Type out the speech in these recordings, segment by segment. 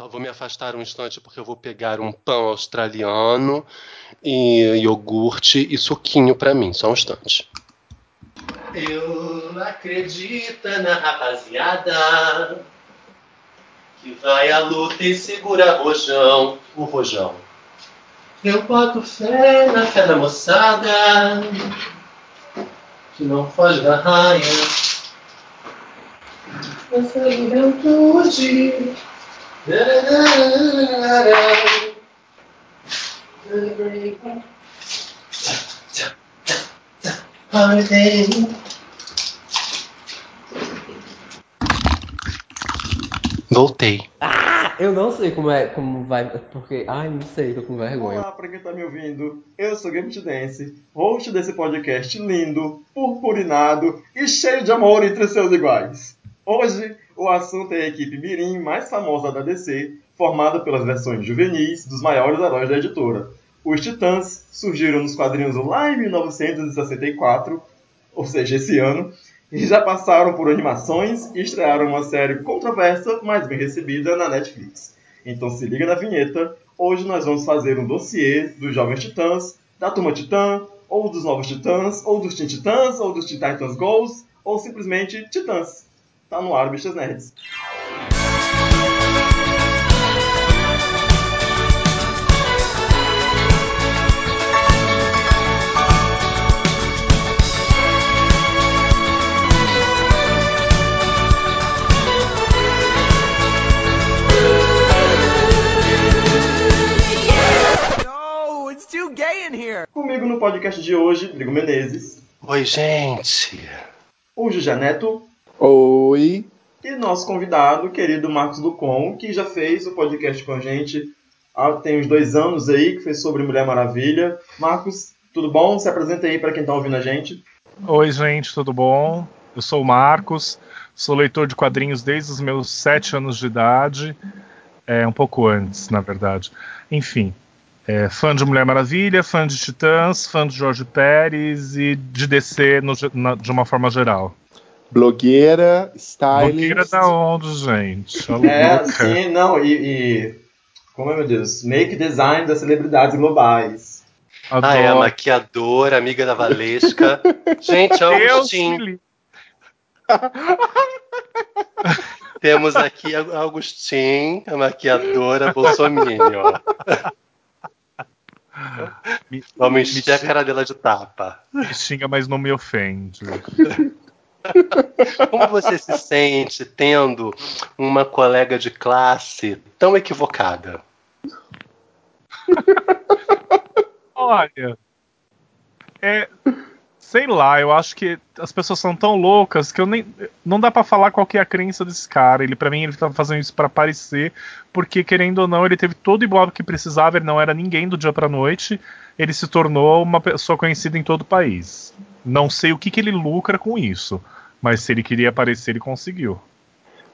Só vou me afastar um instante porque eu vou pegar um pão australiano e iogurte e suquinho para mim. Só um instante. Eu acredito na rapaziada que vai à luta e segura rojão, o rojão. Eu boto fé na fé da moçada que não foge da raia. Essa juventude. Holiday. Voltei. Ah, eu não sei como é, como vai, porque, ai, não sei, tô com vergonha. Olá pra quem tá me ouvindo, eu sou Game to Dance, host desse podcast lindo, purpurinado e cheio de amor entre seus iguais. Hoje, o assunto é a equipe Mirim mais famosa da DC, formada pelas versões juvenis dos maiores heróis da editora. Os Titãs surgiram nos quadrinhos lá em 1964, ou seja, esse ano, e já passaram por animações e estrearam uma série controversa, mas bem recebida na Netflix. Então se liga na vinheta, hoje nós vamos fazer um dossiê dos Jovens Titãs, da Turma Titã, ou dos Novos Titãs, ou dos Teen Titãs, ou dos Teen Titans Goals, ou simplesmente Titãs. Tá no ar, bichas nerds. Comigo no podcast de hoje, Drigo Menezes. Oi, gente. O José Neto. Oi. E nosso convidado, querido Marcos Lucon, que já fez o podcast com a gente há tem uns dois anos aí, que fez sobre Mulher Maravilha. Marcos, tudo bom? Se apresenta aí para quem tá ouvindo a gente. Oi, gente, tudo bom? Eu sou o Marcos, sou leitor de quadrinhos desde os meus sete anos de idade, é, um pouco antes, na verdade. Enfim, é, fã de Mulher Maravilha, fã de Titãs, fã de Jorge Pérez e de DC no, na, de uma forma geral. Blogueira, stylist. Blogueira da onde, gente? A É, louca. sim, não, e, e- Como é, meu Deus? Make design das celebridades globais. Ah, é a Adoro. maquiadora, amiga da Valesca. gente, Deus me Augustin. livre. Temos aqui a Augustin, a maquiadora Bolsonaro. Me- Vamos encher a cara dela de tapa. Me xinga, mas não me ofende. Como você se sente tendo uma colega de classe tão equivocada? Olha, é, sei lá, eu acho que as pessoas são tão loucas que eu nem não dá pra falar qual que é a crença desse cara. Ele para mim ele tá fazendo isso pra aparecer, porque querendo ou não, ele teve todo o ibope que precisava, ele não era ninguém do dia pra noite, ele se tornou uma pessoa conhecida em todo o país. Não sei o que que ele lucra com isso, mas se ele queria aparecer, ele conseguiu.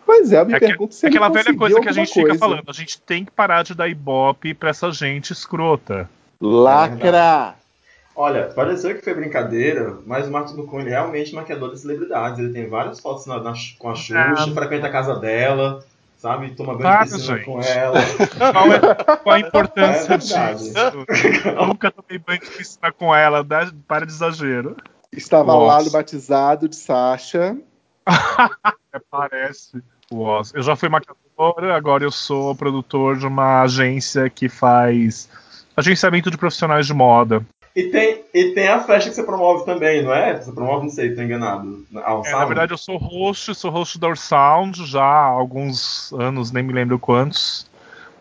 Pois é, eu me É, que- pergunto se é ele aquela velha coisa que a gente fica coisa. falando, a gente tem que parar de dar ibope pra essa gente escrota. Lacra. Olha, pareceu que foi brincadeira, mas o Marcos Lucon ele é realmente maquiador de celebridades. Ele tem várias fotos na- na- com a Xuxa, Ah. frequenta a casa dela, sabe? Toma banho de piscina gente. com ela. Qual é, qual a importância É disso? Nunca tomei banho de piscina com ela, dá- para de exagero. Estava Nossa. lá no batizado de Sasha. É, parece. Nossa, Eu já fui maquiador, agora eu sou produtor de uma agência que faz agenciamento de profissionais de moda. E tem, e tem a festa que você promove também, não é? Você promove, não sei, tô enganado. É, na verdade, eu sou host, sou host da Sound já há alguns anos, nem me lembro quantos.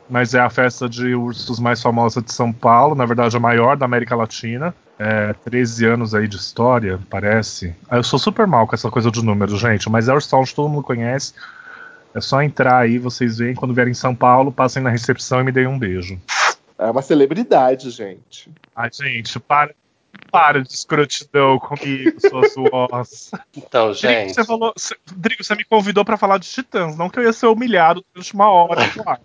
Mas é a festa de ursos mais famosa de São Paulo, na verdade a maior da América Latina. É, 13 anos aí de história, parece. Ah, Eu sou super mal com essa coisa de número, gente, mas é o Sound, todo mundo conhece. É só entrar aí, vocês veem, quando vierem em São Paulo, passem na recepção e me deem um beijo. É uma celebridade, gente. Ai, gente, para, para de escrotidão comigo, suas suas. Então, Drigo, gente. você falou, Drigo, você me convidou pra falar de Titãs, não que eu ia ser humilhado durante uma hora. claro.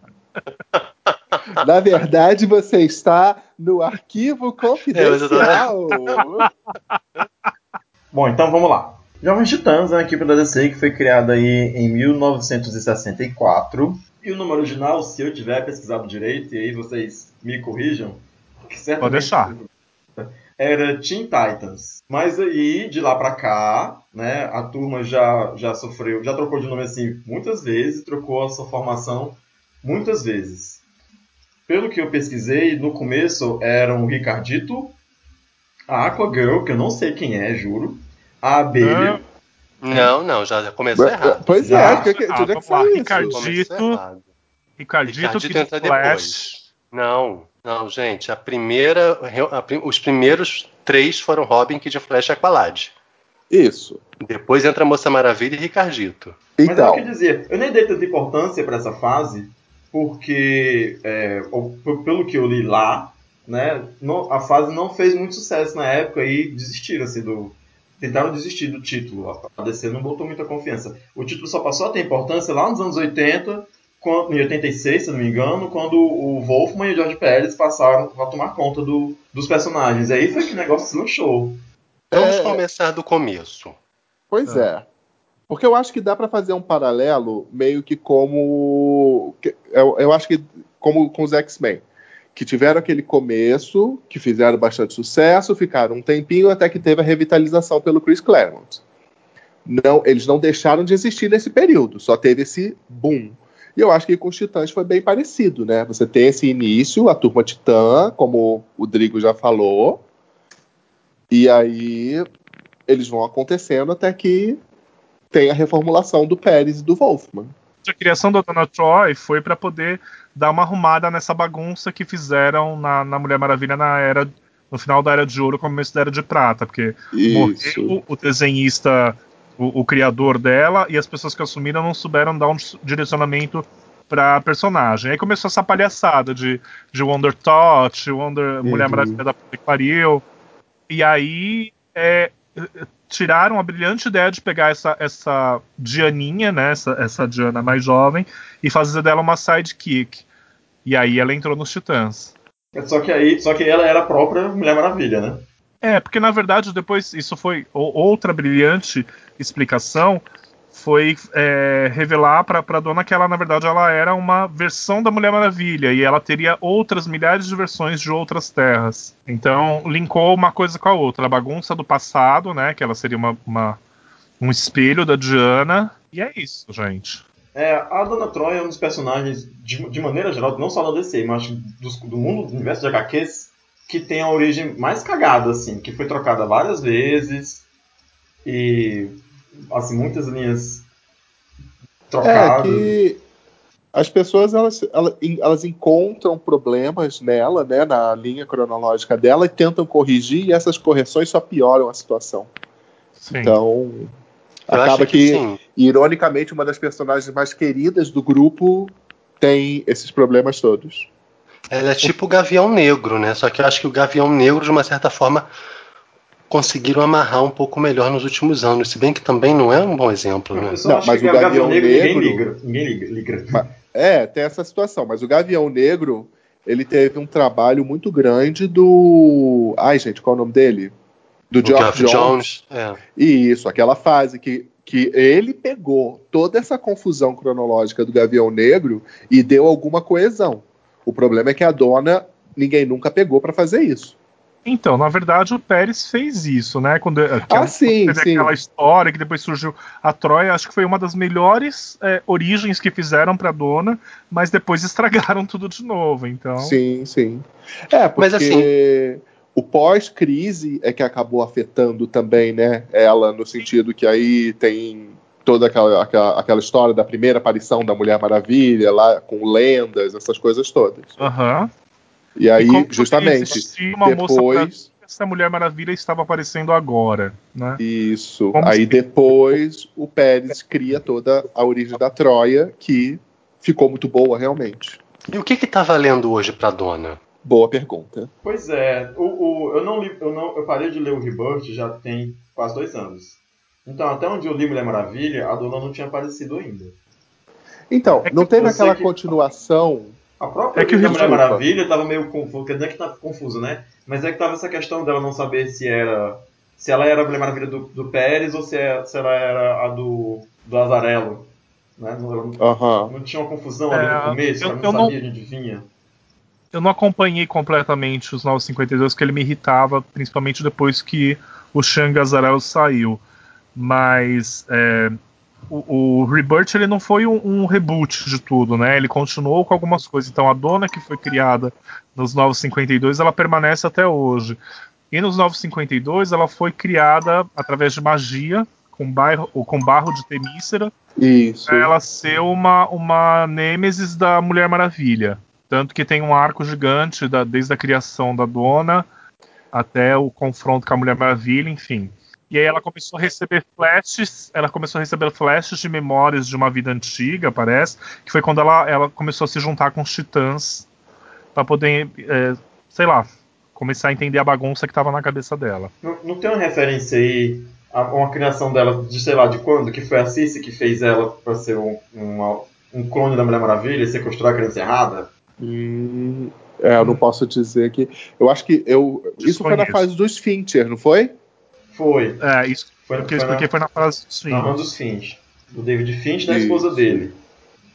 Na verdade, você está no arquivo confidencial. Bom, então vamos lá. Jovens Titãs é uma equipe da DC que foi criada aí em 1964 E o nome original, se eu tiver pesquisado direito, e aí vocês me corrijam, Pode deixar. era Teen Titans. Mas aí, de lá pra cá, né, a turma já, já sofreu, já trocou de nome assim muitas vezes, trocou a sua formação muitas vezes. Pelo que eu pesquisei, no começo eram o Ricardito, a Aquagirl, que eu não sei quem é, juro, a Abelha, Não, não, já começou errado. Pois Já. é, que, que, onde é que saiu Ricardito. Ricardito, Ricardito entra Flash. depois. Não, não, gente. A primeira, a os primeiros três foram Robin, Kid Flash e Aqualad. Isso. Depois entra Moça Maravilha e Ricardito. Mas é o Então, que dizer, eu nem dei tanta importância para essa fase, porque, é, pelo que eu li lá, né, não- a fase não fez muito sucesso na época e desistiram assim, do. Tentaram desistir do título. A DC não botou muita confiança. O título só passou a ter importância lá nos anos 80, quando, em 86, se não me engano, quando o Wolfman e o George Pérez passaram a tomar conta do- dos personagens. Aí foi que o negócio se lançou. Vamos É. começar do começo. pois é. Porque eu acho que dá pra fazer um paralelo meio que como. eu acho que como com os X-Men. Que tiveram aquele começo, que fizeram bastante sucesso, ficaram um tempinho até que teve a revitalização pelo Chris Claremont. Não, eles não deixaram de existir nesse período, só teve esse boom. E eu acho que com os Titãs foi bem parecido, né? Você tem esse início, a turma Titã, como o Drigo já falou, e aí eles vão acontecendo até que tem a reformulação do Pérez e do Wolfman. A criação da Dona Troy foi para poder dar uma arrumada nessa bagunça que fizeram na, na Mulher Maravilha na era no final da era de ouro, começo da era de prata, porque Isso. morreu o desenhista, o, o criador dela, e as pessoas que assumiram não souberam dar um direcionamento pra personagem. Aí começou essa palhaçada de, de Wonder Tot, Wonder Mulher Uhum. Maravilha da puta que pariu. E aí é, tiraram a brilhante ideia de pegar essa, essa Dianinha, né, essa, essa Diana mais jovem, e fazer dela uma sidekick. E aí ela entrou nos Titãs. Só que aí, só que ela era a própria Mulher Maravilha, né? É, porque na verdade depois isso foi outra brilhante explicação foi é, revelar para para dona que ela na verdade ela era uma versão da Mulher Maravilha e ela teria outras milhares de versões de outras terras. Então linkou uma coisa com a outra, a bagunça do passado, né, que ela seria uma, uma- um espelho da Diana. E é isso, gente. É, a Dona Troy é um dos personagens, de, de maneira geral, não só da DC, mas dos- do mundo do universo de HQs, que tem a origem mais cagada, assim, que foi trocada várias vezes e, assim, muitas linhas É trocadas. que as pessoas elas, elas, elas encontram problemas nela, né, na linha cronológica dela e tentam corrigir e essas correções só pioram a situação. Sim. Então Eu acaba que, sim. ironicamente, uma das personagens mais queridas do grupo tem esses problemas todos. Ela é tipo o Gavião Negro, né? Só que eu acho que o Gavião Negro, de uma certa forma, conseguiram amarrar um pouco melhor nos últimos anos. Se bem que também não é um bom exemplo, né? Não, mas o Gavião ninguém Negro- liga. Ninguém liga. É, tem essa situação, mas o Gavião Negro, ele teve um trabalho muito grande do. Ai, gente, qual é o nome dele? Do Geoff Geoff Jones. Jones. É. Isso, aquela fase que, que ele pegou toda essa confusão cronológica do Gavião Negro e deu alguma coesão. O problema é que a dona ninguém nunca pegou pra fazer isso. Então, na verdade, o Pérez fez isso, né? Quando que Ah, ela- sim, teve sim. aquela história que depois surgiu a Troia, acho que foi uma das melhores é, origens que fizeram pra dona, mas depois estragaram tudo de novo. Então, Sim, sim. É, porque Mas, assim- o pós-crise é que acabou afetando também, né? Ela, no sentido que aí tem toda aquela, aquela, aquela história da primeira aparição da Mulher Maravilha, lá com lendas, essas coisas todas. aham. E aí, E justamente, depois. essa Mulher Maravilha estava aparecendo agora, né? Isso. Como aí se- depois o Pérez cria toda a origem da Troia, que ficou muito boa, realmente. E o que que tá valendo hoje pra dona? Boa pergunta. Pois é, o, o- eu, não li, eu, não, eu parei de ler o Rebirth já tem quase dois anos. Então, até onde eu li Mulher Maravilha, a dona não tinha aparecido ainda. Então, É não teve aquela que- continuação. A própria É que o Mulher Maravilha tava meio confusa, quer dizer que tá confusa, né? Mas é que tava essa questão dela não saber se era. Se ela era a Mulher Maravilha do, do Pérez ou se, é- se ela era a do, do Azarello. Né? Não, Aham. não tinha uma confusão ali É, no começo, eu- ela eu não não- sabia de onde vinha. Eu não acompanhei completamente os 952, porque ele me irritava, principalmente depois que o Shang Azarel saiu. Mas é, o, o Rebirth ele não foi um, um reboot de tudo, né? Ele continuou com algumas coisas. Então a dona que foi criada nos 952, ela permanece até hoje. E nos 952 ela foi criada através de magia, com, bairro, com barro de Temícera, Isso. ela ser uma, uma nêmesis da Mulher Maravilha. Tanto que tem um arco gigante da- desde a criação da dona até o confronto com a Mulher Maravilha, enfim. E aí ela começou a receber flashes, ela começou a receber flashes de memórias de uma vida antiga, parece, que foi quando ela, ela começou a se juntar com os titãs pra poder, é, sei lá, começar a entender a bagunça que tava na cabeça dela. Não, não tem uma referência aí a uma criação dela de sei lá de quando? Que foi a Cici que fez ela pra ser um, uma- um clone da Mulher Maravilha e sequestrou a criança errada? Hum, é, eu não posso dizer que. Eu acho que eu. Isso foi na Desconheço. fase dos Fincher, não foi? Foi. É, isso Foi, porque, foi na- porque foi na fase dos na dos Finch. Do David Finch e da esposa dele.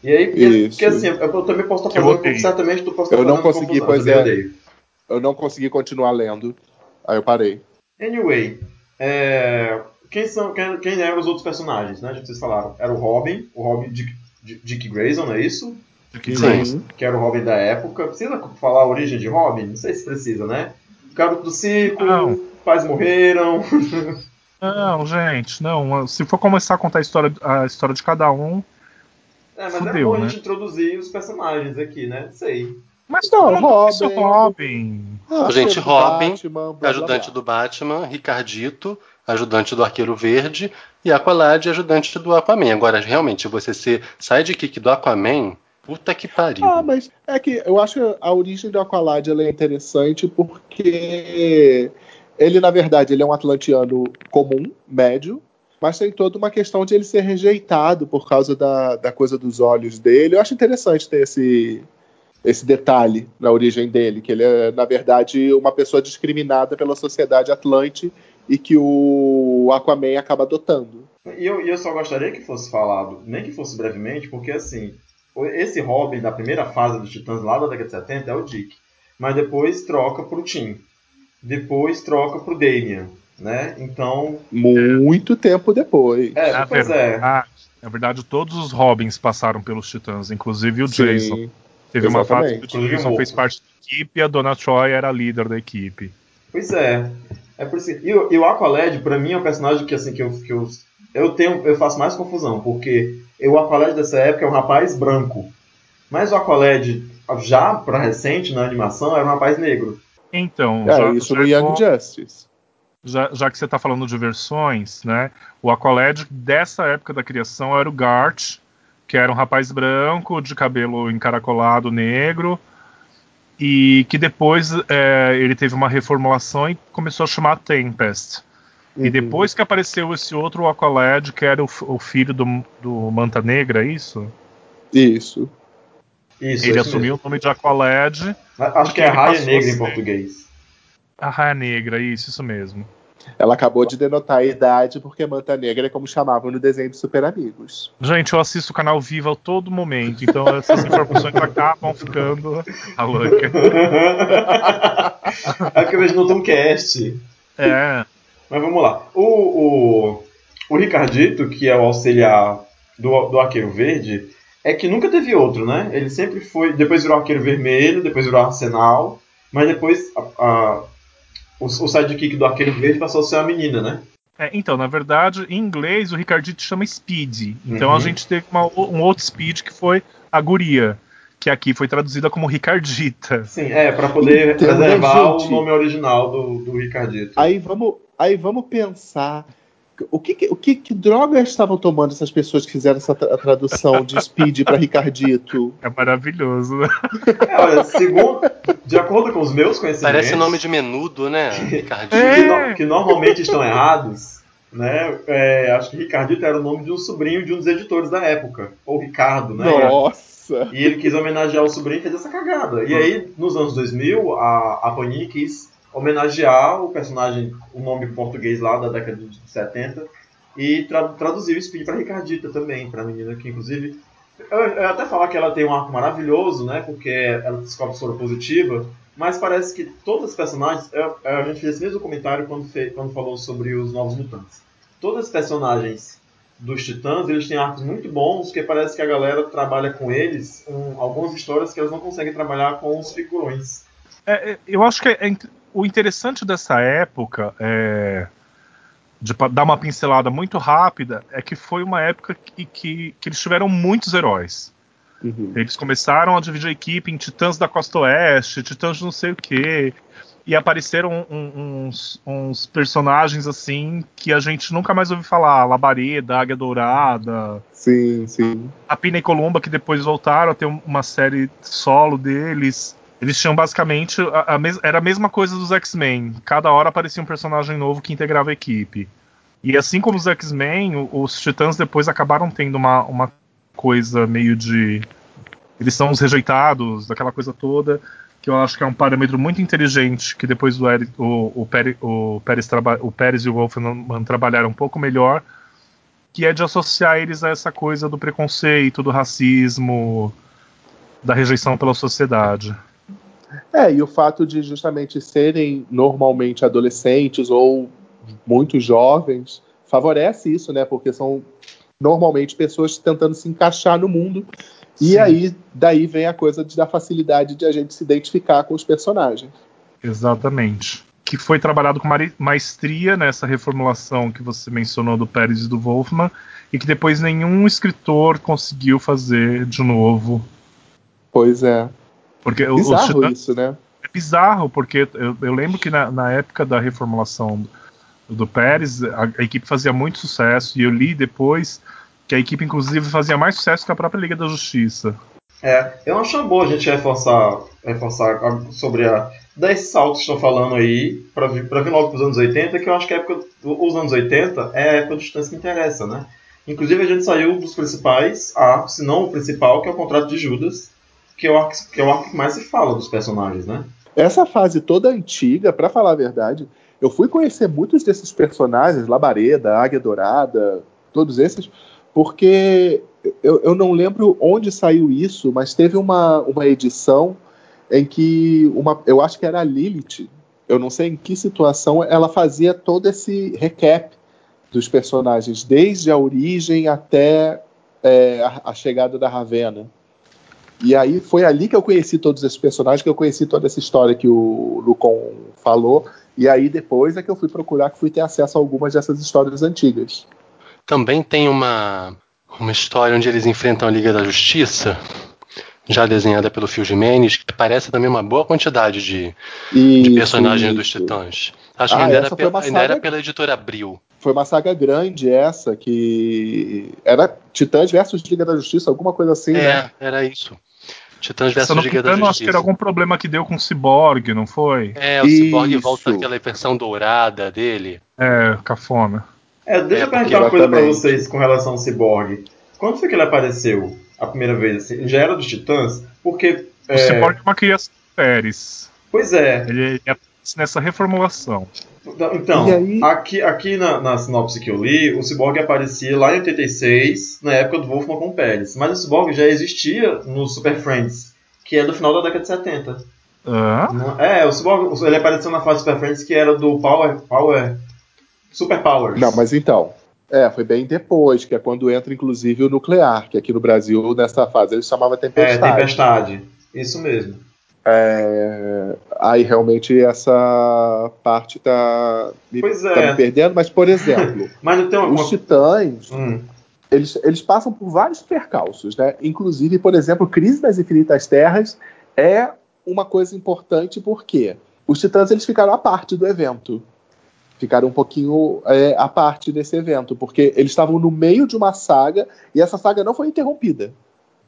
E aí, e- Isso. porque assim, eu, eu também posso estar Eu fazendo. odeio. Certamente tu posso estar Eu não consegui, pois eu é. Eu não consegui continuar lendo. Aí eu parei. Anyway, é, quem, são, quem, quem eram os outros personagens, né? Vocês falaram. Era o Robin, o Robin Dick, Dick- Dick Grayson, não é isso? Sim. Que era o Robin da época. Precisa falar a origem de Robin? Não sei se precisa, né? Garoto do circo, Não. Pais morreram. Não, gente, não. Se for começar a contar a história, a história de cada um. É, mas é Fudeu, bom a né? gente introduzir os personagens aqui, né? Sei. Mas Não, Robin. Robin. Ah, Gente, Robin, Batman, blá, Ajudante blá. do Batman, Ricardito, ajudante do Arqueiro Verde, e Aqualad, ajudante do Aquaman. Agora, realmente, você ser sidekick do Aquaman, puta que pariu. Ah, mas é que eu acho que a origem do Aqualad ela é interessante porque ele, na verdade, ele é um atlantiano comum, médio, mas tem toda uma questão de ele ser rejeitado por causa da, da coisa dos olhos dele. Eu acho interessante ter esse, esse detalhe na origem dele, que ele é, na verdade, uma pessoa discriminada pela sociedade atlante e que o Aquaman acaba adotando. E eu, eu só gostaria que fosse falado, nem que fosse brevemente, porque assim, esse Robin da primeira fase dos Titãs lá da década de 70 é o Dick. Mas depois troca pro Tim. Depois troca pro Damian. Né? Então. Muito tempo depois. É, na, pois é. verdade, na verdade, todos os Robins passaram pelos Titãs, inclusive o Sim. Jason. Teve uma fase exatamente. que o Jason fez parte da equipe e a Dona Troy era a líder da equipe. Pois é. É por isso que- E, o- e o Aqualad, pra mim, é um personagem que assim que eu, que eu, eu tenho, eu faço mais confusão, porque o Aqualad dessa época é um rapaz branco. Mas o Aqualad, já pra recente na animação, era um rapaz negro. Então, É, já, isso já, no Young Justice. já, já que você está falando de versões, né? O Aqualad dessa época da criação era o Gart, que era um rapaz branco, de cabelo encaracolado negro, e que depois é, ele teve uma reformulação e começou a chamar Tempest. E depois que apareceu esse outro Aqualad, que era o, o filho do, do Manta Negra, é isso? Isso. Isso, ele isso assumiu mesmo. o nome de Aqualad, Acho que é Raia Negra em português. a Raia Negra, isso, isso mesmo. Ela acabou de denotar a idade porque Manta Negra é como chamavam no desenho de Super Amigos. Gente, eu assisto o canal Viva a todo momento, então essas informações acabam ficando a louca. é porque eu vejo no Tomcast. É, Mas vamos lá. O, o, o Ricardito, que é o auxiliar do, do Arqueiro Verde, é que nunca teve outro, né? Ele sempre foi. Depois virou Arqueiro Vermelho, depois virou Arsenal, mas depois a, a- o, o sidekick do Arqueiro Verde passou a ser uma menina, né? É, então, na verdade, em inglês o Ricardito chama Speed. Então Uhum. a gente teve uma- um outro Speed que foi a Guria, que aqui foi traduzida como Ricardita. Sim, é, pra poder Então, preservar gente? o nome original do, do Ricardito. Aí vamos, aí vamos pensar. O que, o que, que drogas estavam tomando essas pessoas que fizeram essa tra- tradução de Speed para Ricardito? É maravilhoso. né? É, olha, segundo, de acordo com os meus conhecimentos. Parece nome de menudo, né, Ricardinho? É. que, no- que normalmente estão errados, né? É, acho que Ricardito era o nome de um sobrinho de um dos editores da época, ou Ricardo, né? Nossa! E ele quis homenagear o sobrinho e fez essa cagada. E aí, nos anos 2000, a, a Panini quis homenagear o personagem, o nome português lá da década de 70, e tra o Speed para Ricardita também, para a menina que inclusive eu, eu até falar que ela tem um arco maravilhoso, né? Porque ela descobre soro positiva, mas parece que todos os personagens. Eu, a gente fez esse mesmo comentário quando, quando falou sobre os novos mutantes. Todos os personagens dos Titãs, eles têm arcos muito bons, que parece que a galera trabalha com eles um, algumas histórias que elas não conseguem trabalhar com os figurões. É, é eu acho que é, o interessante dessa época é de dar uma pincelada muito rápida, é que foi uma época que, que, que eles tiveram muitos heróis. Uhum. Eles começaram a dividir a equipe em Titãs da Costa Oeste, Titãs de não sei o quê. E apareceram uns, uns, personagens assim que a gente nunca mais ouviu falar. Labareda, Águia Dourada. Sim, sim. A Pina e Columba, que depois voltaram a ter uma série solo deles. Eles tinham basicamente. A, a era a mesma coisa dos X-Men. Cada hora aparecia um personagem novo que integrava a equipe. E assim como os X-Men, os Titãs depois acabaram tendo uma, uma coisa meio de. Eles são os rejeitados, daquela coisa toda, que eu acho que é um parâmetro muito inteligente, que depois o, Eric, o, o, Pérez, o, Pérez, o Pérez e o Wolfman trabalharam um pouco melhor, que é de associar eles a essa coisa do preconceito, do racismo, da rejeição pela sociedade. É, e o fato de justamente serem normalmente adolescentes ou muito jovens favorece isso, né? Porque são normalmente pessoas tentando se encaixar no mundo. Sim. E aí, daí vem a coisa da facilidade de a gente se identificar com os personagens. Exatamente. Que foi trabalhado com maestria nessa reformulação que você mencionou do Pérez e do Wolfman, e que depois nenhum escritor conseguiu fazer de novo. Pois é. Porque bizarro isso, né? É bizarro, porque eu, eu lembro que na, na época da reformulação do Pérez, a, a, equipe fazia muito sucesso, e eu li depois que a equipe, inclusive, fazia mais sucesso que a própria Liga da Justiça. É, eu acho boa a gente reforçar, reforçar sobre a, 10 saltos que estão falando aí, para vir, vir logo para os anos 80, que eu acho que a época, os anos 80 é a época de distância que interessa, né? Inclusive a gente saiu dos principais arcos, se não o principal, que é o contrato de Judas, que é o arco que, é o arco que mais se fala dos personagens, né? Essa fase toda antiga, para falar a verdade, eu fui conhecer muitos desses personagens, Labareda, Águia Dourada, todos esses, porque eu, eu não lembro onde saiu isso, mas teve uma, uma edição em que uma, eu acho que era a Lilith, eu não sei em que situação, ela fazia todo esse recap dos personagens, desde a origem até é, a, a, chegada da Ravena. E aí foi ali que eu conheci todos esses personagens, que eu conheci toda essa história que o Lucon falou, e aí depois é que eu fui procurar, que fui ter acesso a algumas dessas histórias antigas. Também tem uma, uma história onde eles enfrentam a Liga da Justiça, já desenhada pelo Phil Jimenez, que parece também uma boa quantidade de, isso, de personagens isso. dos Titãs. Acho ah, que ainda, era, ainda saga... era, pela editora Abril. Foi uma saga grande essa, que era Titãs versus Liga da Justiça, alguma coisa assim, é, né? era isso. Titãs versus Liga Justiça. acho que era algum problema que deu com o Cyborg, não foi? É, o Cyborg volta aquela versão dourada dele. É, cafona. É, deixa é, eu perguntar uma coisa pra vocês com relação ao Cyborg. Quando foi que ele apareceu a primeira vez? Assim? Já era dos Titãs? Porque. O é... Cyborg é uma criação Pérez. Pois é. Ele aparece nessa reformulação. Então, aí... aqui, aqui na, na, sinopse que eu li, o Cyborg aparecia lá em 86, na época do Wolfman com Pérez. Mas o Cyborg já existia no Super Friends, que é do final da década de 70. Ah? É, o Cyborg ele apareceu na fase Super Friends que era do Power. Power Super Powers. Não, mas então. É, foi bem depois, que é quando entra inclusive o nuclear, que aqui no Brasil, nessa fase, ele chamava Tempestade. É, Tempestade. Isso mesmo. É, aí realmente essa parte tá me, é. tá me perdendo, mas por exemplo, mas os titãs hum. eles, eles passam por vários percalços, né? Inclusive, por exemplo, Crise das Infinitas Terras é uma coisa importante porque os titãs eles ficaram à parte do evento. Ficaram um pouquinho é, à parte desse evento, porque eles estavam no meio de uma saga e essa saga não foi interrompida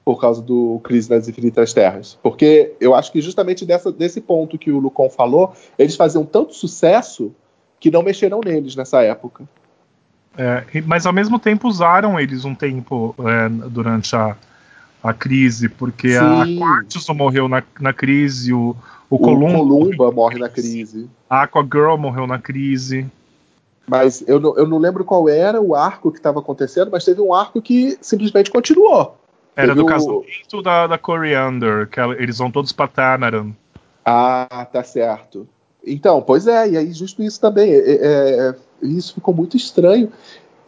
por causa do Crise nas Infinitas Terras. Porque eu acho que justamente dessa, desse ponto que o Lucon falou, eles faziam tanto sucesso que não mexeram neles nessa época. É, mas ao mesmo tempo usaram eles um tempo é, durante a, a crise, porque Sim. a Quartus morreu na, na crise, o, o, o Columba, Columba morre na crise. A Aqua Girl morreu na crise. Mas eu não, eu não lembro qual era o arco que estava acontecendo, mas teve um arco que simplesmente continuou. Era do o- casamento da, da Coriander, que eles vão todos pra Tanaran. Ah, tá certo. Então, pois é, e aí justo isso também. é- é- é- isso ficou muito estranho.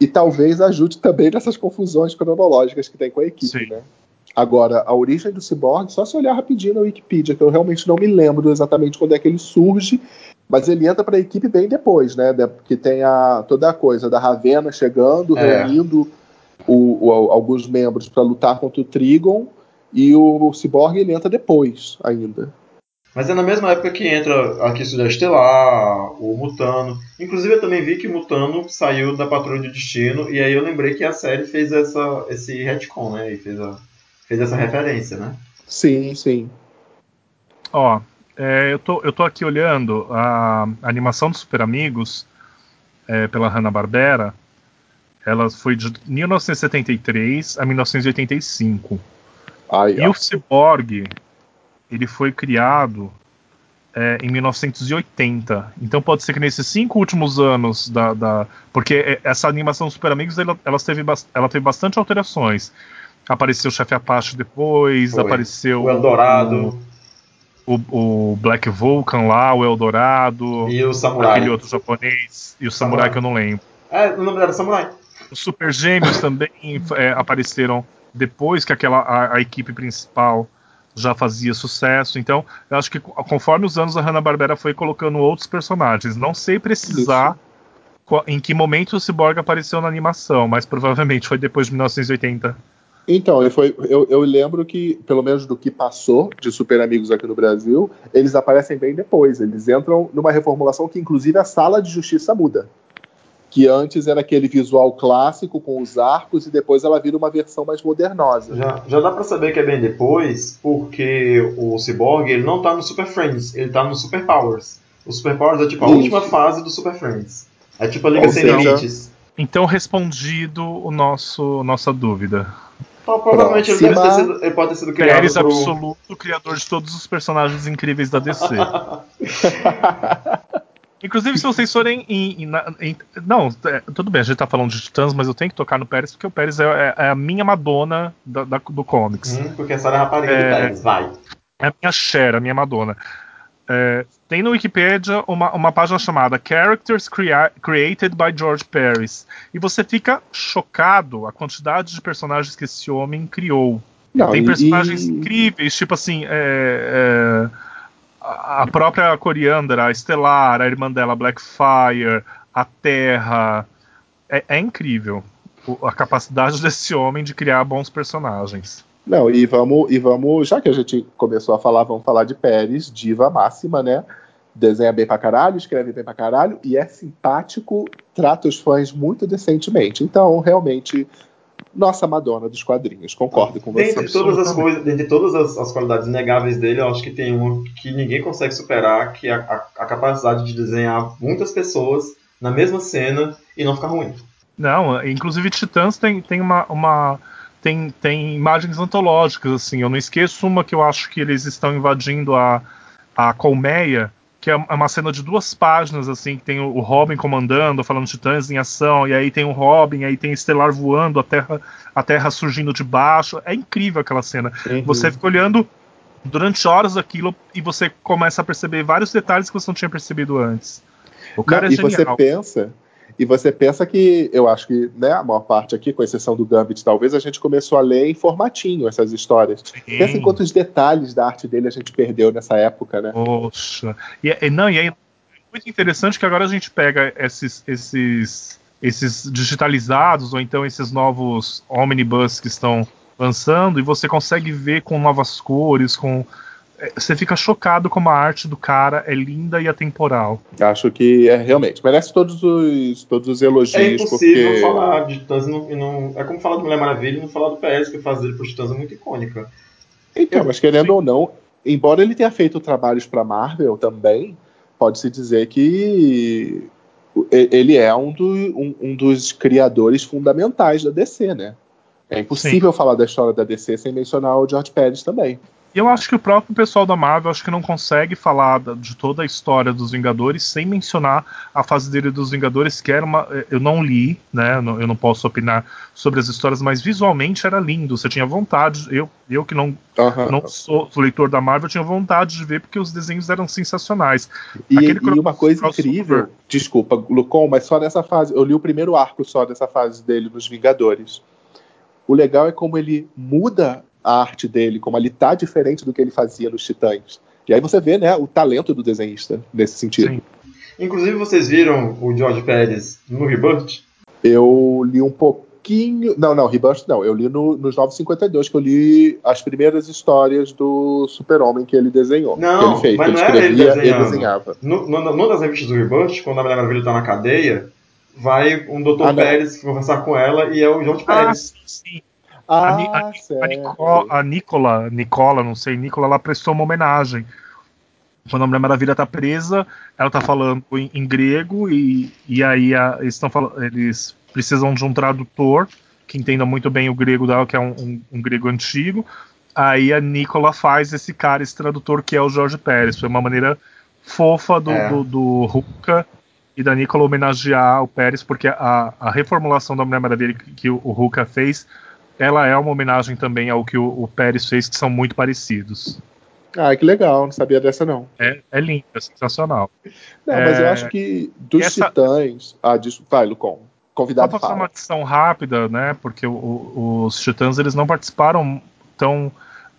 E talvez ajude também nessas confusões cronológicas que tem com a equipe, Sim. né? Agora, a origem do Cyborg, só se olhar rapidinho na Wikipedia, que eu realmente não me lembro exatamente quando é que ele surge, mas ele entra para a equipe bem depois, né? De- Que tem a, toda a coisa da Ravena chegando, É. reunindo o- o- alguns membros para lutar contra o Trigon, e o Cyborg ele entra depois ainda. Mas é na mesma época que entra a Quistura Estelar, o Mutano. Inclusive eu também vi que o Mutano saiu da Patrulha do Destino, e aí eu lembrei que a série fez essa, esse retcon, né? E fez, a, fez essa referência, né? Sim, sim. Ó, é, eu, tô, eu tô aqui olhando a, a animação dos Super Amigos é, pela Hanna-Barbera. Ela foi de 1973 a 1985. Aí, E ó. o Cyborg, ele foi criado é, em 1980. Então pode ser que nesses cinco últimos anos da. da- porque é, essa animação dos Super Amigos ela, ela teve, ela teve bastante alterações. Apareceu o Chefe Apache depois, Foi. apareceu O Eldorado o, o Black Vulcan lá, o Eldorado, e o Samurai. aquele outro japonês, e o Samurai Samurai. que eu não lembro. É, o nome dela era Samurai. Os Super Gêmeos também é, apareceram depois que aquela a, a equipe principal já fazia sucesso. Então, eu acho que co- conforme os anos a Hanna-Barbera foi colocando outros personagens. Não sei precisar em que momento o Cyborg apareceu na animação, mas provavelmente foi depois de 1980. Então, eu, foi, eu, eu lembro que, pelo menos do que passou de Super Amigos aqui no Brasil, eles aparecem bem depois. Eles entram numa reformulação que, inclusive, a sala de justiça muda. Que antes era aquele visual clássico com os arcos e depois ela vira uma versão mais modernosa. Já, já dá pra saber que é bem depois, porque o Cyborg ele não tá no Super Friends, ele tá no Super Powers. O Super Powers é tipo a Isso. última fase do Super Friends. É tipo a Liga Ou Sem seja- Limites. Então, respondido o nosso nossa dúvida. Então, provavelmente ele, ter sido, ele pode ter sido criado Pérez pro... absoluto, criador de todos os personagens incríveis da DC. Inclusive, se vocês forem em. em- em- não, é, tudo bem, a gente tá falando de Titãs, mas eu tenho que tocar no Pérez, porque o Pérez é, é- é a minha Madonna da- da- do comics. Hum, porque essa era a rapariga É. do Pérez, vai. É a minha Cher, a minha Madonna. É, tem no Wikipedia uma, uma página chamada Characters Crea- Created by George Paris. E você fica chocado a quantidade de personagens que esse homem criou. Não, Tem personagens e- incríveis, tipo assim, é, é, a própria Coriander, a Estelar, a irmã dela, Blackfire, a Terra. É, é incrível a capacidade desse homem de criar bons personagens. Não, e vamos, e vamos, já que a gente começou a falar, vamos falar de Pérez, diva máxima, né? Desenha bem pra caralho, escreve bem pra caralho e é simpático, trata os fãs muito decentemente. Então, realmente, nossa Madonna dos quadrinhos, concordo com você. Dentre todas as coisas, dentre todas as, as qualidades negáveis dele, eu acho que tem uma que ninguém consegue superar, que é a, a- a capacidade de desenhar muitas pessoas na mesma cena e não ficar ruim. Não, inclusive Titãs tem, tem uma. uma tem, tem imagens antológicas, assim. Eu não esqueço uma que eu acho que eles estão invadindo a, a colmeia, que é uma cena de duas páginas, assim, que tem o Robin comandando, falando Titãs em ação, e aí tem o Robin, aí tem Estelar voando, a Terra, a terra surgindo de baixo. É incrível aquela cena. Uhum. Você fica olhando durante horas aquilo e você começa a perceber vários detalhes que você não tinha percebido antes. O cara Não, é e você genial. pensa, e você pensa que, eu acho que, né, a maior parte aqui, com exceção do Gambit, talvez a gente começou a ler em formatinho essas histórias. Pensa em quantos detalhes da arte dele a gente perdeu nessa época, né? Poxa. E, e- não, e aí é muito interessante que agora a gente pega esses, esses, esses digitalizados, ou então esses novos omnibus que estão lançando, e você consegue ver com novas cores, com. É, Você fica chocado como a arte do cara é linda e atemporal. Acho que é realmente merece todos os, todos os elogios, É impossível porque falar de Titãs e não, não- É como falar de Mulher Maravilha e não falar do PS, que fase dele pro Titãs é muito icônica. Então, mas querendo ou não, embora ele tenha feito trabalhos para Marvel também, pode-se dizer que ele é um, do- um- um dos criadores fundamentais da DC, né? É impossível falar da história da DC sem mencionar o George Pérez também. E eu acho que o próprio pessoal da Marvel acho que não consegue falar de toda a história dos Vingadores sem mencionar a fase dele dos Vingadores, que era uma. Eu não li, né? Eu não, posso opinar sobre as histórias, mas visualmente era lindo. Você tinha vontade. Eu, eu que não, Aham. não sou leitor da Marvel, tinha vontade de ver porque os desenhos eram sensacionais. E, e uma coisa incrível, desculpa, Lucon, mas só nessa fase. Eu li o primeiro arco só dessa fase dele nos Vingadores. O legal é como ele muda a arte dele, como ele tá diferente do que ele fazia nos Titãs. E aí você vê, né, o talento do desenhista nesse sentido. Sim. Inclusive, vocês viram o George Pérez no Rebirth? Eu li um pouquinho. Não, não, Rebirth não. Eu li no, nos 952, que eu li as primeiras histórias do Super-Homem que ele desenhou. Não, que ele fez, mas que ele não era ele escrevia e desenhando. desenhava. No, no, numa das revistas do Rebirth, quando a Mulher Maravilha tá na cadeia, vai um Dr. Ah, não. Pérez conversar com ela e é o George Ah, Pérez. sim. Ah, a, a, Ni- a. Nico- a Nicola, Nicola, não sei, Nicola, ela prestou uma homenagem. Quando a Mulher Maravilha tá presa, ela tá falando em, em grego e, e aí a- eles, tão eles precisam de um tradutor que entenda muito bem o grego dela, que é um, um- um grego antigo. Aí a Nicola faz esse cara, esse tradutor que é o Jorge Pérez. Foi uma maneira fofa do, É. do, do Ruka e da Nicola homenagear o Pérez, porque a, a reformulação da Mulher Maravilha que, que o, o Ruka fez ela é uma homenagem também ao que o, o Pérez fez, que são muito parecidos. Ah, que legal, não sabia dessa não. É, é lindo, é sensacional. Não, mas eu É, acho que dos essa- titãs. Ah, diz... vai, Lucon. Só Convidado para fazer uma adição rápida, né? Porque o- o- os Titãs eles não participaram tão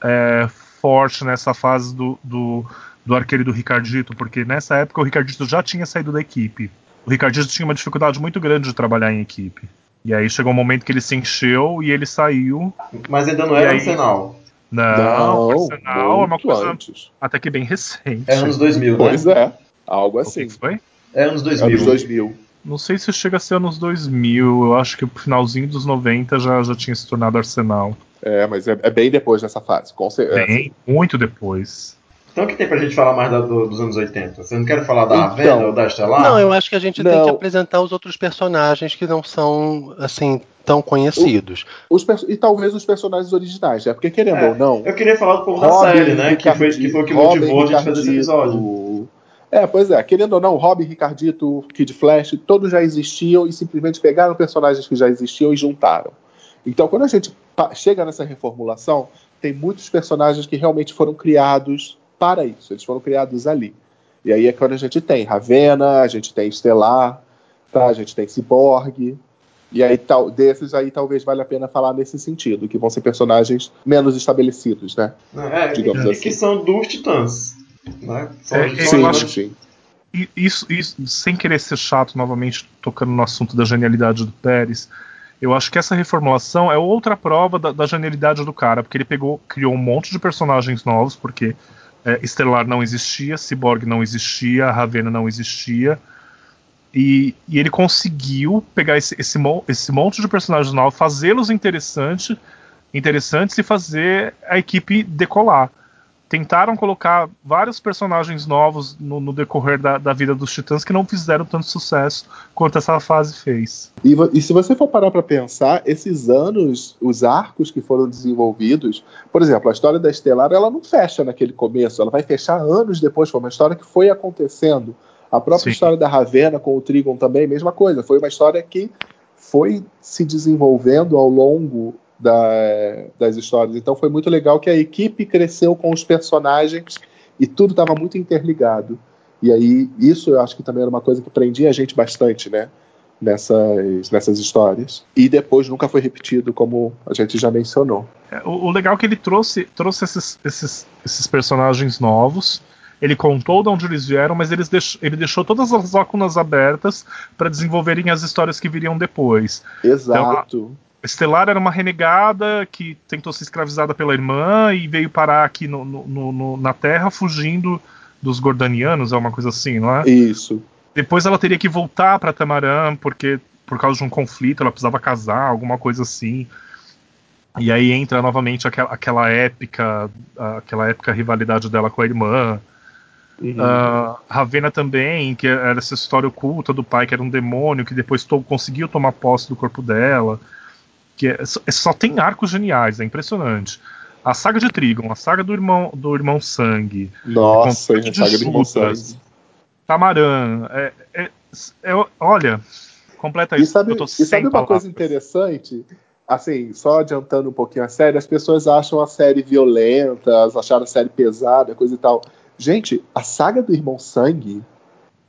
é, forte nessa fase do, do, do arqueiro do Ricardito, porque nessa época o Ricardito já tinha saído da equipe. O Ricardito tinha uma dificuldade muito grande de trabalhar em equipe. E aí chegou um momento que ele se encheu e ele saiu. Mas ainda não era aí? Arsenal. Não, o Arsenal é uma coisa antes. até que bem recente. É anos 2000, né? Pois é, algo assim. que foi? É anos 2000. Anos 2000. Não sei se chega a ser anos 2000. Eu acho que o finalzinho dos 90 já, já tinha se tornado Arsenal. É, mas é, é bem depois dessa fase. Com certeza. Bem, muito depois. Então o que tem pra gente falar mais da- do- dos anos 80? Você não quer falar da Então. Ravena ou da Estelar? Não, eu acho que a gente tem Não. que apresentar os outros personagens que não são, assim, tão conhecidos. Os perso- e talvez os personagens originais, né? Porque querendo É, ou não. Eu queria falar do povo da Robin, série, né? Que foi, que foi o que Robin, motivou a gente fazer esse Ricardito. episódio. É, pois é, querendo ou não, Robin, Ricardito, Kid Flash, todos já existiam e simplesmente pegaram personagens que já existiam e juntaram. Então, quando a gente chega nessa reformulação, tem muitos personagens que realmente foram criados para isso, eles foram criados ali. E aí é quando a gente tem Ravena, a gente tem Estelar, tá? a gente tem Cyborg, e aí tal, desses aí talvez valha a pena falar nesse sentido, que vão ser personagens menos estabelecidos, né? É, Digamos e assim. que são dos titãs. Né? São É, eu acho- sim. E isso, isso, sem querer ser chato novamente, tocando no assunto da genialidade do Pérez, eu acho que essa reformulação é outra prova da, da genialidade do cara, porque ele pegou, criou um monte de personagens novos, porque é, Estelar não existia, Cyborg não existia, Ravena não existia, e, e ele conseguiu pegar esse, esse, esse monte de personagens novos, fazê-los interessante, interessantes e fazer a equipe decolar tentaram colocar vários personagens novos no, no decorrer da, da vida dos Titãs que não fizeram tanto sucesso quanto essa fase fez. E, e se você for parar para pensar, esses anos, os arcos que foram desenvolvidos, por exemplo, a história da Estelar, ela não fecha naquele começo, ela vai fechar anos depois, foi uma história que foi acontecendo. A própria Sim. história da Ravena com o Trigon também, mesma coisa, foi uma história que foi se desenvolvendo ao longo da- das histórias. Então foi muito legal que a equipe cresceu com os personagens e tudo estava muito interligado. E aí, isso eu acho que também era uma coisa que prendia a gente bastante, né? Nessas, nessas histórias. E depois nunca foi repetido, como a gente já mencionou. É, O, o legal é que ele trouxe, trouxe esses, esses, esses personagens novos. Ele contou de onde eles vieram, mas eles deix- ele deixou todas as lacunas abertas para desenvolverem as histórias que viriam depois. Exato. Estelar era uma renegada que tentou ser escravizada pela irmã e veio parar aqui no- no- no- na Terra fugindo dos Gordanianos, é uma coisa assim, não é? Isso. Depois ela teria que voltar para Tamarã porque por causa de um conflito ela precisava casar, alguma coisa assim. E aí entra novamente aquela, aquela épica, aquela épica rivalidade dela com a irmã. Uhum. Ah, Ravena também, que era essa história oculta do pai que era um demônio que depois to- conseguiu tomar posse do corpo dela. Que é- só- só tem arcos geniais, é impressionante. A saga de Trigon, a saga do irmão, do irmão Sangue, Nossa, a saga de Irmão. Sangue. Tamarã. É, é- é- olha, completa E isso. sabe, eu tô e sabe uma coisa palavras. interessante? Assim, só adiantando um pouquinho a série, as pessoas acham a série violenta, acharam a série pesada, coisa e tal. Gente, a saga do Irmão Sangue,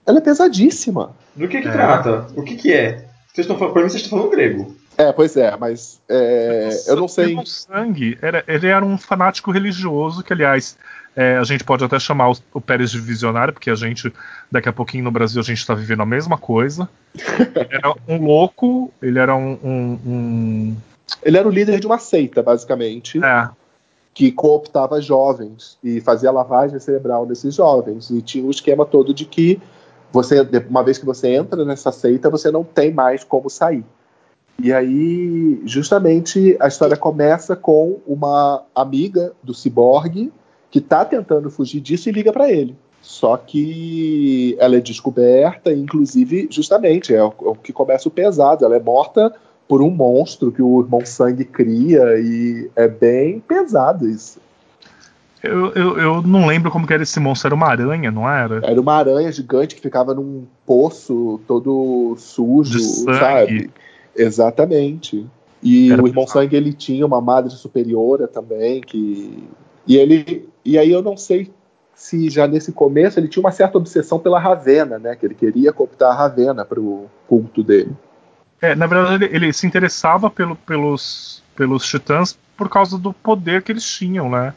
ela é pesadíssima. Do que que É. trata? O que que é? Vocês estão falando, pra mim vocês estão falando grego. É, pois é, mas é, eu não sei. Irmão Sangue, era, ele era um fanático religioso que, aliás, é, a gente pode até chamar o, o Pérez de visionário, porque a gente, daqui a pouquinho no Brasil, a gente está vivendo a mesma coisa. Ele era um louco, ele era um. um- um- Ele era o líder de uma seita, basicamente, é, que cooptava jovens e fazia lavagem cerebral nesses jovens. E tinha o esquema todo de que você, uma vez que você entra nessa seita, você não tem mais como sair. E aí, justamente, a história começa com uma amiga do ciborgue que tá tentando fugir disso e liga para ele. Só que ela é descoberta, inclusive, justamente, é o, é o que começa o pesado. Ela é morta por um monstro que o irmão sangue cria, e é bem pesado isso. eu, eu, eu não lembro como que era esse monstro, era uma aranha, não era? Era uma aranha gigante que ficava num poço todo sujo, sabe? Exatamente. E o irmão pesado. sangue ele tinha uma madre superiora também que e ele e aí eu não sei se já nesse começo ele tinha uma certa obsessão pela Ravena, né? Que ele queria cooptar a Ravena para o culto dele. É, na verdade, ele, ele se interessava pelo- pelos, pelos titãs por causa do poder que eles tinham, né?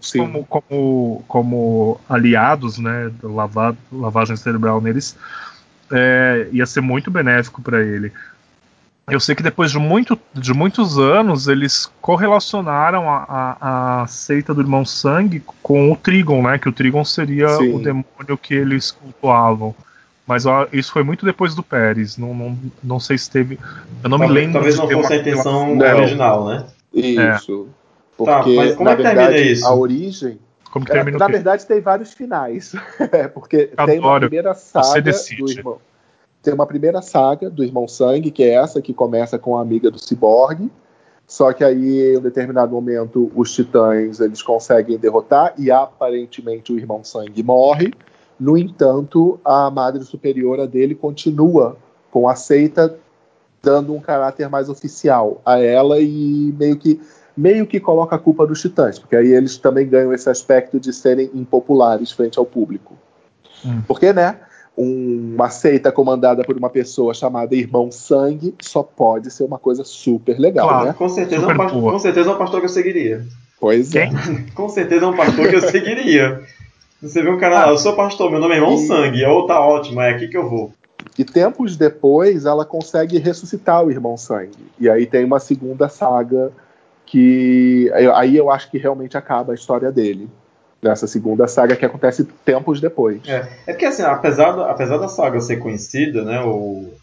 Sim. como, como, como aliados, né? da lava- lavagem cerebral neles é, ia ser muito benéfico para ele. Eu sei que depois de, muito, de muitos anos eles correlacionaram a, a, a seita do irmão Sangue com o Trigon, né? Que o Trigon seria Sim. o demônio que eles cultuavam. Mas ó, isso foi muito depois do Pérez. Não, não, não sei se teve. Eu não me talvez, lembro. talvez de não fosse a uma intenção Não. original, né? Isso. Tá, Porque mas como na é que termina verdade isso? a origem Como que É, termina na o quê? verdade, tem vários finais. É, porque tem uma Adoro. primeira saga do irmão. Tem uma primeira saga do Irmão Sangue, que é essa que começa com a amiga do Cyborg. Só que aí, em um determinado momento, os titãs eles conseguem derrotar e aparentemente o Irmão Sangue morre. No entanto, a Madre Superiora dele continua com a seita, dando um caráter mais oficial a ela e meio que meio que coloca a culpa dos titãs, porque aí eles também ganham esse aspecto de serem impopulares frente ao público. Hum. Porque, né? Um- uma seita comandada por uma pessoa chamada Irmão Sangue só pode ser uma coisa super legal, Claro. né? Com certeza, é um Super pastor, boa. com certeza é um pastor que eu seguiria. Pois é. Quem? Com certeza é um pastor que eu seguiria. Você vê um cara lá, eu sou pastor, meu nome é Irmão E- Sangue, ou tá ótimo, é aqui que eu vou. E tempos depois ela consegue ressuscitar o Irmão Sangue. E aí tem uma segunda saga que aí eu acho que realmente acaba a história dele. Nessa segunda saga que acontece tempos depois. É, é porque assim, apesar, da- apesar da saga ser conhecida, né, o,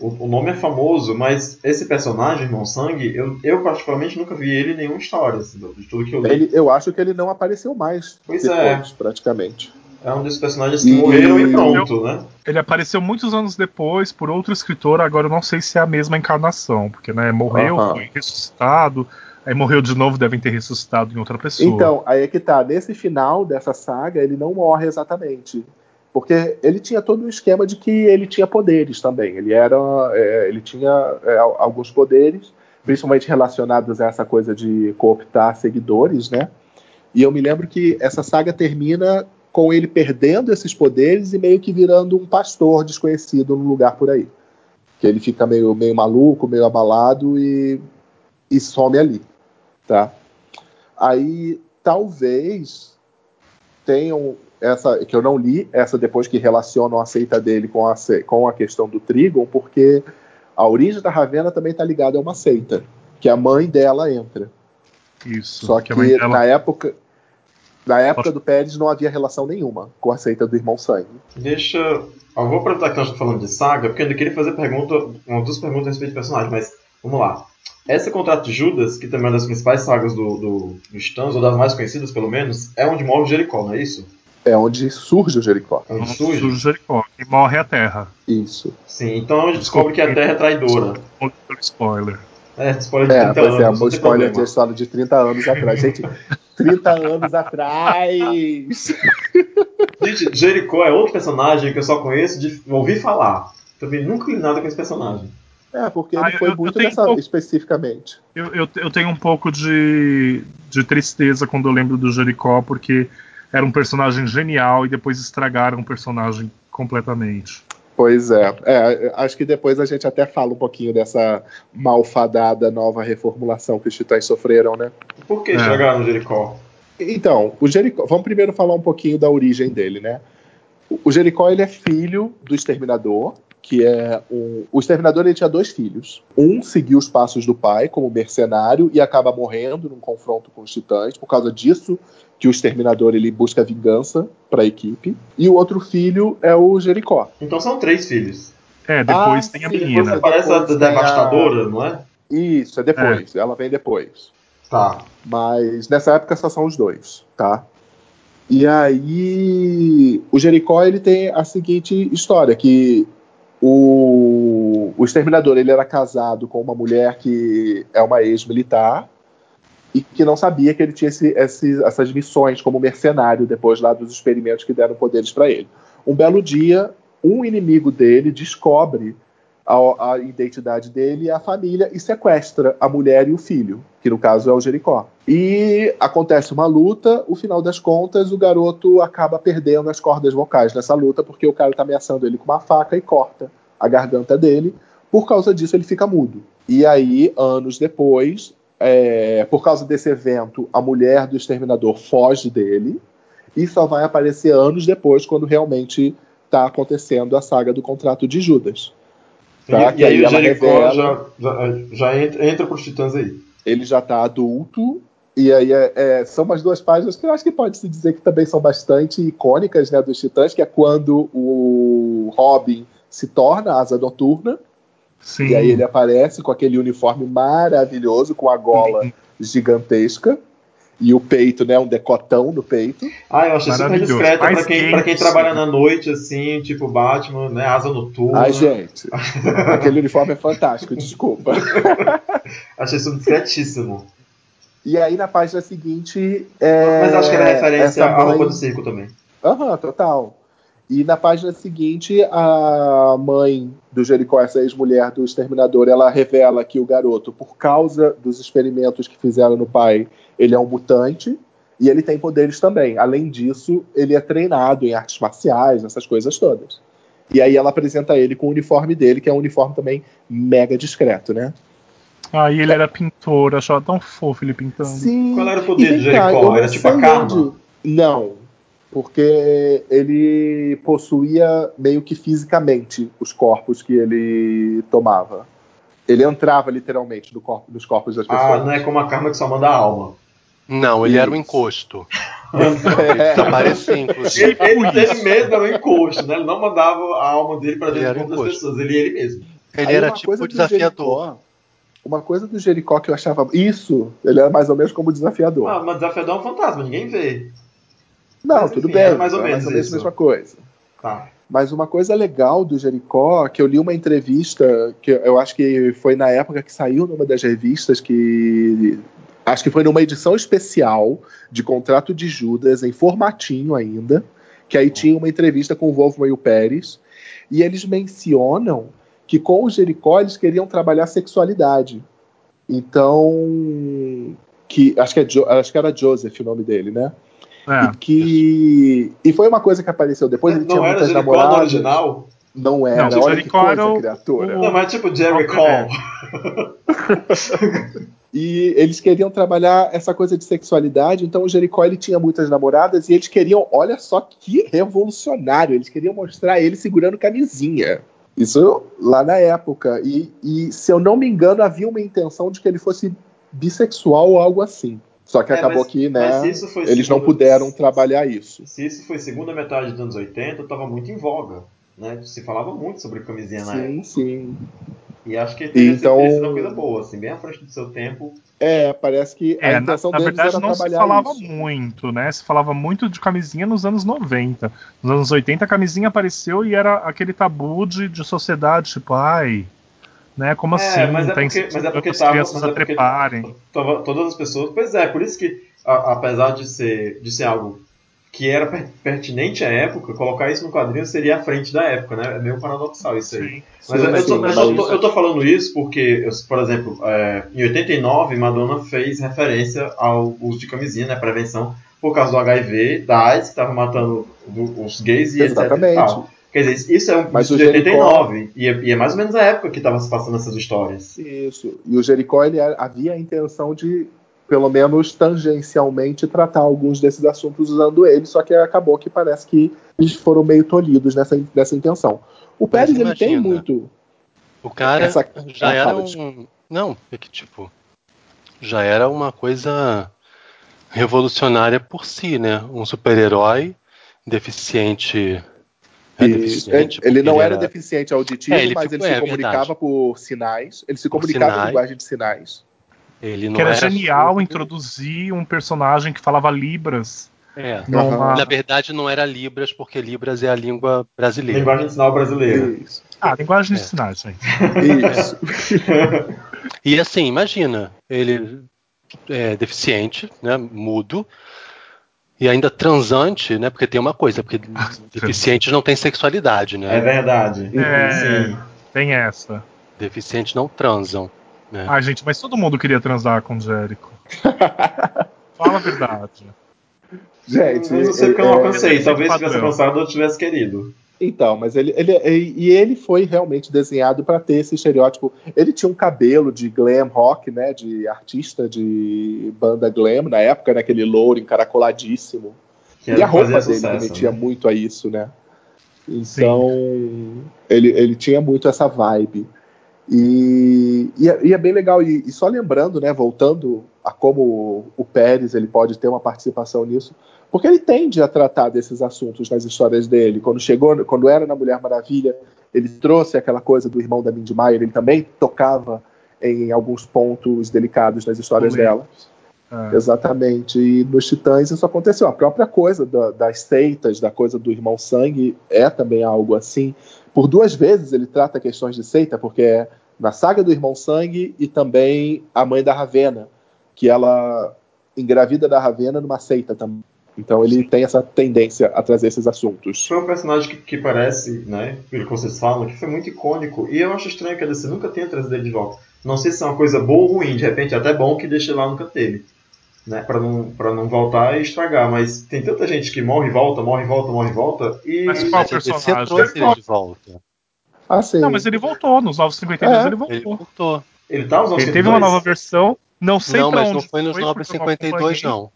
o, o nome é famoso, mas esse personagem, Irmão Sangue, eu, eu particularmente nunca vi ele em nenhuma história, assim, de tudo que eu li. Ele, eu acho que ele não apareceu mais Pois depois, praticamente. É um desses personagens que E- morreram e pronto, né? Ele apareceu muitos anos depois por outro escritor, agora eu não sei se é a mesma encarnação, porque né, morreu, Aham. foi ressuscitado, aí morreu de novo, devem ter ressuscitado em outra pessoa. Então, aí é que tá. Nesse final dessa saga, ele não morre exatamente. Porque ele tinha todo um esquema de que ele tinha poderes também. Ele era. é, ele tinha é, alguns poderes, principalmente relacionados a essa coisa de cooptar seguidores, né? E eu me lembro que essa saga termina com ele perdendo esses poderes e meio que virando um pastor desconhecido num lugar por aí. Que ele fica meio, meio maluco, meio abalado e, e some ali, tá? Aí talvez tenham essa que eu não li essa depois que relacionam a seita dele com a com a questão do Trigon, porque a origem da Ravena também está ligada a uma seita que a mãe dela entra. Isso. Só que mãe dela- na época na época do Pérez não havia relação nenhuma com a seita do irmão Sangue. Deixa. Eu vou aproveitar que nós estamos falando de saga, porque eu ainda queria fazer pergunta, uma duas perguntas a respeito de personagem, mas vamos lá. Essa Contrato de Judas, que também é uma das principais sagas do, do, dos Thanos, ou das mais conhecidas pelo menos, é onde morre o Jericó, não é isso? É onde surge o Jericó. É onde surge? surge Jericó, e morre a Terra. Isso. Sim, então é onde descobre que a Terra é traidora. Outro Spoiler. É, spoiler de É, 30 pois é, anos. um não tem spoiler de história de 30 anos atrás. Gente, 30 anos atrás! Gente, Jericó é outro personagem que eu só conheço de ouvir falar. Também nunca li nada com esse personagem. É, porque Ah, ele foi eu- eu muito tenho nessa um pouco- especificamente. Eu, eu, eu tenho um pouco de, de tristeza quando eu lembro do Jericó, porque era um personagem genial e depois estragaram o personagem completamente. Pois é. é. Acho que depois a gente até fala um pouquinho dessa malfadada nova reformulação que os titãs sofreram, né? Por que É. chegaram no Jericó? Então, o Jericó, vamos primeiro falar um pouquinho da origem dele, né? O- O Jericó ele é filho do Exterminador, que é um, o Exterminador ele tinha dois filhos. Um seguiu os passos do pai como mercenário e acaba morrendo num confronto com os Titãs. Por causa disso, que o Exterminador ele busca vingança para a equipe. E o outro filho é o Jericó. Então são três filhos. É, depois Ah, tem a sim, menina. você- Parece a Depois tem a- devastadora, não é? Isso, é depois. Ela vem depois. Tá. Mas nessa época só são os dois, tá? E aí o Jericó ele tem a seguinte história que o, o exterminador ele era casado com uma mulher que é uma ex-militar e que não sabia que ele tinha esse- esse- essas missões como mercenário depois lá dos experimentos que deram poderes para ele. Um belo dia, um inimigo dele descobre a, a identidade dele e a família e sequestra a mulher e o filho, que no caso é o Jericó. E acontece uma luta, o final das contas, o garoto acaba perdendo as cordas vocais nessa luta, porque o cara tá ameaçando ele com uma faca e corta a garganta dele. Por causa disso, ele fica mudo. E aí, anos depois, é, por causa desse evento, a mulher do exterminador foge dele e só vai aparecer anos depois, quando realmente está acontecendo a saga do contrato de Judas. Tá, e, que e aí aí o ela Jericó revela- já, já, já entra, entra pros titãs aí. ele já está adulto. E aí é- é, são umas duas páginas que eu acho que pode se dizer que também são bastante icônicas né, dos Titãs, que é quando o Robin se torna asa noturna, Sim. e aí ele aparece com aquele uniforme maravilhoso, com a gola gigantesca, e o peito, né, um decotão no peito. Ah, eu achei super discreto pra quem, pra quem trabalha na noite, assim, tipo Batman, né? Asa noturna. Ai, gente, aquele uniforme é fantástico, desculpa. Achei isso discretíssimo. E aí na página seguinte. É, Mas acho que era referência à roupa do circo também. Aham, total. E na página seguinte, a mãe do Jericó, essa ex-mulher do exterminador, ela revela que o garoto, por causa dos experimentos que fizeram no pai, ele é um mutante e ele tem poderes também. Além disso, ele é treinado em artes marciais, essas coisas todas. E aí ela apresenta ele com o uniforme dele, que é um uniforme também mega discreto, né? Aí ele era pintor, achava tão fofo ele pintando. Sim. Qual era o poder E de cá, Jericó? Era tipo a Karma? onde- Não, porque ele possuía meio que fisicamente os corpos que ele tomava. Ele entrava literalmente no corpo, nos corpos das pessoas. Ah, não é como a Karma que só manda a alma. Não, ele era um Isso. encosto. É. Desaparecia, Ele, inclusive. ele, ele mesmo era um encosto, né? Ele não mandava a alma dele pra Ele dentro do corpo das pessoas, ele ele mesmo. Ele Aí era uma tipo coisa o do desafiador. Jericó- uma coisa do Jericó que eu achava. Isso, ele era mais ou menos como desafiador. Ah, mas desafiador é um fantasma, ninguém vê. Não, mas tudo enfim, bem. era mais ou menos mais ou menos a mesma coisa. Tá. Mas uma coisa legal do Jericó, que eu li uma entrevista, que eu acho que foi na época que saiu numa das revistas, que acho que foi numa edição especial de Contrato de Judas, em formatinho ainda, que aí tinha uma entrevista com o Wolfman e o Pérez, e eles mencionam que com o Jericó eles queriam trabalhar sexualidade. Então, que acho que, é Jo- acho que era Joseph o nome dele, né? É. E que e foi uma coisa que apareceu depois. Ele não tinha era muitas Jericó no namoradas. original? Não era. Não, Olha Jericó que coisa, era o- criatura. Não, mas tipo Jericó. É. E eles queriam trabalhar essa coisa de sexualidade. Então o Jericó ele tinha muitas namoradas e eles queriam, olha só que revolucionário. Eles queriam mostrar ele segurando camisinha. Isso lá na época. E, e se eu não me engano havia uma intenção de que ele fosse bissexual ou algo assim. Só que É, acabou mas- que, né? Eles não segundo- puderam trabalhar isso. Se isso foi segunda metade dos anos 80, tava muito em voga. Né? Se falava muito sobre camisinha na época. Sim, sim. E acho que teria Então- sido- uma coisa boa, assim, bem à frente do seu tempo. É, parece que a É, na, intenção na deles verdade era não se falava isso. muito, né? Se falava muito de camisinha nos anos 90. Nos anos 80 a camisinha apareceu e era aquele tabu de, de sociedade, tipo, ai, Né? Como É, assim? mas é tá porque- incentivando mas é porque as tava- crianças a é treparem. Tava- todas as pessoas. Pois é, por isso que, a- apesar de ser, de ser algo que era per- pertinente à época, colocar isso no quadrinho seria à frente da época, né? É meio paradoxal isso aí. Sim. Mas Sim, eu, mas eu tô, sim, mas eu tô- eu tô falando isso porque, eu- por exemplo, é, em 89, Madonna fez referência ao uso de camisinha, né? Prevenção, por causa do HIV, da AIDS, que tava matando do- os gays e etc. Exatamente. tal. Quer dizer, isso é um Mas de Jericó- 89, e é, e é mais ou menos a época que tava se passando essas histórias. Isso. E o Jericó ele havia a intenção de, pelo menos tangencialmente, tratar alguns desses assuntos usando ele, só que acabou que parece que eles foram meio tolhidos nessa, nessa intenção. O Mas Pérez ele tem muito. O cara Essa- já Ah, era fala, um. Não, é que tipo. Já era uma coisa revolucionária por si, né? Um super-herói deficiente. É E deficiente. ele, ele não porque era deficiente auditivo, É, ele mas ficou- ele se é, comunicava verdade. por sinais. Ele se comunicava em sinais. linguagem de sinais. Ele não Que era era genial surdo. introduzir um personagem que falava Libras É. numa. Na verdade, não era Libras, porque Libras é a língua brasileira. Linguagem de sinal brasileira. Isso. Ah, linguagem de É. sinais, gente. Isso. E assim, imagina, ele é deficiente, né, mudo, e ainda transante, né, porque tem uma coisa, porque deficientes não tem sexualidade, É né, verdade. É. Sim. Tem essa. deficientes não transam. né. Ai, gente, mas todo mundo queria transar com o Jericho. Fala a verdade. Gente, eu não sei porque eu não é- alcancei. é Talvez se tivesse alcançado eu tivesse querido. Então, mas ele, ele e e ele foi realmente desenhado para ter esse estereótipo. Ele tinha um cabelo de glam rock, né, de artista de banda glam na época, né, aquele louro encaracoladíssimo. Que E a roupa dele remetia né? muito a isso, né? Então, ele, ele tinha muito essa vibe. E, e, é, e é bem legal. E, e só lembrando, né, voltando a como o Pérez ele pode ter uma participação nisso, porque ele tende a tratar desses assuntos nas histórias dele. Quando chegou, quando era na Mulher Maravilha, ele trouxe aquela coisa do irmão da Mindy Meyer, ele também tocava em alguns pontos delicados nas histórias dela. É. Exatamente. E nos Titãs isso aconteceu. A própria coisa da- das seitas, da coisa do irmão sangue, é também algo assim. Por duas vezes ele trata questões de seita, porque é na saga do irmão sangue e também a mãe da Ravena, que ela engravida da Ravena numa seita também. Então ele tem essa tendência a trazer esses assuntos. Foi um personagem que, que parece, né, pelo que vocês falam, que foi muito icônico. E eu acho estranho que a DC nunca tenha trazido ele de volta. Não sei se é uma coisa boa ou ruim, de repente é até bom que deixe lá nunca teve. Né, pra, não, pra não voltar e estragar. Mas tem tanta gente que morre e volta, morre e volta, morre e volta. E. Mas qual personagem? trouxe ele de volta. Ah, sim. Não, mas ele voltou. Nos Novos 52 É. ele Ele voltou. voltou. Ele tá usando Ele teve uma nova versão. Não sei Não, pra mas onde não foi nos porque eu não 952, acompanhei. não.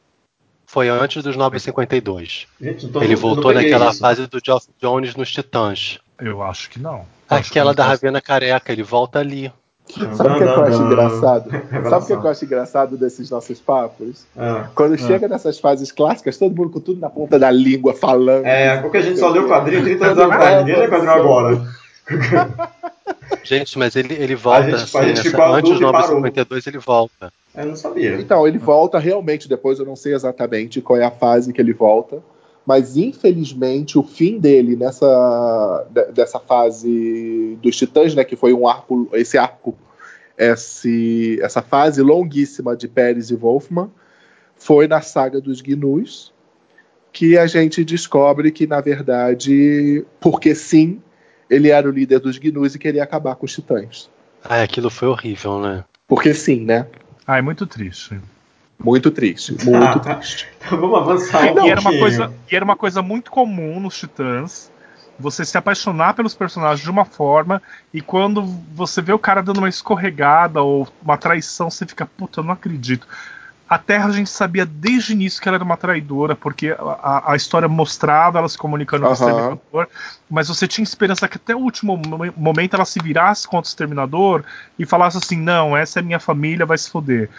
Foi antes dos 952. Gente, então Ele eu não voltou naquela isso. fase do Geoff Jones nos Titãs. Eu acho que não. Acho Aquela que da não. Ravena careca, ele volta ali. Sabe o que, é que eu acho engraçado? Sabe o que, é eu acho engraçado desses nossos papos? Ah. Quando chega nessas fases clássicas, todo mundo com tudo na ponta da língua falando. É, porque a gente só leu o quadrinho 30 anos atrás, ninguém lê quadrinho agora. Gente, mas ele, ele volta gente- a assim, gente nessa- ficou antes dos adulto e parou. 952 ele volta. Eu não sabia. Então, ele volta realmente depois, eu não sei exatamente qual é a fase que ele volta, mas infelizmente o fim dele nessa de- dessa fase dos Titãs, né, que foi um arco, esse arco, esse, essa fase longuíssima de Pérez e Wolfman, foi na saga dos Gnus, que a gente descobre que na verdade, porque sim, ele era o líder dos Gnus e queria acabar com os Titãs. Ah, aquilo foi horrível, né? Porque sim, né? Ah, é muito triste. Muito triste, muito triste. Então vamos avançar um E era, uma coisa, e era uma coisa muito comum nos Titãs. Você se apaixonar pelos personagens de uma forma, e quando você vê o cara dando uma escorregada ou uma traição, você fica, puta, eu não acredito. A Terra a gente sabia desde o início que ela era uma traidora, porque a, a- a história mostrava ela se comunicando com o. Exterminador, mas você tinha esperança que até o último mo- momento ela se virasse contra o Exterminador e falasse assim: não, essa é minha família, vai se foder.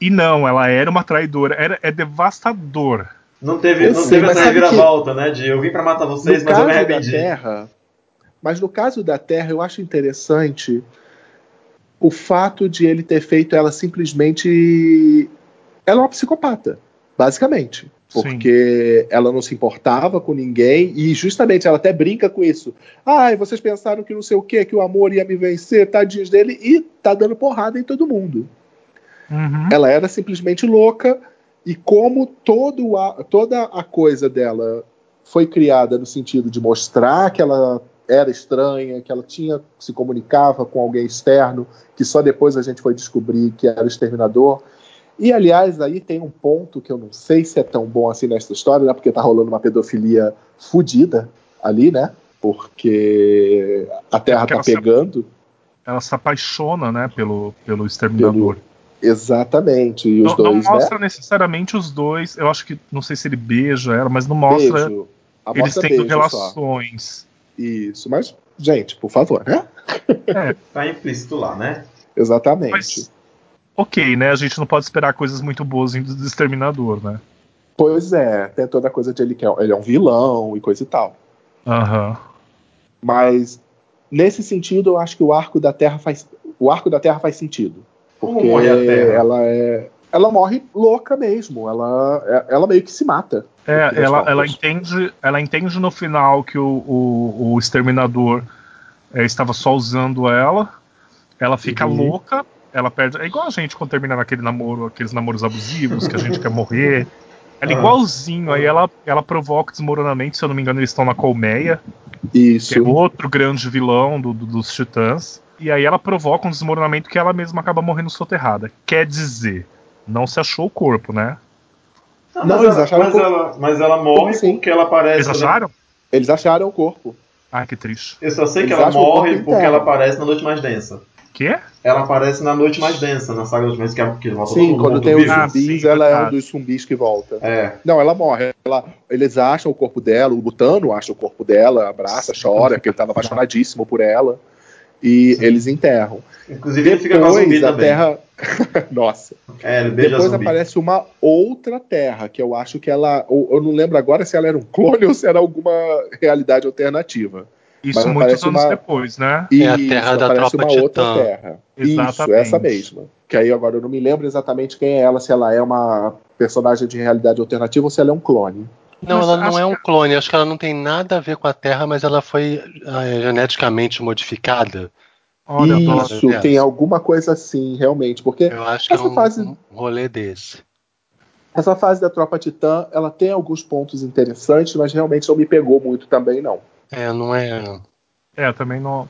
E não, ela era uma traidora. Era, é devastador. Não teve, Eu não sei, teve essa sabe que- reviravolta, né? De eu vim pra matar vocês, no mas eu me caso da arrependi. Terra, mas no caso da Terra, eu acho interessante o fato de ele ter feito ela simplesmente. Ela é uma psicopata, basicamente. Porque ela não se importava com ninguém e justamente ela até brinca com isso. Ai, vocês pensaram que não sei o que, que o amor ia me vencer, tadinhos dele, e tá dando porrada em todo mundo. Uhum. Ela era simplesmente louca e como todo a, toda a coisa dela foi criada no sentido de mostrar que ela era estranha, que ela tinha se comunicava com alguém externo, que só depois a gente foi descobrir que era o exterminador. E aliás, aí tem um ponto que eu não sei se é tão bom assim nessa história, né? Porque tá rolando uma pedofilia fodida ali, né? Porque a Terra Porque tá ela se- pegando. Ela se apaixona, né, pelo, pelo exterminador. Exatamente. E os Não, não dois, mostra né? necessariamente os dois. Eu acho que. Não sei se ele beija ela, mas não mostra Beijo. A eles mostra tendo beijo só. relações. Isso, mas, gente, por favor, né? Tá implícito lá, né? Exatamente. Mas. Ok, né? A gente não pode esperar coisas muito boas vindo do exterminador, né? Pois é, tem toda a coisa de ele que é, ele é um vilão e coisa e tal. Aham. Mas nesse sentido, eu acho que o arco da Terra faz o arco da Terra faz sentido, porque morre a Terra? ela é ela morre louca mesmo, ela é- ela meio que se mata. É, ela, ela, entende, ela entende no final que o, o, o exterminador é, estava só usando ela. Ela fica Uhum. louca, ela perde. É igual a gente quando termina naquele namoro, aqueles namoros abusivos, que a gente quer morrer. Ela é Ah. igualzinho, aí ela, ela provoca desmoronamento, se eu não me engano, eles estão na colmeia, Isso. que é outro grande vilão do- do- dos titãs. E aí ela provoca um desmoronamento que ela mesma acaba morrendo soterrada. Quer dizer, não se achou o corpo, né? Não, Não, mas, eles ela, acharam mas, que- ela, mas ela morre assim? porque ela aparece. Eles acharam? Eles acharam o corpo. Ah, que triste. Eu só sei que Eles ela acham o morre corpo porque ela aparece na noite mais densa. Quê? Ela aparece na noite mais densa, na saga dos meses, que, é, que volta Sim, quando tem os. Ah, zumbis, sim, ela é um dos zumbis que volta. É. Não, ela morre. Ela- eles acham o corpo dela, o Butano acha o corpo dela, abraça, chora, porque ele estava apaixonadíssimo por ela. E eles enterram. Inclusive ele fica com a zumbi Depois a. Terra. Nossa. É, ele beija a Depois zumbi. aparece uma outra Terra, que eu acho que ela. Eu não lembro agora se ela era um clone ou se era alguma realidade alternativa. Isso muitos anos uma- depois, né? É a Isso, Terra da Tropa uma outra Titã. Terra. Isso, Exatamente. essa mesma. Que aí agora eu não me lembro exatamente quem é ela, se ela é uma personagem de realidade alternativa ou se ela é um clone. Não, Mas ela não é um clone. Acho que ela não tem nada a ver com a Terra, mas ela foi eh, geneticamente modificada. Olha. Isso, tem alguma coisa assim, realmente. Porque Eu acho que é Essa um, fase- um rolê desse. essa fase da Tropa Titã, ela tem alguns pontos interessantes, mas realmente não me pegou muito também, não. É, não é. É, também não.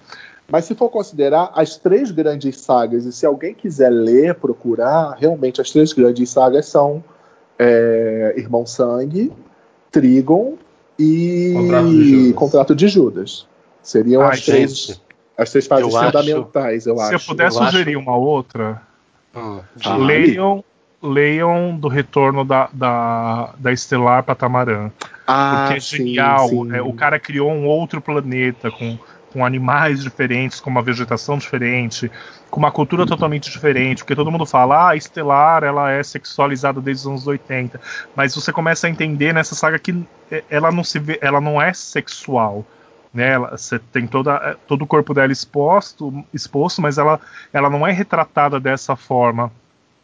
Mas se for considerar as três grandes sagas, e se alguém quiser ler, procurar, realmente as três grandes sagas são é, Irmão Sangue, Trigon e Contrato de Judas. Contrato de Judas. Seriam Ai, as, três, gente, as três fases eu acho- fundamentais, eu Se acho. eu puder eu sugerir acho- uma outra, Hum, Ah, leiam, leiam do retorno da, da, da Estelar para Tamarã. Ah, Porque é sim, genial. sim. É, o cara criou um outro planeta com, com animais diferentes, com uma vegetação diferente, com uma cultura totalmente diferente. Porque todo mundo fala, ah, a Estelar ela é sexualizada desde os anos 80. Mas você começa a entender nessa saga que é, ela não se vê, ela não é sexual. Né, ela, você tem toda, todo o corpo dela exposto, exposto, mas ela, ela não é retratada dessa forma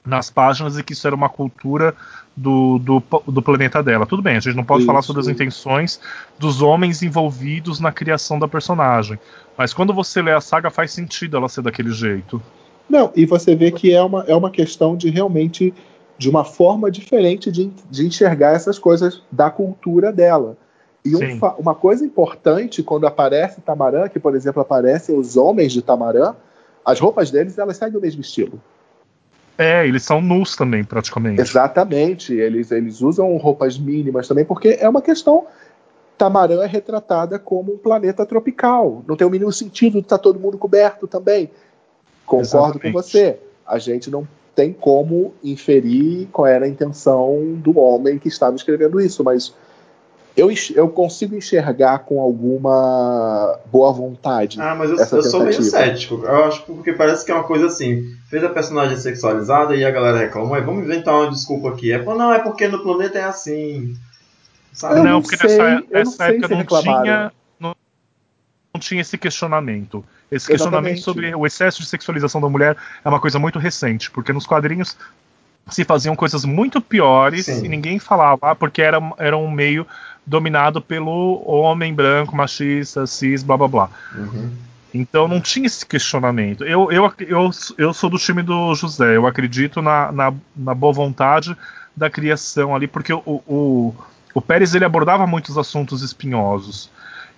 nas páginas e que isso era uma cultura do, do, do planeta dela. Tudo bem, a gente não pode falar Isso. sobre as intenções dos homens envolvidos na criação da personagem. Mas quando você lê a saga, faz sentido ela ser daquele jeito. Não, e você vê que é uma, é uma questão de realmente de uma forma diferente de, de enxergar essas coisas da cultura dela. E um uma coisa importante quando aparece Tamarã, que por exemplo aparecem os homens de Tamarã, as roupas deles elas seguem o mesmo estilo. É, eles são nus também, praticamente. Exatamente, eles, eles usam roupas mínimas também, porque é uma questão. Tamarã é retratada como um planeta tropical. Não tem o mínimo sentido de estar todo mundo coberto também. Concordo com Exatamente. você. A gente não tem como inferir qual era a intenção do homem que estava escrevendo isso, mas eu, eu consigo enxergar com alguma boa vontade. Ah, mas eu, essa eu sou meio cético. Eu acho que porque parece que é uma coisa assim. Fez a personagem sexualizada e a galera reclamou. "Ué, Vamos inventar uma desculpa aqui. É, não, é porque no planeta é assim. Sabe? Eu não, não porque sei, nessa, eu não nessa sei época se não tinha, não, não tinha esse questionamento. Esse questionamento Exatamente. sobre o excesso de sexualização da mulher é uma coisa muito recente, porque nos quadrinhos se faziam coisas muito piores Sim. e ninguém falava, ah, porque era, era um meio dominado pelo homem branco, machista, cis, blá blá blá. Uhum. Então não tinha esse questionamento. Eu, eu, eu, eu sou do time do José, eu acredito na, na, na boa vontade da criação ali, porque o, o, o Pérez ele abordava muitos assuntos espinhosos.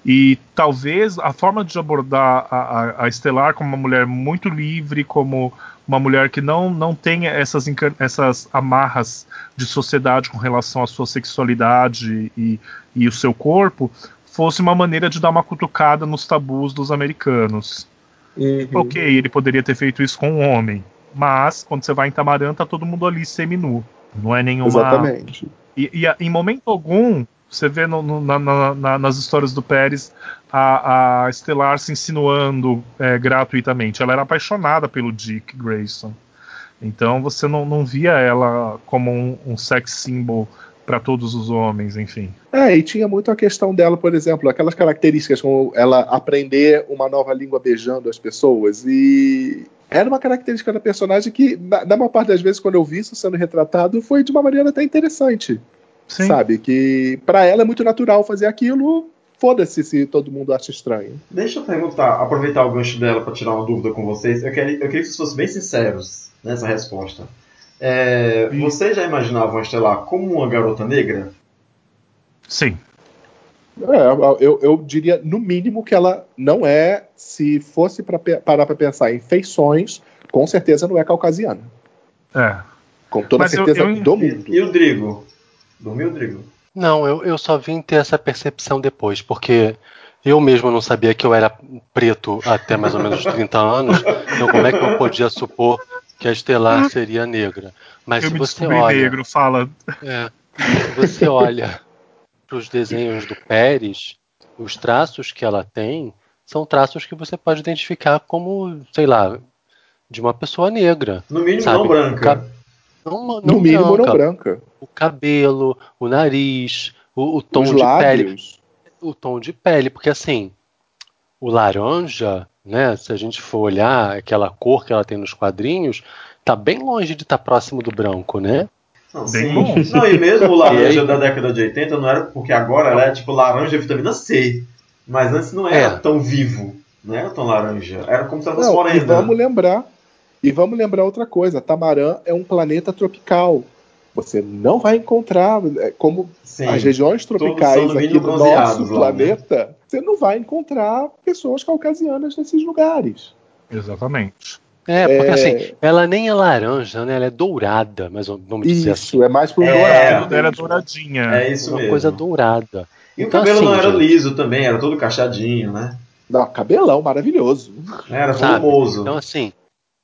E talvez a forma de abordar a, a, a Estelar como uma mulher muito livre, como uma mulher que não, não tem essas, essas amarras de sociedade com relação à sua sexualidade e, e o seu corpo, fosse uma maneira de dar uma cutucada nos tabus dos americanos. Uhum. Ok, ele poderia ter feito isso com um homem, mas quando você vai em Tamarã, tá todo mundo ali seminu. Não é nenhuma. Exatamente. E, e em momento algum, você vê no- no- na- na- na- nas histórias do Pérez a, a Estelar se insinuando é, gratuitamente. Ela era apaixonada pelo Dick Grayson. Então você não, não via ela como um, um sex symbol para todos os homens, enfim. É, e tinha muito a questão dela, por exemplo, aquelas características como ela aprender uma nova língua beijando as pessoas. E era uma característica da personagem que, na, na maior parte das vezes, quando eu vi isso sendo retratado, foi de uma maneira até interessante. Sim. Sabe? Que pra ela é muito natural fazer aquilo. Foda-se se todo mundo acha estranho. Deixa eu perguntar, aproveitar o gancho dela para tirar uma dúvida com vocês. Eu queria, eu queria que vocês fossem bem sinceros nessa resposta. É, vocês já imaginavam a Estelar como uma garota negra? Sim. É, eu, eu diria, no mínimo, que ela não é, se fosse pra parar pra pensar em feições, com certeza não é caucasiana. É. Com toda Mas eu- certeza eu- do E, mundo. e o Drigo? Dormiu, Drigo? Não, eu, eu só vim ter essa percepção depois, porque eu mesmo não sabia que eu era preto até mais ou menos 30 anos, então como é que eu podia supor que a Estelar seria negra? Mas eu se me você olha, negro, fala. é, se você olha para os desenhos do Pérez, os traços que ela tem são traços que você pode identificar como, sei lá, de uma pessoa negra. No mínimo Sabe, não branca. Não, não No mínimo, branca. não branca. O cabelo, o nariz, o, o tom Os de pele. lábios. o tom de pele, porque assim, o laranja, né, se a gente for olhar aquela cor que ela tem nos quadrinhos, tá bem longe de estar próximo do branco, né? Não, Bem sim. bom. Não, e mesmo o laranja aí? da década de 80 não era porque agora ela é tipo laranja e vitamina C. Mas antes não era É. tão vivo. Não era tão laranja. Era como se ela fosse Não, e morena. vamos lembrar. E vamos lembrar outra coisa: Tamarã é um planeta tropical. Você não vai encontrar, é, como Sim. as regiões tropicais aqui do nosso lá, né? planeta, você não vai encontrar pessoas caucasianas nesses lugares. Exatamente. É, porque É. assim, ela nem é laranja, né? Ela é dourada, mas vamos dizer assim. Isso, é mais pro É, dourado. Ela é mesmo. douradinha. É isso uma mesmo. coisa dourada. E o Então, cabelo assim, não era gente, liso também, era todo cacheadinho, né? Não, cabelão, maravilhoso. Era Sabe? volumoso. Então, assim,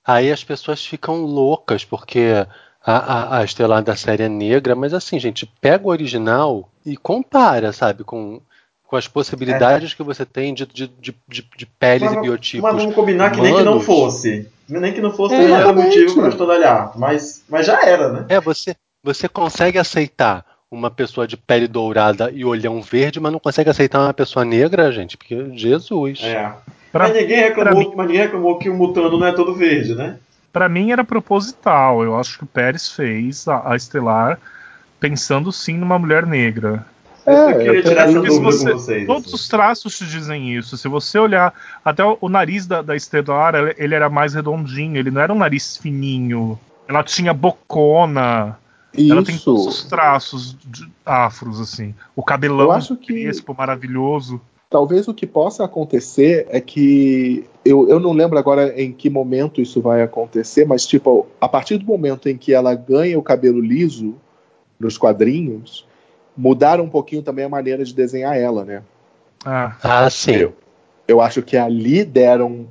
aí as pessoas ficam loucas porque a, a, a Estelar da série é negra, mas assim, gente, pega o original e compara, sabe, com, com as possibilidades que você tem de, de, de, de, peles Mas, e biotipos. mas vamos combinar que nem que não fosse. Nem que não fosse, É, exatamente. motivo para estudalhar. Mas, mas já era, né? É, você, você consegue aceitar uma pessoa de pele dourada e olhão verde, mas não consegue aceitar uma pessoa negra, gente, porque Jesus. É. Pra, mas, ninguém reclamou, mas ninguém reclamou que o Mutano não é todo verde, né? pra mim era proposital. Eu acho que o Pérez fez a, a Estelar pensando sim numa mulher negra. É, eu queria tirar essa dúvida você- com vocês. Todos assim. os traços te dizem isso. Se você olhar, até o, o nariz da, da Estelar, ele, ele era mais redondinho, ele não era um nariz fininho. Ela tinha bocona. Ela tem todos os Isso. traços de afros, assim. O cabelão Eu acho que- crespo, maravilhoso. Talvez o que possa acontecer é que. Eu, eu não lembro agora em que momento isso vai acontecer, mas, tipo, a partir do momento em que ela ganha o cabelo liso nos quadrinhos, mudaram um pouquinho também a maneira de desenhar ela, né? Ah, Ah, sim. Eu, eu acho que ali deram,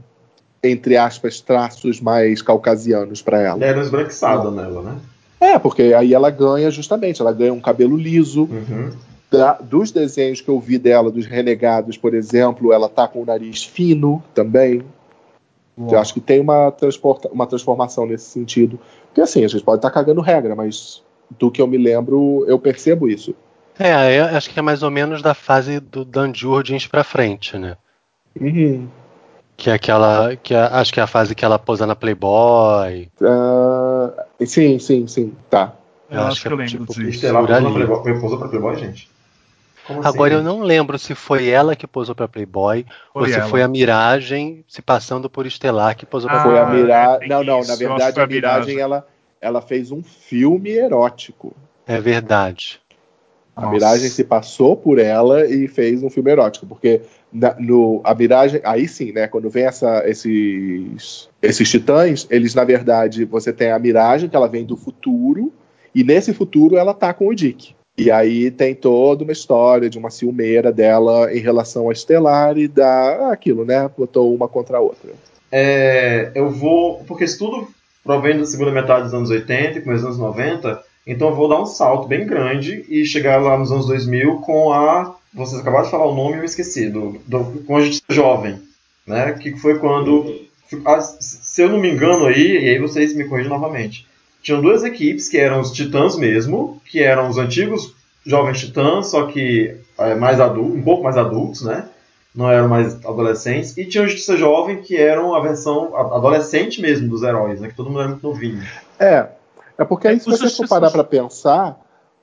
entre aspas, traços mais caucasianos para ela. Deram esbranquiçada nela, né? É, porque aí ela ganha justamente, ela ganha um cabelo liso. Uhum. Da- dos desenhos que eu vi dela, dos Renegados, por exemplo, ela tá com o nariz fino também. Eu acho que tem uma, transporta- uma transformação nesse sentido. Porque assim, a gente pode estar cagando regra, mas do que eu me lembro, eu percebo isso. É, eu acho que é mais ou menos da fase do Dan Jurgens pra frente, né? Que é aquela. Que é- acho que é a fase que ela posa na Playboy. Ah, Sim, sim, sim. Tá. Eu, Eu acho acho que eu é lembro tipo disso. Estelar Por posou pra. Playboy, Playboy, gente? Como assim, Agora eu gente? não lembro se foi ela que posou pra Playboy ou Foi se ela. foi a Miragem se passando por Estelar que posou pra Ah, Foi a Playboy. Miragem. não, não, isso, na eu verdade a Miragem. ela, ela fez um filme erótico. É verdade. A Nossa. Miragem se passou por ela e fez um filme erótico, porque na- no, a Miragem, aí sim, né? Quando vem essa, esses, esses titãs, eles na verdade, você tem a Miragem, que ela vem do futuro, e nesse futuro ela tá com o Dick. E aí tem toda uma história de uma ciumeira dela em relação a Estelar e da aquilo, né? Botou uma contra a outra. É, eu vou. Porque isso tudo provém da segunda metade dos anos 80 e começo dos anos 90. Então eu vou dar um salto bem grande e chegar lá nos anos 2000 com a. Vocês acabaram de falar o nome e eu esqueci. Do, do, com a Justiça Jovem. Né? Que foi quando. ah, Se eu não me engano aí, e aí vocês me corrigem novamente. Tinham duas equipes que eram os Titãs mesmo, que eram os antigos Jovens Titãs, só que é, mais adultos, um pouco mais adultos, né? não eram mais adolescentes, e tinha o Justiça Jovem, que eram a versão adolescente mesmo dos heróis, né? Que todo mundo era muito novinho. É, é porque aí É, se o você for parar pra pensar,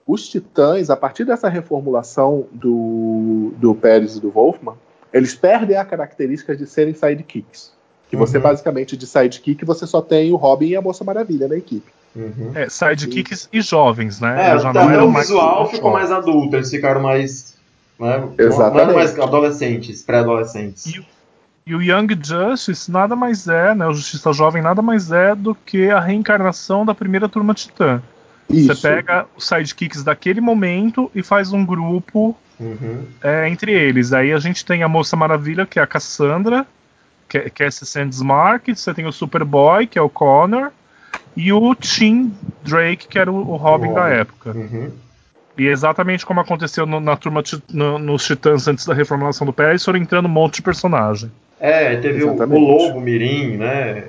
os Titãs, a partir dessa reformulação do, do Pérez e do Wolfman, eles perdem a característica de serem sidekicks. Que você, Uhum. basicamente, de sidekick, você só tem o Robin e a Moça Maravilha na equipe. Uhum. É, sidekicks e jovens, né? É, já até não eram o mais visual ficou mais adulto, eles ficaram mais. Né, Exatamente. mais adolescentes, pré-adolescentes. E- E o Young Justice nada mais é, né? O Justiça Jovem nada mais é do que a reencarnação da primeira turma Titã. Isso. Você pega os sidekicks daquele momento e faz um grupo Uhum. é, entre eles. Aí a gente tem a Moça Maravilha, que é a Cassandra, que é, que é esse Sandsmark, você tem o Superboy, que é o Connor, e o Tim Drake, que era o, o Robin da época. Uhum. E exatamente como aconteceu no- na turma ti- no- nos Titãs antes da reformulação do Pérez, foram entrando um monte de personagem. É, teve o, o. Lobo Mirim, né?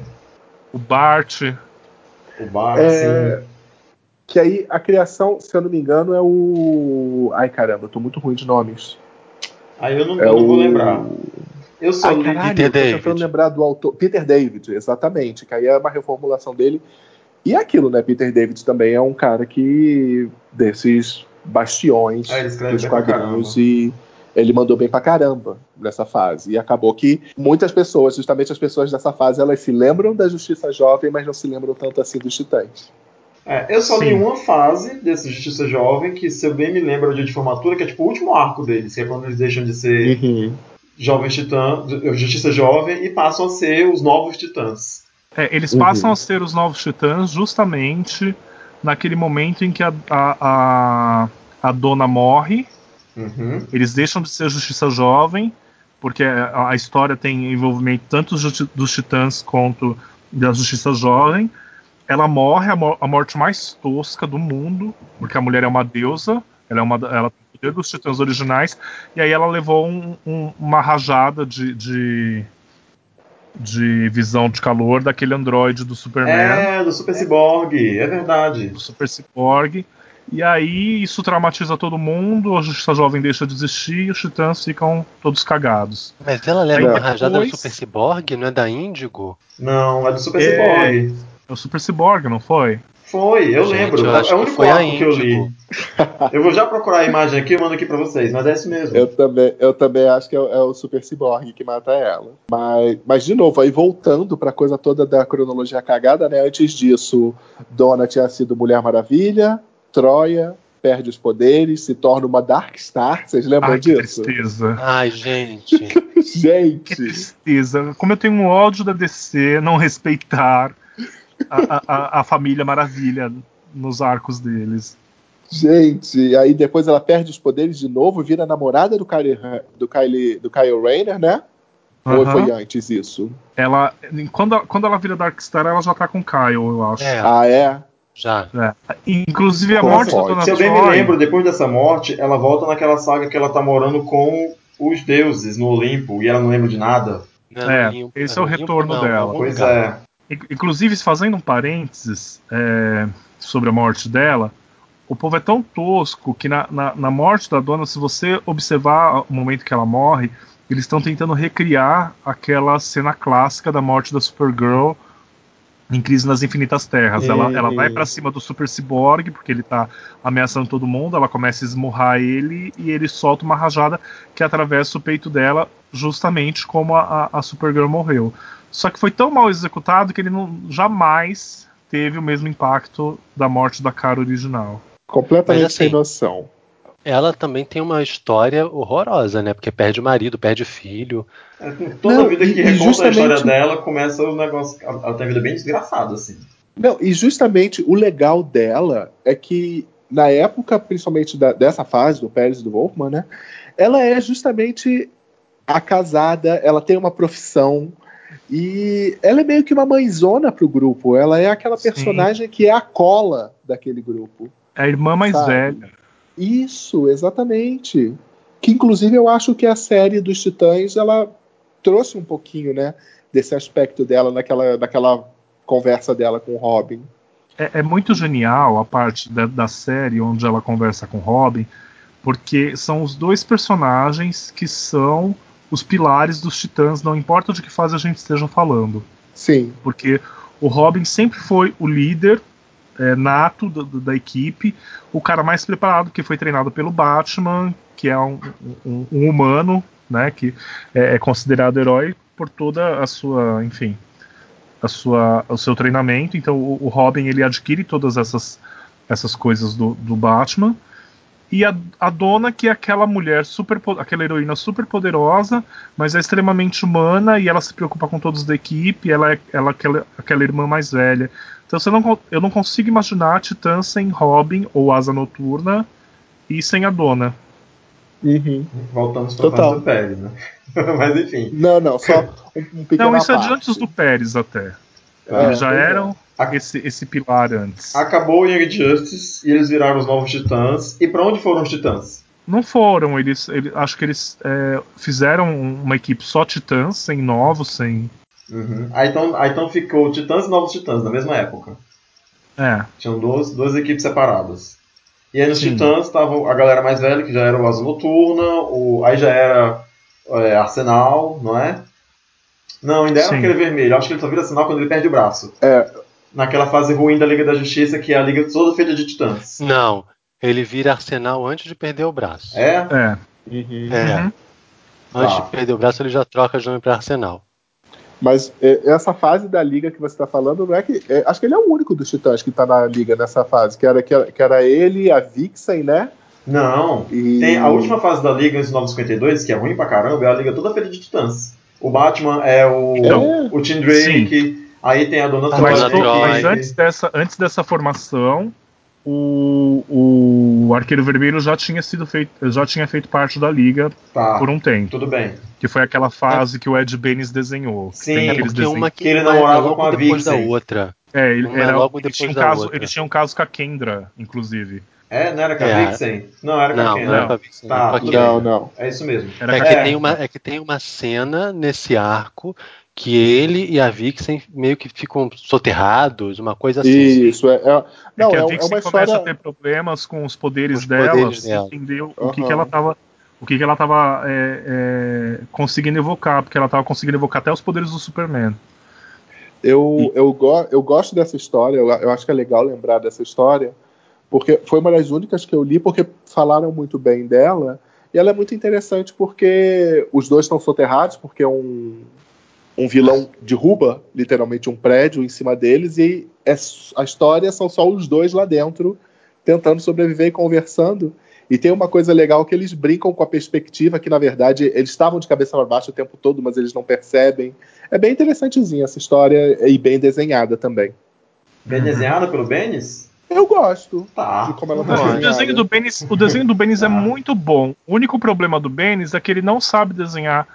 O Bart, O Bart, É, sim. Que aí a criação, se eu não me engano, é o. Ai caramba, eu tô muito ruim de nomes. Aí eu não, É eu não vou o- lembrar. Eu só Ai, caralho, Peter eu tô David. tentando lembrar do autor. Peter David, exatamente. Que aí é uma reformulação dele. E é aquilo, né? Peter David também é um cara que. desses bastiões É, dos quadrinhos e ele mandou bem pra caramba nessa fase. E acabou que muitas pessoas, justamente as pessoas dessa fase, elas se lembram da Justiça Jovem, mas não se lembram tanto assim dos Titãs. É, eu só li Sim. uma fase desse Justiça Jovem, que se eu bem me lembro é o dia de formatura, que é tipo o último arco deles, que é quando eles deixam de ser jovens titãs, Justiça Jovem, e passam a ser os novos titãs. É, eles Uhum. passam a ser os novos titãs justamente naquele momento em que a, a, a, a dona morre. Uhum. Eles deixam de ser Justiça Jovem, porque a, a história tem envolvimento tanto dos, dos titãs quanto da Justiça Jovem. Ela morre, a, mo- a morte mais tosca do mundo, porque a mulher é uma deusa, ela, é uma, ela tem o poder dos titãs originais, e aí ela levou um- um- uma rajada de, de, de visão de calor daquele androide do Superman. É, do Super Cyborg, é verdade. do Super Cyborg. E aí isso traumatiza todo mundo, a Justiça Jovem deixa de existir e os titãs ficam todos cagados. Mas ela leva Aí uma rajada do Super Cyborg, não é da Índigo? Não, é do Super É. Cyborg. É o Super Cyborg, não foi? Foi, eu Gente, lembro. eu é acho o que único arco que eu li. Índigo. Eu vou já procurar a imagem aqui e mando aqui pra vocês, mas é isso mesmo. Eu também, eu também acho que é, o- é o Super Cyborg que mata ela. Mas, mas de novo, aí voltando pra coisa toda da cronologia cagada, né? Antes disso, Donna tinha sido Mulher Maravilha, Troia, perde os poderes, se torna uma Dark Star. Vocês lembram Ai, que disso? tristeza. Ai, gente. Que Gente, tristeza. Como eu tenho um ódio da DC não respeitar a, a- a- família Maravilha nos arcos deles. gente. Aí depois ela perde os poderes de novo, vira namorada do Kyle, do Kyle, do Kyle Rayner, né? Ou Aham. foi antes isso? Ela, quando, quando ela vira Darkstar, ela já tá com Kyle, eu acho. É, Ah, é? já. É. Inclusive a Como morte da? Dona Se eu bem me Troy- lembro, depois dessa morte, ela volta naquela saga que ela tá morando com os deuses no Olimpo e ela não lembra de nada. Não, É, esse é o retorno não, dela. Pois lugar. é. In- Inclusive, fazendo um parênteses é, sobre a morte dela, o povo é tão tosco que na, na, na morte da dona, se você observar o momento que ela morre, eles estão tentando recriar aquela cena clássica da morte da Supergirl em Crise nas Infinitas Terras. Ela, ela vai pra cima do Super Cyborg, porque ele tá ameaçando todo mundo, ela começa a esmurrar ele e ele solta uma rajada que atravessa o peito dela, justamente como a, a Supergirl morreu. Só que foi tão mal executado que ele não, jamais teve o mesmo impacto da morte da cara original. Completamente assim, sem noção. Ela também tem uma história horrorosa, né? Porque perde o marido, perde o filho. É, toda Não, vida que e reconta a história justamente- dela, começa o negócio. Ela tem uma vida bem desgraçada, assim. Não, e justamente o legal dela é que, na época, principalmente da- dessa fase, do Pérez e do Wolfman, né? Ela é justamente a casada, ela tem uma profissão. E ela é meio que uma mãezona pro grupo. Ela é aquela Sim. personagem que é a cola daquele grupo. É a irmã mais Sabe? velha. Isso, exatamente. Que inclusive eu acho que a série dos Titãs ela trouxe um pouquinho, né, desse aspecto dela naquela, naquela conversa dela com o Robin. É, é muito genial a parte da, da série onde ela conversa com Robin, porque são os dois personagens que são os pilares dos Titãs, não importa de que fase a gente esteja falando. Sim, Porque o Robin sempre foi o líder é, nato da, equipe, o cara mais preparado, que foi treinado pelo Batman, que é um, um- um humano, né, que é, é considerado herói por toda a sua, enfim, a sua, o seu treinamento. Então o, o Robin ele adquire todas essas, essas coisas do, do Batman. E a, a dona, que é aquela mulher super, aquela heroína super poderosa, mas é extremamente humana e ela se preocupa com todos da equipe, ela é ela, é aquela, aquela irmã mais velha. Então você não, eu não consigo imaginar Titã sem Robin ou Asa Noturna e sem a dona. Uhum. Voltamos pra Total. fase do Pérez, né? Mas enfim. Não, não, só um, um pequeno Não, isso é de parte. antes do Pérez até. É, Eles já é. eram A- esse, esse pilar antes. Acabou o Young Justice e eles viraram os novos titãs. E pra onde foram os titãs? Não foram, eles, ele- acho que eles é, fizeram uma equipe só Titãs, sem novos, sem. Uhum. Aí, então, aí então ficou Titãs e Novos Titãs na mesma época. É, Tinham duas, duas equipes separadas. E aí nos Sim. Titãs estavam a galera mais velha, que já era o Asa Noturna, o, aí já era é, Arsenal, não é? Não, ainda era Sim. aquele vermelho. Acho que ele só vira Arsenal quando ele perde o braço. É. Naquela fase ruim da Liga da Justiça, que é a Liga toda feita de Titãs. Não, ele vira Arsenal antes de perder o braço. É? é. Uhum. É, Uhum. Antes Tá. de perder o braço, ele já troca de nome pra Arsenal. Mas é, essa fase da liga que você está falando, não é que. é, acho que ele é o único dos titãs que tá na liga nessa fase. Que era, que era, que era ele, a Vixen, né? Não. E. Tem a última fase da Liga, esse 952, que é ruim pra caramba, é a Liga toda feita de Titãs. O Batman é o, Então, o Tim Drake, aí tem a Dona Mas, Troy, Troy. mas antes, dessa, antes dessa formação, o, o Arqueiro Vermelho já tinha sido feito, já tinha feito parte da liga Tá, por um tempo. tudo bem. Que foi aquela fase que o Ed Benes desenhou. que Sim, tem É aqueles porque uma que, Que ele é namorava logo com a depois da outra. É, ele, é era, logo ele, depois tinha um da caso, outra. ele tinha um caso com a Kendra, inclusive. É, não era com a É. Vixen? Não, era com a Kendra. não é Não. pra Vixen, Tá, é. Não, não. É isso mesmo. Era É com que, a tem uma, é que tem uma cena nesse arco que ele e a Vixen meio que ficam soterrados, uma coisa assim. Isso, é. é- não, que é, a é Vixen uma começa história. a ter problemas com os poderes Os dela, poderes dela. entender o que, que ela tava. O que, que ela tava é, é, conseguindo evocar, porque ela tava conseguindo evocar até os poderes do Superman. Eu, eu, go, eu gosto dessa história, eu, eu acho que é legal lembrar dessa história, porque foi uma das únicas que eu li, porque falaram muito bem dela, e ela é muito interessante porque os dois estão soterrados, porque um, um vilão derruba literalmente um prédio em cima deles, e é, a história são só os dois lá dentro, tentando sobreviver e conversando. E tem uma coisa legal que eles brincam com a perspectiva que, na verdade, eles estavam de cabeça para baixo o tempo todo, mas eles não percebem. É bem interessantezinha essa história e bem desenhada também. Bem desenhada pelo Benes? Eu gosto Tá. de como ela O tá Olha, desenho desenhada. do Benes, o desenho do Benes é Ah. muito bom. O único problema do Benes é que ele não sabe desenhar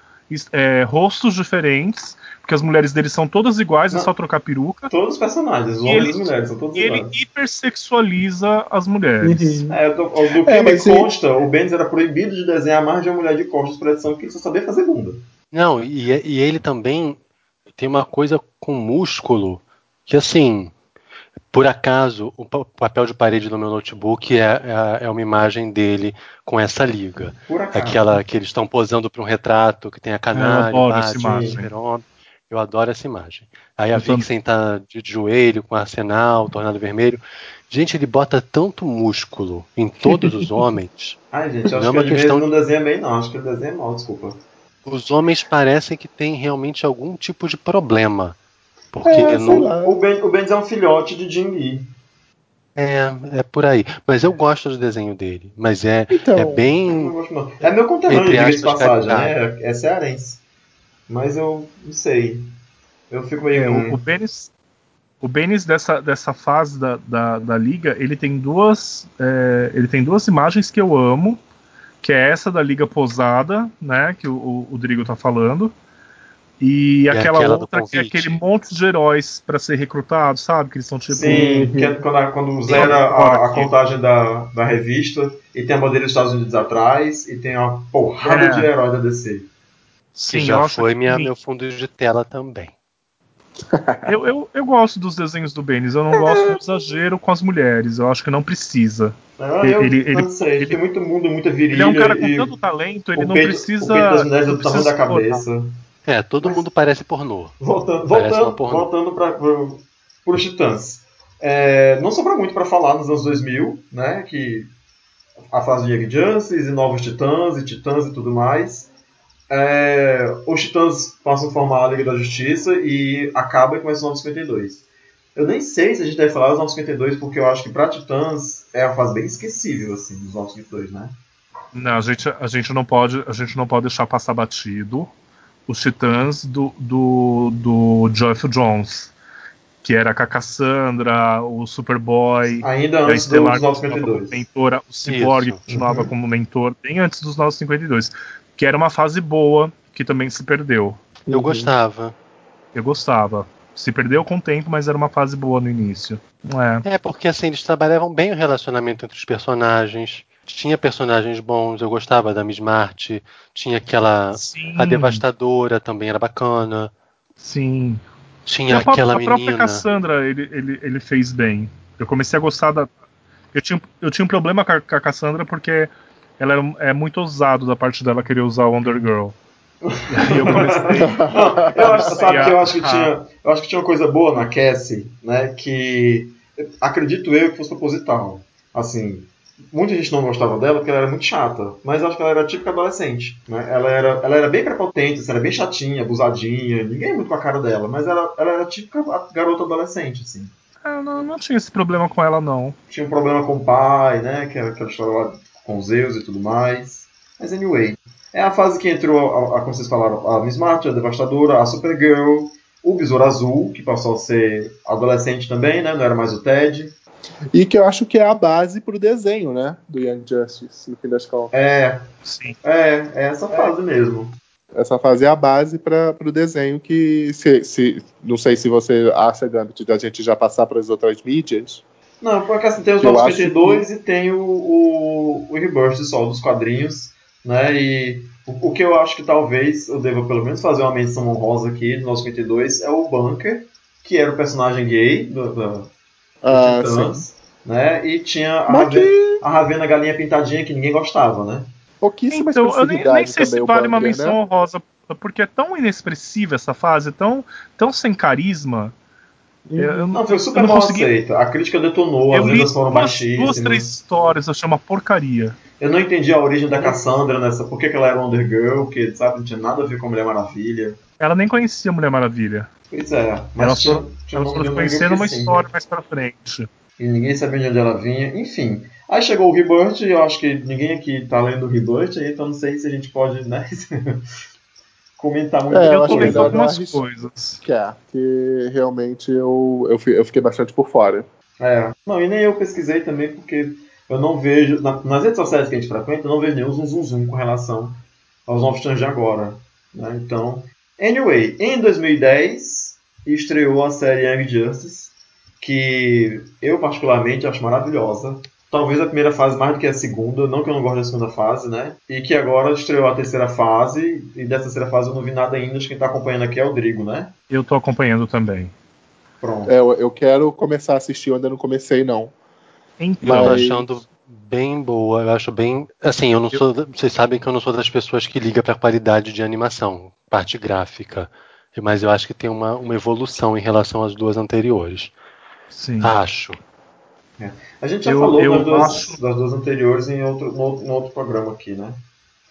é, rostos diferentes, porque as mulheres dele são todas iguais, é Não. só trocar peruca. Todos os personagens, os E homens ele- e as mulheres, são todos E ele iguais. hipersexualiza as mulheres. Uhum. É, do, do que É, me consta, o Benes era proibido de desenhar mais de uma mulher de costas por edição, porque ele só sabia fazer bunda. Não, e, e ele também tem uma coisa com músculo que, assim, por acaso, o pa- papel de parede do meu notebook é, é, é uma imagem dele com essa liga. Por acaso. Aquela que eles estão posando para um retrato que tem a canária, adoro o essa Batman, o imagem. Super-Homem. Eu adoro essa imagem. Aí a Eu. Vixen tá de joelho com arsenal, tornado vermelho. Gente, ele bota tanto músculo em todos os homens. Ai, gente, eu Não é acho que uma às vezes questão- não desenha bem, não. Acho que ele desenha mal, desculpa. Os homens parecem que têm realmente algum tipo de problema. Porque É, não. O Ben, o Benz é um filhote de Jim Lee. É, é por aí. Mas eu gosto do desenho dele. Mas é, Então, é não bem. gosto, não. É meu conterrâneo, diga-se de passagem, né? É cearense. Mas eu não sei. Eu fico meio. É, o, o Benes, o Benes dessa, dessa fase da, da, da liga, ele tem duas. é, ele tem duas imagens que eu amo, que é essa da liga posada, né? Que o, o, o Drigo tá falando. E, aquela, aquela do outra que é aquele monte de heróis pra ser recrutados, sabe? Que eles são tipo. Sim, que é quando, quando zera a, a contagem da, da revista e tem a bandeira dos Estados Unidos atrás e tem uma porrada É. de herói da DC. Que Sim, eu já foi que- minha, meu fundo de tela também. Eu, eu, eu gosto dos desenhos do Benes, eu não gosto do exagero com as mulheres, eu acho que não precisa. Ah, eu Ele- ele- não sei, ele- tem muito mundo, muita virilha. Ele é um cara com e tanto talento, ele o não peito, precisa. O peito das mulheres é não do tamanho da explorar. É, todo Mas- mundo parece pornô. Voltando, Parece voltando, pornô. voltando para os Titãs. É, não sobra muito para falar nos anos 2000, né? Que a fase de Young Justice e Novos Titãs e Titãs e tudo mais. É, os Titãs passam a formar a Liga da Justiça e acaba e começa o 952. Eu nem sei se a gente deve falar dos 952 porque eu acho que para Titãs é uma fase bem esquecível assim dos 952, né? Não, a gente, a gente não pode, a gente não pode deixar passar batido os Titãs do do, do Geoff Jones, que era com a Cassandra, o Superboy, Ainda a antes do- Estelar dos continuava como 952. mentora, o Cyborg Isso. continuava Uhum. como mentor, bem antes dos 952, que era uma fase boa que também se perdeu. Eu Uhum. gostava. Eu gostava. Se perdeu com o tempo, mas era uma fase boa no início. É. É, porque assim, eles trabalhavam bem o relacionamento entre os personagens. Tinha personagens bons, eu gostava da Miss Marte. Tinha aquela. Sim. A Devastadora também era bacana. Sim. Tinha a, aquela a própria menina. Cassandra ele, ele, ele fez bem. Eu comecei a gostar da. Eu tinha, eu tinha um problema com a, com a Cassandra porque ela era, é muito ousado da parte dela querer usar o Wonder Girl. E aí eu comecei. Não, eu acho, sabe que eu acho que tinha, eu acho que tinha uma coisa boa na Cassie, né? Que acredito eu que fosse proposital. Assim, muita gente não gostava dela porque ela era muito chata, mas eu acho que ela era típica adolescente, né? Ela era, ela era bem prepotente, assim, era bem chatinha, abusadinha, ninguém é muito com a cara dela, mas ela, ela era típica garota adolescente, assim. Eu não, não tinha esse problema com ela, não. Tinha um problema com o pai, né? Que era aquela história lá com Zeus e tudo mais. Mas anyway. É a fase que entrou, a, a- como vocês falaram, a Miss Marvel, a Devastadora, a Supergirl, o Besouro Azul, que passou a ser adolescente também, né? Não era mais o Ted. E que eu acho que é a base pro desenho, né? Do Young Justice, no fim das contas. É, Sim. é, é essa fase mesmo. Essa fase é a base para o desenho que se, se- não sei se você acha, Gambit, da gente já passar para as outras mídias. Não, porque assim, tem os Eu 952 e tem o, o, o Rebirth só dos quadrinhos, né? E o, o que eu acho que talvez eu deva pelo menos fazer uma menção honrosa aqui do 952 é o Bunker, que era o personagem gay do, do, Ah, Titãs, né? E tinha a Mas Ravena, que a Ravena Galinha Pintadinha que ninguém gostava, né? pouquíssima Então, eu nem, nem sei se vale uma Bunker, menção né? honrosa, porque é tão inexpressiva essa fase, tão, tão sem carisma. Eu, Não, foi super eu não mal consegui- aceito. A crítica detonou, as Eu vendas foram baixíssimas. duas, três histórias, eu chamo uma porcaria. Eu não entendi a origem da Cassandra nessa. Por que, que ela era Wonder Girl, que sabe, não tinha nada a ver com a Mulher Maravilha. Ela nem conhecia a Mulher Maravilha. Pois é, mas Elas tinha, um Girl que numa sim. história mais pra frente. E ninguém sabia de onde ela vinha, enfim. Aí chegou o Rebirth, e eu acho que ninguém aqui tá lendo o Rebirth, então não sei se a gente pode, né, comentar muito. É, eu tô lendo algumas coisas. Que é, que realmente eu, eu, eu fiquei bastante por fora. É. Não, e nem eu pesquisei também, porque eu não vejo, na- nas redes sociais que a gente frequenta, eu não vejo nenhum zum zum zum com relação aos novos titãs de agora. Né? Então, anyway, em 2010 estreou a série Young Justice, que eu particularmente acho maravilhosa. Talvez a primeira fase mais do que a segunda, não que eu não goste da segunda fase, né? E que agora estreou a terceira fase, e dessa terceira fase eu não vi nada ainda, acho que quem tá acompanhando aqui é o Drigo, né? Eu tô acompanhando também. Pronto. É, eu, quero começar a assistir, eu ainda não comecei, não. Então, Mas- achando bem boa. Eu acho bem. Assim, eu não sou. Vocês sabem que eu não sou das pessoas que liga pra qualidade de animação, parte gráfica. mas eu acho que tem uma, uma evolução em relação às duas anteriores. Sim. Acho. A gente já Eu- falou eu das, duas, acho- das duas anteriores em outro, no, outro- no outro programa aqui, né?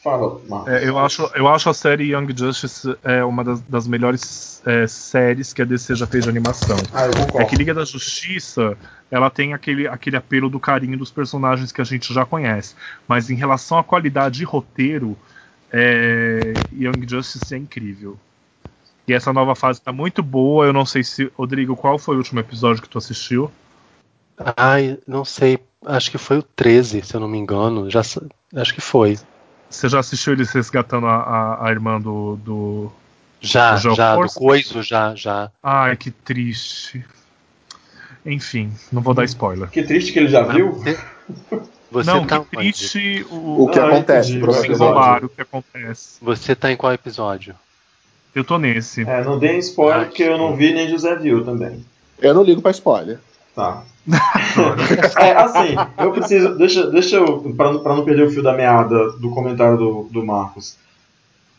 Fala, Marcos. É, eu, acho, eu acho a série Young Justice é, uma das, das melhores é, séries que a DC já fez de animação. Ah, eu concordo. É que Liga da Justiça, ela tem aquele, aquele apelo do carinho dos personagens que a gente já conhece. Mas em relação à qualidade de roteiro, é, Young Justice é incrível. E essa nova fase tá muito boa. Eu não sei se. Rodrigo, qual foi o último episódio que tu assistiu? Ai, não sei. Acho que foi o 13, se eu não me engano. Já, acho que foi. Você já assistiu eles resgatando a, a, a irmã do, do. Já, Do João já, do Força? coiso, já, já. Ai, que triste. Enfim, não vou dar spoiler. Que triste que ele já viu. Você, não, tá que triste o, O que Ah, acontece, entendi. o que acontece. Você tá em qual episódio? Eu tô nesse. É, não deem spoiler Ah, porque eu não vi nem José viu também. Eu não ligo pra spoiler. Tá. é, assim, eu preciso. Deixa, deixa eu. Pra, pra não perder o fio da meada do comentário do, do Marcos.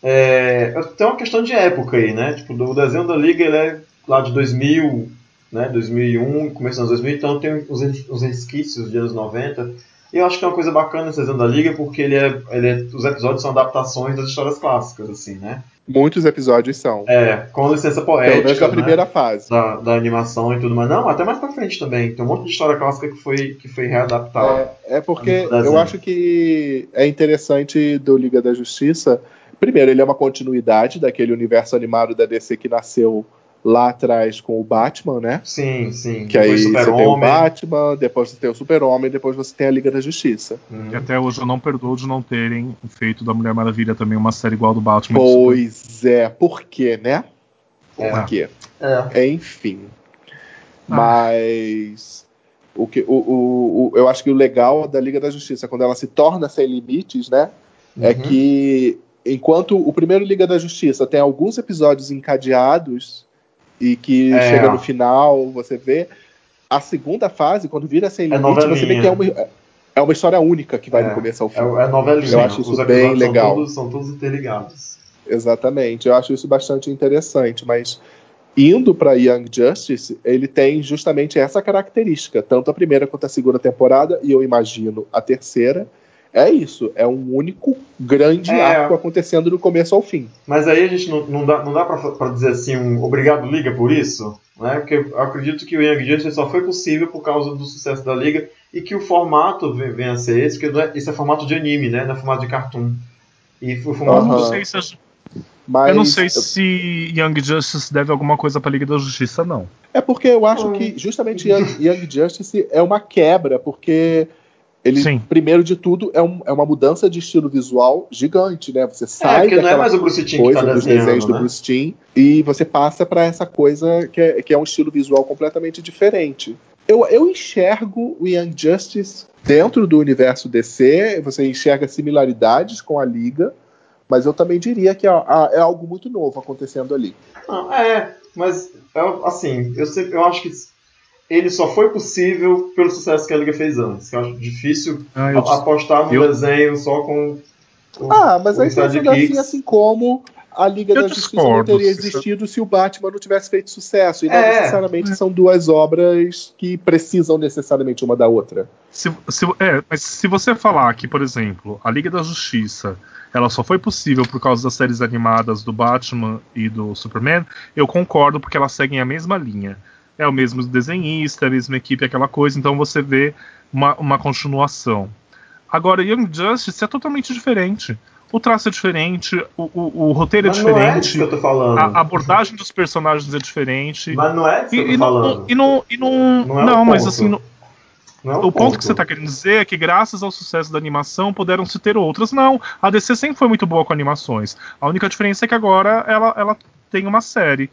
É, tem uma questão de época aí, né? Tipo, o desenho da Liga ele é lá de 2000, né? 2001, começo dos anos 2000, então tem uns, uns resquícios de anos 90. E eu acho que é uma coisa bacana esse desenho da Liga porque ele é, ele é, os episódios são adaptações das histórias clássicas, assim, né? Muitos episódios são. É, com licença Pelo poética. menos na né? primeira fase. da, da animação e tudo mais. Não, até mais pra frente também. Tem um monte de história clássica que foi, que foi readaptada. É, é porque eu acho que é interessante do Liga da Justiça. Primeiro, ele é uma continuidade daquele universo animado da DC que nasceu lá atrás com o Batman, né? Sim, sim. Que aí Depois você tem o. Batman, depois você tem o Super-Homem, depois você tem a Liga da Justiça. Hum. E até hoje eu não perdoo de não terem feito da Mulher Maravilha também uma série igual do Batman. Pois é, por quê, né? Por É. quê? É. Enfim. Mas o que, o, o, o- eu acho que o legal da Liga da Justiça, quando ela se torna sem limites, né? É Uhum. que enquanto o primeiro Liga da Justiça tem alguns episódios encadeados e que É. chega no final, você vê, a segunda fase, quando vira sem É limite, você vê que é uma, é uma história única que vai É. do começo ao fim. É, é novelinha. Eu acho isso bem legal. São todos, são todos interligados. Exatamente, eu acho isso bastante interessante, mas indo para Young Justice, ele tem justamente essa característica, tanto a primeira quanto a segunda temporada, e eu imagino a terceira. É isso, é um único grande É. arco acontecendo do começo ao fim. Mas aí a gente não, não dá, não dá pra, pra dizer assim, um obrigado Liga por isso, né? Porque eu acredito que o Young Justice só foi possível por causa do sucesso da Liga e que o formato venha a ser esse, porque não é- esse é formato de anime, né? Não é formato de cartoon. E o Eu formato não Aham. sei se, a- Mas eu não sei se Young Justice deve alguma coisa pra Liga da Justiça, não. é porque eu acho Hum. que justamente Young, Young Justice é uma quebra, porque ele, Sim. primeiro de tudo, é, um- é uma mudança de estilo visual gigante, né? Você É, sai porque não é daquela mais o Bruce Timm que coisa tá dos desenhos desenhando, do né? Bruce Timm e você passa para essa coisa que é, que é um estilo visual completamente diferente. Eu, eu enxergo o Young Justice dentro do universo DC, você enxerga similaridades com a Liga, mas eu também diria que é, é algo muito novo acontecendo ali. Não, é, mas eu- assim, eu, sempre, eu acho que ele só foi possível pelo sucesso que a Liga fez antes. Eu acho difícil Ah, eu- apostar no eu- desenho só com. o- Ah, mas o aí pensando assim, assim como a Liga Eu da Justiça não teria existido se o Batman não tivesse feito sucesso. E não É. necessariamente são duas obras que precisam necessariamente uma da outra. Se, se- é, mas se você falar que, por exemplo, a Liga da Justiça ela só foi possível por causa das séries animadas do Batman e do Superman, eu concordo porque elas seguem a mesma linha. É o mesmo desenhista, a mesma equipe, aquela coisa, então você vê uma, uma continuação. Agora, Young Justice é totalmente diferente. O traço é diferente, o, o- o roteiro é Mas não é diferente, que eu tô falando. a abordagem dos personagens é diferente. Mas não é isso que E, eu tô não, falando. e não, e não, Não é o não, mas ponto. assim, não- Não é o ponto que você está querendo dizer é que, graças ao sucesso da animação, puderam se ter outras. Não, a DC sempre foi muito boa com animações. A única diferença é que agora ela, ela tem uma série.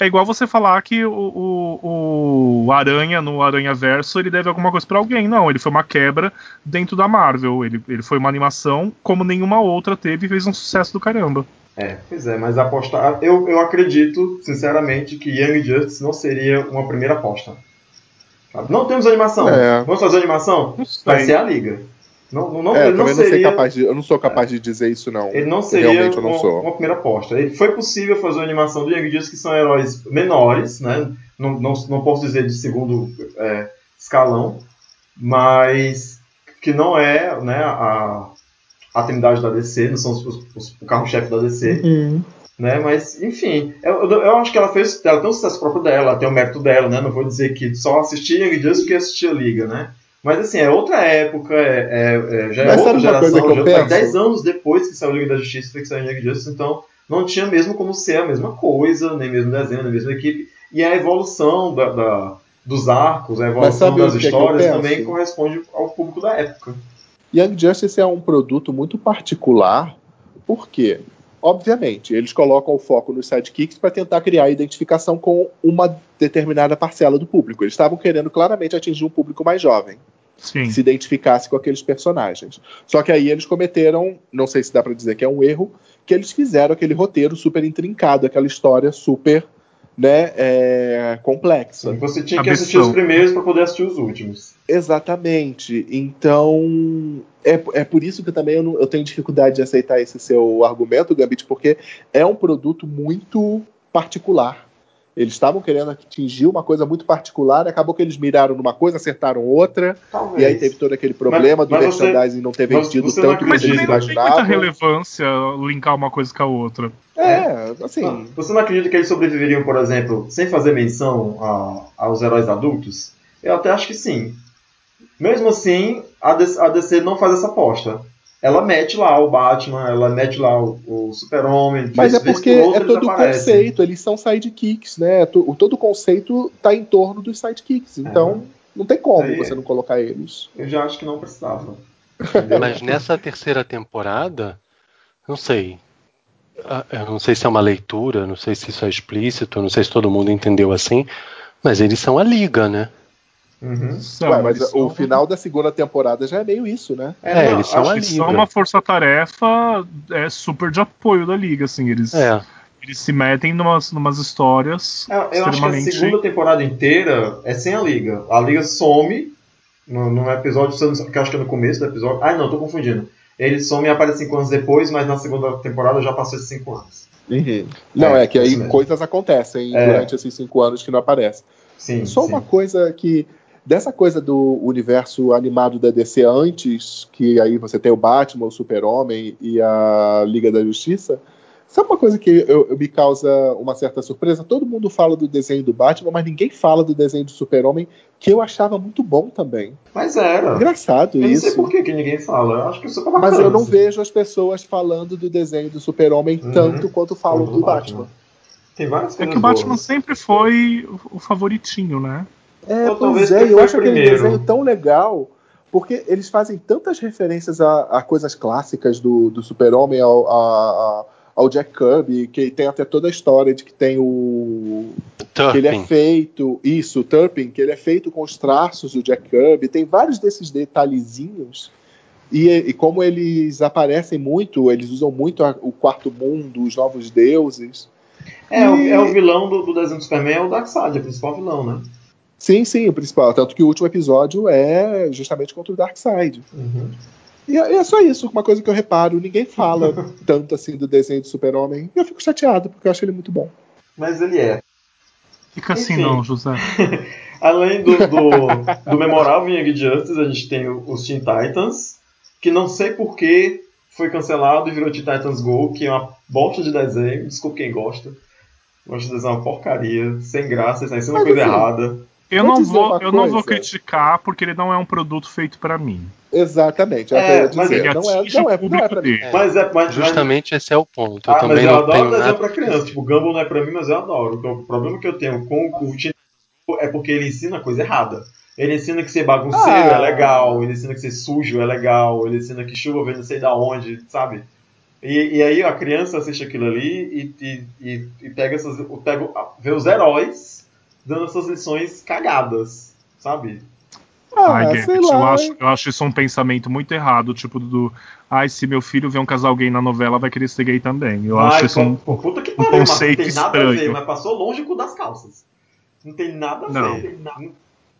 É igual você falar que o, o, o Aranha, no Aranha Verso, ele deve alguma coisa para alguém. Não, ele foi uma quebra dentro da Marvel. Ele, ele foi uma animação como nenhuma outra teve e fez um sucesso do caramba. É, pois é, mas apostar. Eu, eu acredito, sinceramente, que Young Justice não seria uma primeira aposta. Não temos animação. É. Vamos fazer animação? Vai ser a Liga. Não, não, não, É, ele não não seria, capaz de. Eu não sou capaz de dizer isso, não. ele não seria Realmente eu não uma, sou. uma primeira aposta. Ele, foi possível fazer uma animação do Young Justice que são heróis menores, né? Não, não, não posso dizer de segundo é, escalão, mas que não é né, a, a Trindade da DC, não são os, os- o carro-chefe da DC. Uhum. né? Mas, enfim, eu, eu- eu acho que ela fez. Ela tem um sucesso próprio dela, ela tem o mérito dela, né? Não vou dizer que só assisti Young Justice porque assisti a Liga, né? Mas assim, é outra época, é, é- é- já é outra geração, já foi penso? 10 anos depois que saiu a Liga da Justiça foi que saiu Young Justice, então não tinha mesmo como ser a mesma coisa, nem mesmo desenho, nem mesma equipe. E a evolução da, da- dos arcos, a evolução das é histórias penso? também corresponde ao público da época. Young Justice é um produto muito particular, porque, obviamente, eles colocam o foco nos sidekicks para tentar criar identificação com uma determinada parcela do público. Eles estavam querendo claramente atingir um público mais jovem, Sim. que se identificasse com aqueles personagens. Só que aí eles cometeram, não sei se dá para dizer que é um erro, que eles fizeram aquele roteiro super intrincado, aquela história super né, é, complexa. Você tinha que assistir os primeiros para poder assistir os últimos. Exatamente. Então, é, é por isso que também eu, não- eu tenho dificuldade de aceitar esse seu argumento, Gambit, porque é um produto muito particular. Eles estavam querendo atingir uma coisa muito particular, acabou que eles miraram numa coisa, acertaram outra, Talvez. e aí teve todo aquele problema do mas merchandising não ter mas vendido tanto Mas quanto acredita, eles também não tem muita imaginavam. relevância linkar uma coisa com a outra. É, assim, Ah, Você não acredita que eles sobreviveriam, por exemplo, sem fazer menção a- aos heróis adultos? Eu até acho que sim. Mesmo assim, a DC não faz essa aposta. Ela mete lá o Batman, ela mete lá o, o Super-Homem. Mas é porque é todo o conceito, eles são sidekicks, né? Todo o conceito tá em torno dos sidekicks. Então, não tem como Aí- você não colocar eles. Eu já acho que não precisava. Mas nessa terceira temporada, não sei. Ah, Eu não sei se é uma leitura, não sei se isso é explícito, não sei se todo mundo entendeu assim, mas eles são a liga, né? Uhum. São, Ué, mas eles o são- final da segunda temporada já é meio isso, né? É, não, eles são acho a que Eles liga. são uma força-tarefa é, super de apoio da liga, assim. Eles, É, eles se metem numas, numas histórias É, Eu acho que a extremamente. segunda temporada inteira é sem a Liga. A Liga some no, no episódio, que eu acho que é no começo do episódio. Ah, não, tô confundindo. Ele some e aparece cinco anos depois, mas na segunda temporada já passou esses cinco anos. Não, É, é, que aí coisas acontecem É. durante esses cinco anos que não aparecem. Sim. Só sim. uma coisa que. Dessa coisa do universo animado da DC antes, que aí você tem o Batman, o Super-Homem e a Liga da Justiça. Sabe uma coisa que eu, eu me causa uma certa surpresa? Todo mundo fala do desenho do Batman, mas ninguém fala do desenho do Super-Homem, que eu achava muito bom também. Mas era. Engraçado Eu não sei isso. por que, que ninguém fala. Eu acho que isso é bacana. Mas eu não assim. vejo as pessoas falando do desenho do Super-Homem Uhum. tanto quanto falam do do Batman. Batman. Tem várias É que o Batman boas. sempre foi o- o favoritinho, né? É, Ou talvez pois é, eu acho o aquele primeiro. desenho tão legal, porque eles fazem tantas referências a, a coisas clássicas do, do Super-Homem, ao, a- a- ao Jack Kirby, que tem até toda a história de que tem o. que ele é Turpin. feito. Isso, o Turpin, que ele é feito com os traços do Jack Kirby. Tem vários desses detalhezinhos. E, e como eles aparecem muito, eles usam muito a- o quarto mundo, os novos deuses. É, o- E- é o vilão do, do desenho do Superman, é o Darkseid, é o principal vilão, né? Sim, sim, o principal. Tanto que o último episódio é justamente contra o Darkseid. Uhum. E é, é só isso, uma coisa que eu reparo. Ninguém fala tanto assim do desenho do Super-Homem. E eu fico chateado, porque eu acho ele muito bom. Mas ele é. Fica assim, Enfim. não, José. Além do, do, do memorável Young Justice, a gente tem os Teen Titans, que não sei por que foi cancelado e virou Teen Titans Go, que é uma bosta de desenho. Desculpa quem gosta. Gosto de desenho uma porcaria, sem graça, está ensinando Mas, coisa assim, errada. Eu Vou não vou, eu não vou criticar porque ele não é um produto feito pra mim. Exatamente, é, É, eu mas dizer. ele Não é, não é, não é público pra mim. dele. É, Mas é. Mas, Justamente esse é o ponto. Eu Ah, mas também eu não adoro tenho desenho nada. pra criança. Tipo, Gumball não é pra mim, mas eu adoro. Então, o problema que eu tenho com o Go é porque ele ensina a coisa errada. Ele ensina que ser bagunceiro Ah. é legal, ele ensina que ser sujo é legal, ele ensina que chuva vem não sei da onde, sabe? E, e aí a criança assiste aquilo ali e, e, e, e pega essas. Pega, vê os heróis dando essas lições cagadas, sabe? Ah, Ai, Gambit, eu, lá. acho, eu acho isso um pensamento muito errado, tipo do. Ai, se meu filho vê um casal gay na novela, vai querer ser gay também. Eu Ai, acho isso um. puta que um pariu, mas conceito não tem nada a ver, estranho. mas passou longe com o das calças. Não tem nada a Não. ver. Não-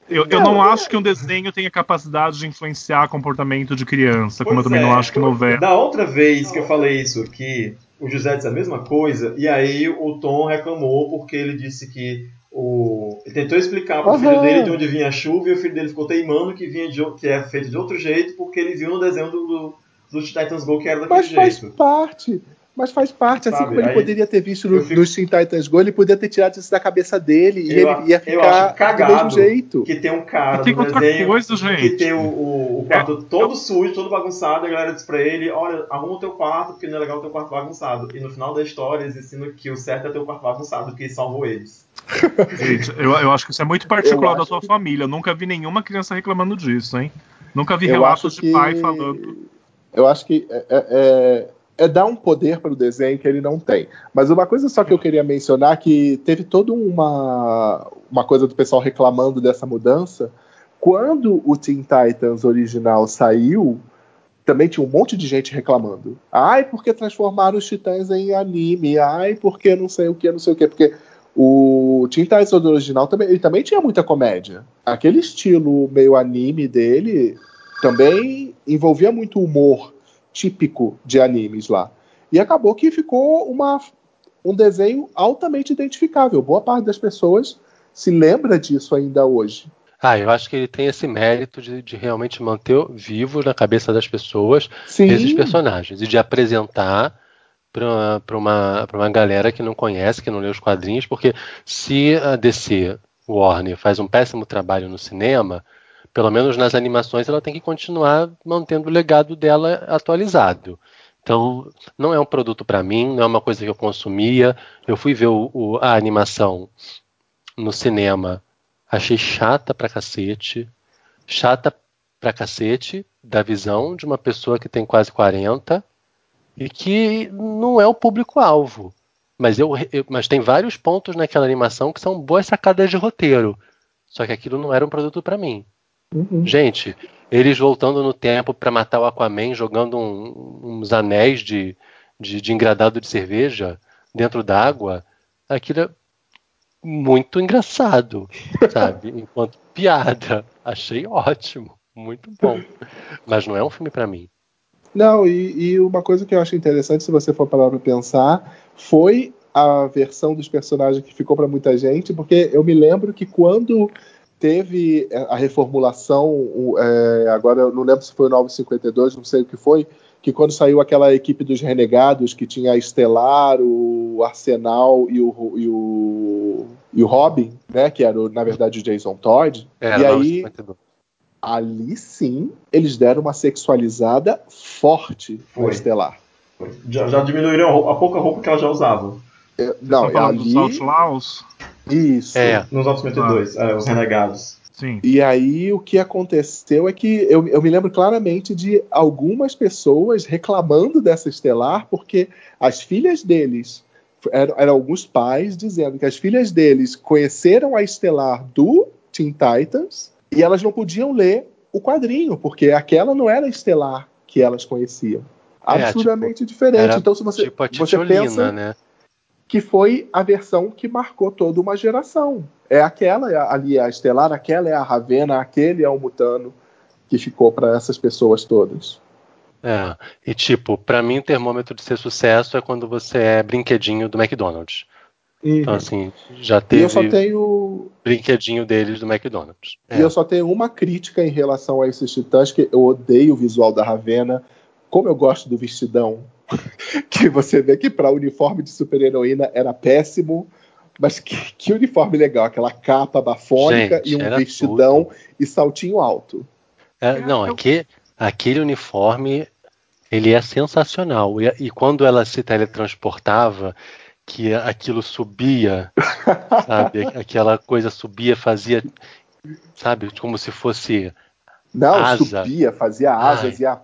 Eu, eu Não, não é- acho que um desenho tenha capacidade de influenciar comportamento de criança, como eu Pois também é. não acho que novela. Da outra vez que eu falei isso aqui, o José disse a mesma coisa, e aí o Tom reclamou porque ele disse que o... ele tentou explicar pro filho Aham. dele de onde vinha a chuva e o filho dele ficou teimando que, vinha de, o- que é feito de outro jeito porque ele viu no desenho do, do, do Titans Go que era daquele Mas faz jeito. parte. Mas faz parte, assim Sabe, como ele aí poderia ter visto no, fico- nos Teen Titans Go, ele poderia ter tirado isso da cabeça dele e Eu- ele ia eu acho ficar do cagado mesmo jeito. Que tem um cara E tem no outra desenho coisa, que gente. tem o, o, o quarto todo sujo, todo bagunçado, e a galera diz pra ele, olha, arruma o teu quarto, porque não é legal o teu quarto bagunçado. E no final da história eles ensinam que o certo é ter o quarto bagunçado, porque salvou eles. Gente, eu, eu acho que isso é muito particular Eu da sua que- família. Eu nunca vi nenhuma criança reclamando disso, hein? Nunca vi relatos de que- pai falando. Eu acho que é, é- é- dar um poder para o desenho que ele não tem. Mas uma coisa só que eu queria mencionar que teve toda uma, uma coisa do pessoal reclamando dessa mudança. Quando o Teen Titans original saiu, também tinha um monte de gente reclamando. Ai, porque transformaram os Titãs em anime? Ai, porque não sei o que, não sei o que. Porque o Teen Titans original também, ele também tinha muita comédia. Aquele estilo meio anime dele também envolvia muito humor típico de animes lá. E acabou que ficou uma, um desenho altamente identificável. Boa parte das pessoas se lembra disso ainda hoje. Ah, eu acho que ele tem esse mérito de, de realmente manter vivo na cabeça das pessoas Sim, esses personagens e de apresentar para uma, pra uma galera que não conhece, que não lê os quadrinhos, porque se a DC Warner faz um péssimo trabalho no cinema, pelo menos nas animações ela tem que continuar mantendo o legado dela atualizado. Então, não é um produto para mim, não é uma coisa que eu consumia. Eu fui ver o- o- a animação no cinema, achei chata pra cacete. Chata pra cacete da visão de uma pessoa que tem quase 40 e que não é o público-alvo. Mas, eu, eu- mas tem vários pontos naquela animação que são boas sacadas de roteiro. Só que aquilo não era um produto pra mim. Uhum. Gente, eles voltando no tempo pra matar o Aquaman, jogando um- uns anéis de, de, de engradado de cerveja dentro d'água, aquilo é muito engraçado, sabe? Enquanto piada. Achei ótimo, muito bom. Mas não é um filme pra mim. Não, e, e uma coisa que eu acho interessante, se você for parar para pensar, foi a versão dos personagens que ficou para muita gente, porque eu me lembro que quando teve a reformulação, é, agora eu não lembro se foi o 952, não sei o que foi, que quando saiu aquela equipe dos renegados, que tinha a Estelar, o Arsenal e o, e o, e o Robin, né, que era, na verdade, o Jason Todd, Era e aí 952. ali sim eles deram uma sexualizada forte Foi. no Estelar. Já, já diminuíram a, a pouca roupa que ela já usava. É, Vocês Não, dos ali. Outlaws? Isso. É, Nos Altos 52, é, os renegados. Sim. E aí o que aconteceu é que eu, eu me lembro claramente de algumas pessoas reclamando dessa Estelar, porque as filhas deles eram, eram alguns pais dizendo que as filhas deles conheceram a Estelar do Teen Titans e elas não podiam ler o quadrinho, porque aquela não era a Estelar que elas conheciam. É, Absurdamente diferente. era Então, se você, tipo a você Titiolina, pensa né? Que foi a versão que marcou toda uma geração. É aquela é ali é a Estelar, aquela é a Ravena, aquele é o Mutano que ficou para essas pessoas todas. É. E tipo, pra mim o termômetro de ser sucesso é quando você é brinquedinho do McDonald's. Então, assim, já e teve eu só tenho brinquedinho deles do McDonald's. É. e eu só tenho uma crítica em relação a esses titãs que eu odeio o visual da Ravena, como eu gosto do vestidão, que você vê que para uniforme de super-heroína era péssimo. Mas que, que uniforme legal, aquela capa bafônica Gente, e um vestidão e saltinho alto. É, não, aqui, aquele uniforme ele é sensacional. E, e quando ela se teletransportava, que aquilo subia, sabe? Aquela coisa subia, fazia, sabe? Como se fosse. Não, Asa. subia, fazia asas Ai. e a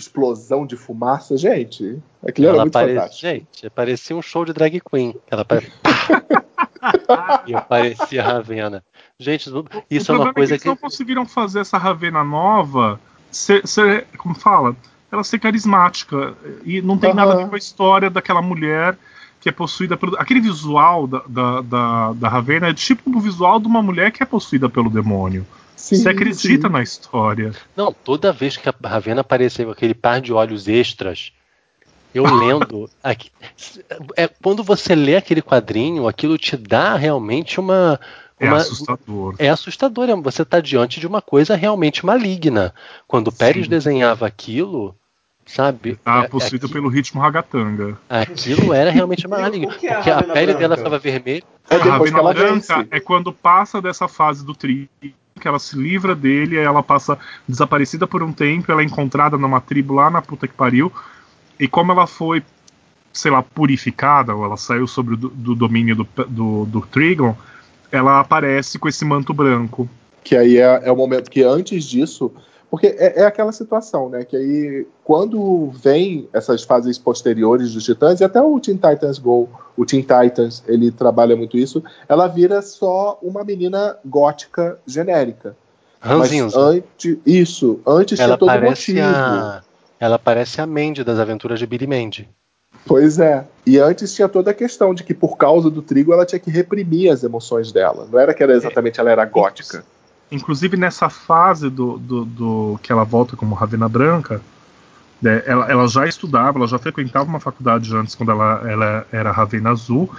explosão de fumaça. Gente, aquilo era ela muito parecia, fantástico. gente, parecia um show de drag queen. Ela pare... e parecia Ravena. Gente, isso o é problema uma coisa é que eles que. não conseguiram fazer essa Ravena nova ser, ser- como fala, ela ser carismática e não tem nada a ver com a história daquela mulher que é possuída pelo aquele visual da, da, da, da Ravena é tipo o visual de uma mulher que é possuída pelo demônio. Sim, Você acredita sim. na história. Não, toda vez que a Ravena apareceu com aquele par de olhos extras, eu lendo. aqui, é, quando você lê aquele quadrinho, aquilo te dá realmente uma. É uma- assustador. é assustador, é- você está diante de uma coisa realmente maligna. Quando o Pérez Sim. desenhava aquilo, sabe? Tá é- possuído aqui- pelo ritmo ragatanga. Aquilo era realmente maligno. O que a Porque a pele branca? dela estava vermelha. É a Ravena Branca vence. é quando passa dessa fase do tri, que ela se livra dele, ela passa desaparecida por um tempo, ela é encontrada numa tribo lá na puta que pariu, e como ela foi, sei lá, purificada, ou ela saiu sobre do, do domínio do, do, do Trigon, ela aparece com esse manto branco. Que aí é, é o momento que antes disso. Porque é, é aquela situação, né? Que aí, quando vem essas fases posteriores dos Titãs, e até o Teen Titans Go, o Teen Titans, ele trabalha muito isso, ela vira só uma menina gótica genérica. Mas Ranzinza. antes, isso, antes Ela tinha todo parece motivo. a. Ela parece a Mandy das aventuras de Billy Mandy. Pois é. E antes tinha toda a questão de que por causa do trigo ela tinha que reprimir as emoções dela. Não era que era exatamente ela era gótica. Inclusive nessa fase do, do, do- que ela volta como Ravena Branca, né, ela, ela já estudava, ela já frequentava uma faculdade antes quando ela, ela era Ravena Azul,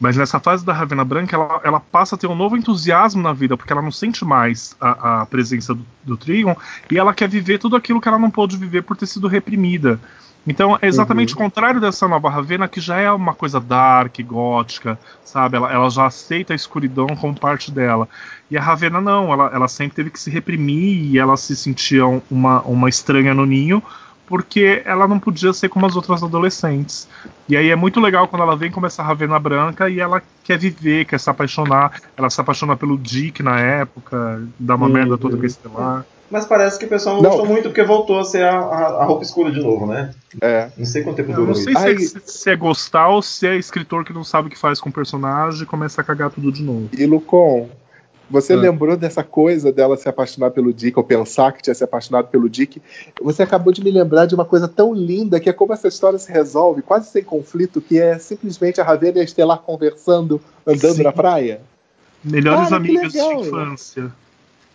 mas nessa fase da Ravena Branca ela, ela passa a ter um novo entusiasmo na vida, porque ela não sente mais a, a presença do, do Trigon e ela quer viver tudo aquilo que ela não pôde viver por ter sido reprimida. Então é exatamente o contrário dessa nova Ravena, que já é uma coisa dark, gótica, sabe? Ela, ela já aceita a escuridão como parte dela. E a Ravena não, ela, ela sempre teve que se reprimir e ela se sentia um- uma, uma estranha no ninho, porque ela não podia ser como as outras adolescentes. E aí é muito legal quando ela vem como essa Ravena branca e ela quer viver, quer se apaixonar. Ela se apaixona pelo Dick na época, dá uma Uhum. merda toda com a Estelar. Mas parece que o pessoal não, Não. gostou muito porque voltou a ser a, a- a roupa escura de novo, né? É. Não sei quanto tempo durou não sei isso. se é, Aí- se- se é gostar ou se é escritor que não sabe o que faz com o personagem e começa a cagar tudo de novo. E Lucon, você Ah. lembrou dessa coisa dela se apaixonar pelo Dick, ou pensar que tinha se apaixonado pelo Dick? Você acabou de me lembrar de uma coisa tão linda, que é como essa história se resolve, quase sem conflito, que é simplesmente a Ravena e a Estelar conversando, andando Sim. na praia. Melhores Cara, amigas de infância.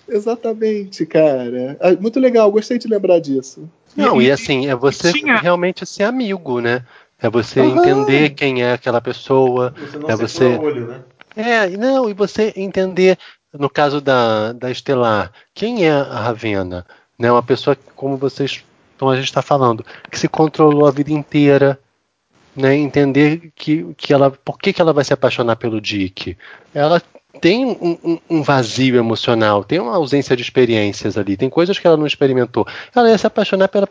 Exatamente, cara. É muito legal, gostei de lembrar disso. Não, E- e, assim, é você tinha- realmente ser amigo, né? É você Aham. entender quem é aquela pessoa. Você não É você- olho, né? É, não, e você entender, no caso da, da Estelar, quem é a Ravena? Né? Uma pessoa, que, como vocês, como a gente está falando, que se controlou a vida inteira, né? Entender que, que ela, por que, que ela vai se apaixonar pelo Dick? Ela tem um, um- vazio emocional, tem uma ausência de experiências ali, tem coisas que ela não experimentou. Ela ia se apaixonar pela,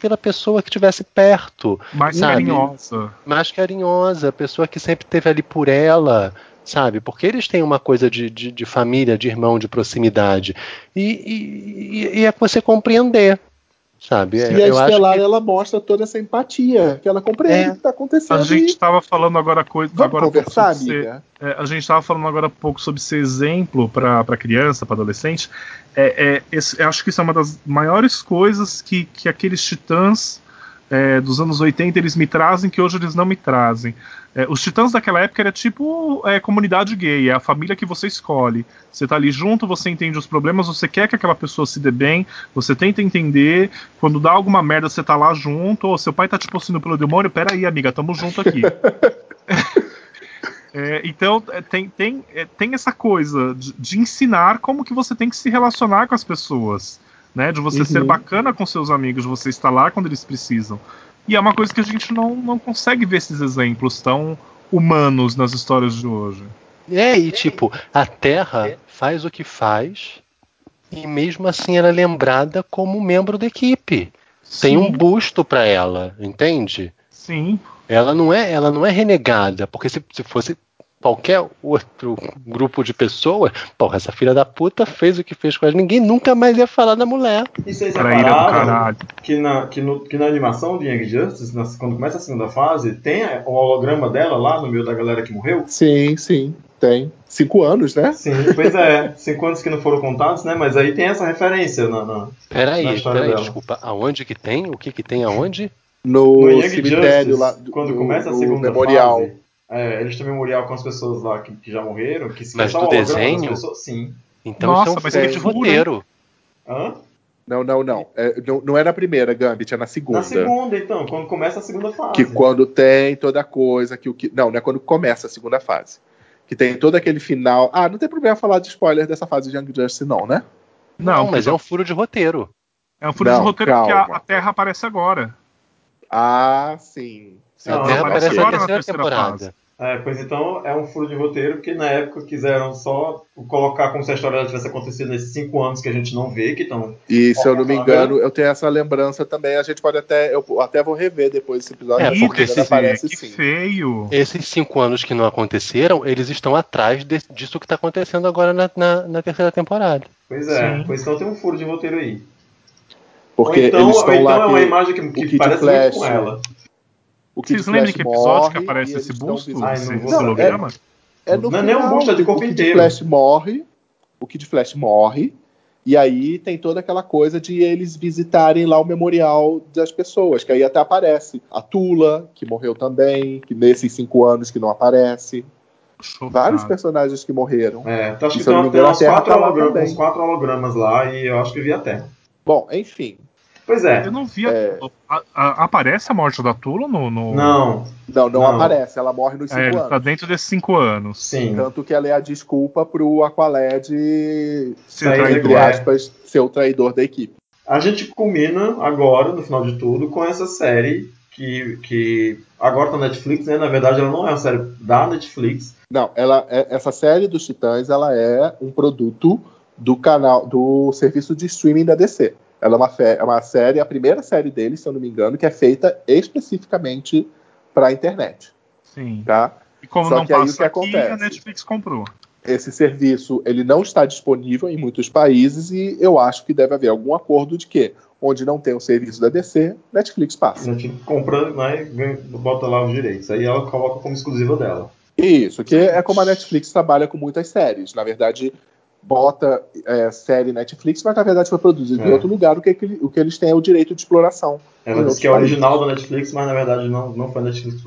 pela pessoa que estivesse perto, Mais Sabe? carinhosa. mais carinhosa, a pessoa que sempre esteve ali por ela, sabe? Porque eles têm uma coisa de, de, de família, de irmão, de proximidade. E, e, e- e é você compreender, sabe? e É, a eu acho Estelar, que- ela mostra toda essa empatia, que ela compreende É. o que está acontecendo. A gente e estava falando agora coisa. Vamos agora há pouco conversar, sobre ser- amiga? É, a gente estava falando agora pouco sobre ser exemplo para criança, para adolescente. É, é, esse- eu acho que isso é uma das maiores coisas que, que aqueles titãs é, dos anos 80 eles me trazem que hoje eles não me trazem. É, os titãs daquela época era tipo é, comunidade gay, é a família que você escolhe. Você tá ali junto, você entende os problemas, você quer que aquela pessoa se dê bem, você tenta entender. Quando dá alguma merda, você tá lá junto. Ou seu pai tá te possuindo pelo demônio, peraí, amiga, tamo junto aqui. É, então é, tem, tem, é, tem essa coisa de, de ensinar como que você tem que se relacionar com as pessoas, né? De você Uhum. ser bacana com seus amigos, de você estar lá quando eles precisam. E é uma coisa que a gente não, não consegue ver esses exemplos tão humanos nas histórias de hoje. É, e tipo, a Terra faz o que faz e mesmo assim ela é lembrada como membro da equipe. Tem um Sim, busto para ela, entende? Sim. Ela não é, ela não é renegada, porque se, se fosse qualquer outro grupo de pessoas, porra, essa filha da puta fez o que fez com ela, ninguém nunca mais ia falar da mulher. E vocês repararam que na, que, no- que na animação de Young Justice, nas- quando começa a segunda fase, tem o holograma dela lá no meio da galera que morreu? Sim, sim, tem. Cinco anos, né? Sim, pois é. Cinco anos que não foram contados, né? Mas aí tem essa referência na, na- Na Peraí, história peraí, dela. desculpa, aonde que tem? O que que tem aonde? No, no cemitério Justice, lá. do- quando começa a segunda memorial. fase. É, eles têm memorial com as pessoas lá que, que já morreram, que se Mas do das desenho? pessoas, sim. Então Nossa, isso é um mas furo é de roteiro. Hã? Não, não, não. É, não. Não é na primeira, Gambit, é na segunda. Na segunda, então, quando começa a segunda fase. Que quando tem toda a coisa que o que. Não, não é quando começa a segunda fase. Que tem todo aquele final. Ah, não tem problema falar de spoiler dessa fase de Young Justice, não, né? Não, mas é um furo de roteiro. É um furo Não, de roteiro porque a, calma. a Terra aparece agora. Ah, sim. Não, a Terra aparece agora na terceira terceira temporada. fase. É, pois então é um furo de roteiro, porque na época quiseram só colocar como se a história tivesse acontecido nesses cinco anos que a gente não vê, que estão. E se eu não me Tá engano, eu tenho essa lembrança também. A gente pode até. Eu até vou rever depois esse episódio. É, porque esse- aparece que sim. feio. Esses cinco anos que não aconteceram, eles estão atrás de- disso que está acontecendo agora na, na- na terceira temporada. Pois é, Sim. pois então tem um furo de roteiro aí. Porque ou então, eles ou estão então lá. é uma que imagem que, que parece Flash- muito com ela. O Kid Vocês lembram que episódio que aparece e esse busto? estão Ai, esse não holograma? É no Não é nem um final, busto, é de o corpo Kid inteiro. Flash morre, o Kid Flash morre, e aí tem toda aquela coisa de eles visitarem lá o memorial das pessoas, que aí até aparece a Tula, que morreu também, que nesses cinco anos que não aparece, Chocado. vários personagens que morreram. É, então acho que não tem, tem quatro, tá lá hologra- também. uns quatro hologramas lá e eu acho que vi a Terra. Bom, enfim, Pois é. Eu não vi. a- É. a- a- aparece a morte da Tula no. no... Não, não, não, Não. aparece, ela morre nos cinco É, ele anos. tá dentro desses cinco anos. sim. Tanto que ela é a desculpa pro Aqualed, Ser entre É. aspas, ser o traidor da equipe. A gente culmina agora, no final de tudo, com essa série que, que agora tá na Netflix, né? Na verdade, ela não é uma série da Netflix. Não, ela é- essa série dos Titãs ela é um produto do canal do serviço de streaming da DC. Ela é uma, é uma série, a primeira série deles, se eu não me engano, que é feita especificamente para a internet, Sim. tá? E como Só não que aí o passa que aqui, acontece? a Netflix comprou. Esse serviço ele não está disponível em muitos países e eu acho que deve haver algum acordo de que onde não tem o serviço da DC, Netflix A passa. Netflix compra, né? e Bota lá os direitos. Aí ela coloca como exclusiva dela. Isso, que é como a Netflix trabalha com muitas séries. Na verdade, bota é, série Netflix, mas na verdade foi produzido É. em outro lugar. O que, que- o que eles têm é o direito de exploração. Ela Em diz outros que é original da Netflix, mas na verdade não, não foi Netflix.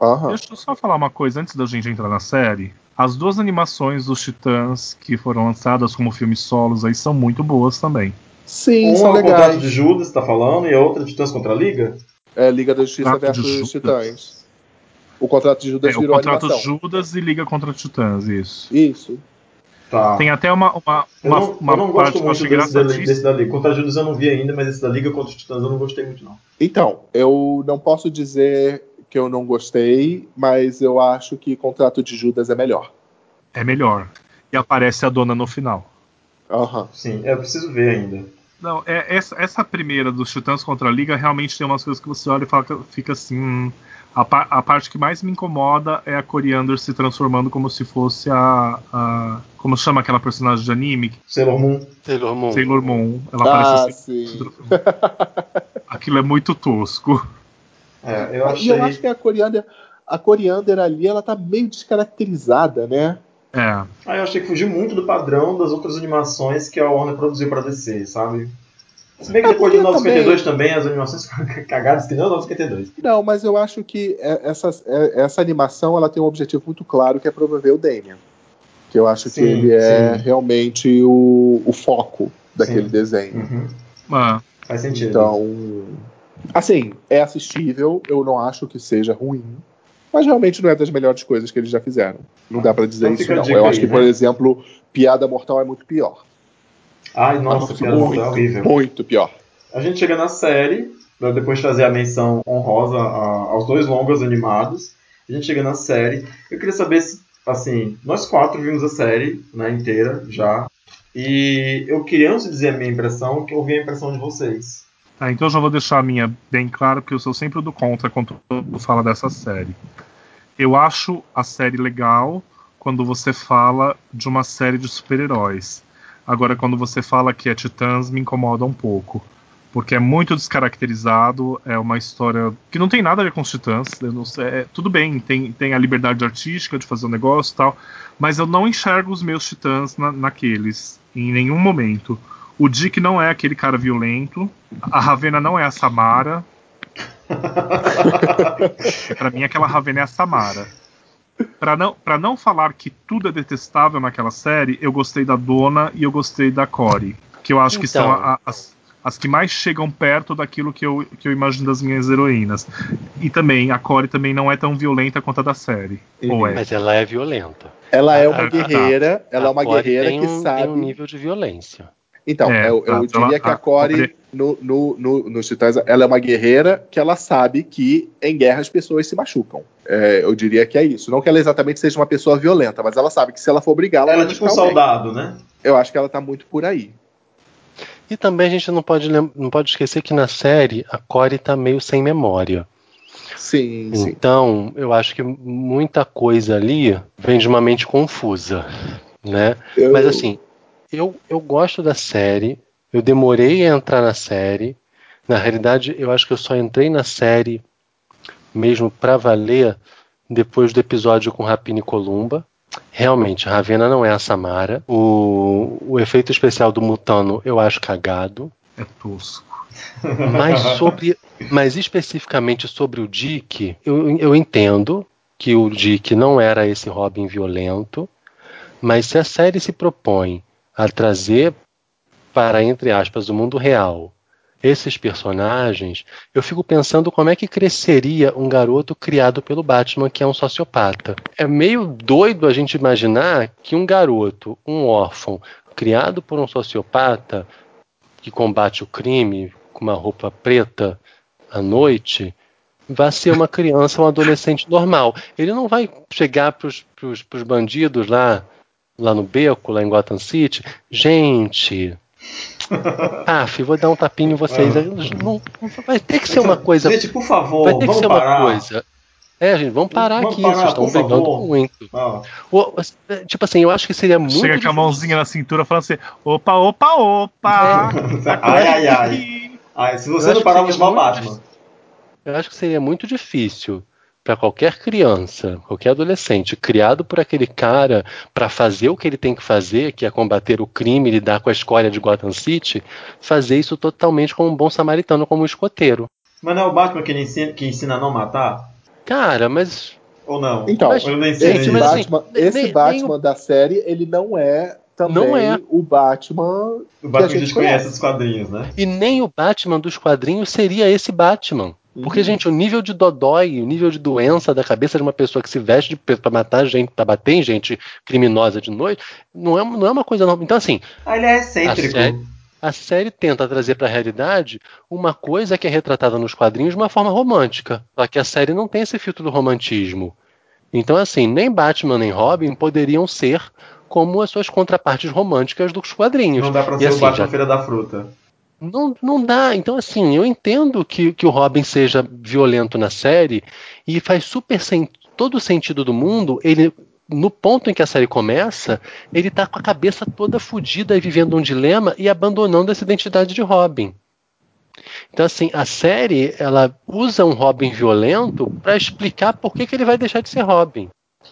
Aham. Deixa eu só falar uma coisa antes da gente entrar na série. As duas animações dos Titãs que foram lançadas como filmes solos aí são muito boas também. Sim, Uma são é o contrato legais. de Judas, tá falando, e a outra Titãs contra a Liga. É, Liga da Justiça Contrato de versus. Titãs. O contrato de Judas É, o virou contrato animação. Judas e Liga contra Titãs, isso. Isso. Tá. Tem até uma, uma, Eu uma, não, uma eu não parte gosto muito desse da, desse da Liga. Contra a Judas eu não vi ainda, mas esse da Liga contra os Titãs eu não gostei muito, não. Então, eu não posso dizer que eu não gostei, mas eu acho que Contrato de Judas é melhor. É melhor. E aparece a dona no final. Aham. Sim, eu preciso ver ainda. Não, é, essa, essa primeira dos Titãs contra a Liga realmente tem umas coisas que você olha e fala fica assim. hum, A, pa- a parte que mais me incomoda é a Coriander se transformando como se fosse a. a como chama aquela personagem de anime? Sailor Moon. Sailor Moon. Sailor Moon. Ela Ah, aparece assim. sim. Aquilo é muito tosco. É, eu E achei. eu acho que a Coriander, a Coriander ali, ela tá meio descaracterizada, né? É. Ah, eu achei que fugiu muito do padrão das outras animações que a Warner produziu pra DC, sabe? Se bem que depois de porque 952 também... as animações ficaram cagadas que não 952. Não, mas eu acho que é- essa, é- essa animação ela tem um objetivo muito claro que é promover o Damian. Que eu acho Sim, que ele é sim. realmente o, o foco daquele Sim. desenho. Uhum. Ah, Faz sentido. Então, assim, é assistível, eu não acho que seja ruim, mas realmente não é das melhores coisas que eles já fizeram. Não dá pra dizer Então isso, não. Eu aí, acho que, né? por exemplo, Piada Mortal é muito pior. Ai, nossa, piada muito, é horrível. muito pior. A gente chega na série, pra depois trazer a menção honrosa a- aos dois longas animados. A gente chega na série. Eu queria saber se, assim, nós quatro vimos a série né, inteira já. E eu queria, antes dizer a minha impressão, que eu ouvi a impressão de vocês. Tá, então eu já vou deixar a minha bem clara, porque eu sou sempre do contra quando fala dessa série. Eu acho a série legal quando você fala de uma série de super-heróis. Agora, quando você fala que é Titãs, me incomoda um pouco. Porque é muito descaracterizado, é uma história que não tem nada a ver com os Titãs. sei, é, tudo bem, tem, tem a liberdade artística de fazer o negócio e tal, mas eu não enxergo os meus Titãs na- naqueles, em nenhum momento. O Dick não é aquele cara violento. A Ravena não é a Samara. Pra mim, aquela Ravena é a Samara. Pra não, pra não falar que tudo é detestável naquela série, eu gostei da Dona e eu gostei da Cory. Que eu acho que são Então. a- as, as que mais chegam perto daquilo que eu, que eu imagino das minhas heroínas. E também, a Cory também não é tão violenta quanto a da série. Uhum. Ou é? Mas ela é violenta. Ela é uma guerreira, ela é A uma Cory guerreira tem que um, sabe. Tem um nível de violência. Então, É, eu, eu exato. diria Ela- que a a- Core, no, no, no, nos Titãs, ela é uma guerreira que ela sabe que em guerra as pessoas se machucam. É, eu diria que é isso. Não que ela exatamente seja uma pessoa violenta, mas ela sabe que se ela for brigar, ela, Ela é vai tipo um soldado, né? Eu acho que ela tá muito por aí. E também a gente não pode, não pode esquecer que na série a Cory tá meio sem memória. Sim, sim. Então, eu acho que muita coisa ali vem de uma mente confusa, né? Eu- Mas assim, eu, eu gosto da série, eu demorei a entrar na série. Na realidade, eu acho que eu só entrei na série mesmo pra valer depois do episódio com Rapina e Columba. Realmente, Ravena não é a Samara. O, o efeito especial do Mutano eu acho cagado. É tosco. Mas sobre, mas especificamente sobre o Dick, eu, eu entendo que o Dick não era esse Robin violento, mas se a série se propõe a trazer para entre aspas o mundo real esses personagens, eu fico pensando como é que cresceria um garoto criado pelo Batman que é um sociopata. É meio doido a gente imaginar que um garoto, um órfão, criado por um sociopata que combate o crime com uma roupa preta à noite vai ser uma criança, um adolescente normal. Ele não vai chegar para os bandidos lá, lá no beco, lá em Gotham City. Gente, Paf, vou dar um tapinho em vocês. Não, vai ter que ser uma coisa. Gente, por favor, vai ter que vamos ser parar. uma coisa. É, gente, vamos parar Vamos aqui. parar, vocês estão brigando favor. muito. Ah, O- tipo assim, eu acho que seria muito. Chega com a difícil. mãozinha na cintura falando assim: opa, opa, opa! ai, ai, ai. Ai, se Eu você acho não parar, o seria Batman. Eu acho que seria muito difícil para qualquer criança, qualquer adolescente criado por aquele cara para fazer o que ele tem que fazer, que é combater o crime, lidar com a escória de Gotham City, fazer isso totalmente como um bom samaritano, como um escoteiro. Mas não é o Batman que ensina, que ensina a não matar? Cara, mas Ou não? Então, Mas- Ou ele não ensina Esse mas assim, Batman, nem- esse nem- Batman da série, ele não é também Não é. o o Batman Batman que a gente conhece. dos quadrinhos, né? e nem o Batman dos quadrinhos seria esse Batman. Porque, Uhum. gente, o nível de dodói, o nível de doença da cabeça de uma pessoa que se veste de preto pra matar gente, pra bater em gente criminosa de noite, não é, não é uma coisa normal. Então, assim, Ah, ele é excêntrico. A série- a série tenta trazer pra realidade uma coisa que é retratada nos quadrinhos de uma forma romântica. Só que a série não tem esse filtro do romantismo. Então, assim, nem Batman nem Robin poderiam ser como as suas contrapartes românticas dos quadrinhos. Não dá pra E ser assim, o Batman já- Feira da Fruta. Não, não dá. Então, assim, eu entendo que, que o Robin seja violento na série e faz super sen todo o sentido do mundo. Ele, no ponto em que a série começa, ele tá com a cabeça toda fodida e vivendo um dilema e abandonando essa identidade de Robin. Então, assim, a série ela usa um Robin violento para explicar por que, que ele vai deixar de ser Robin.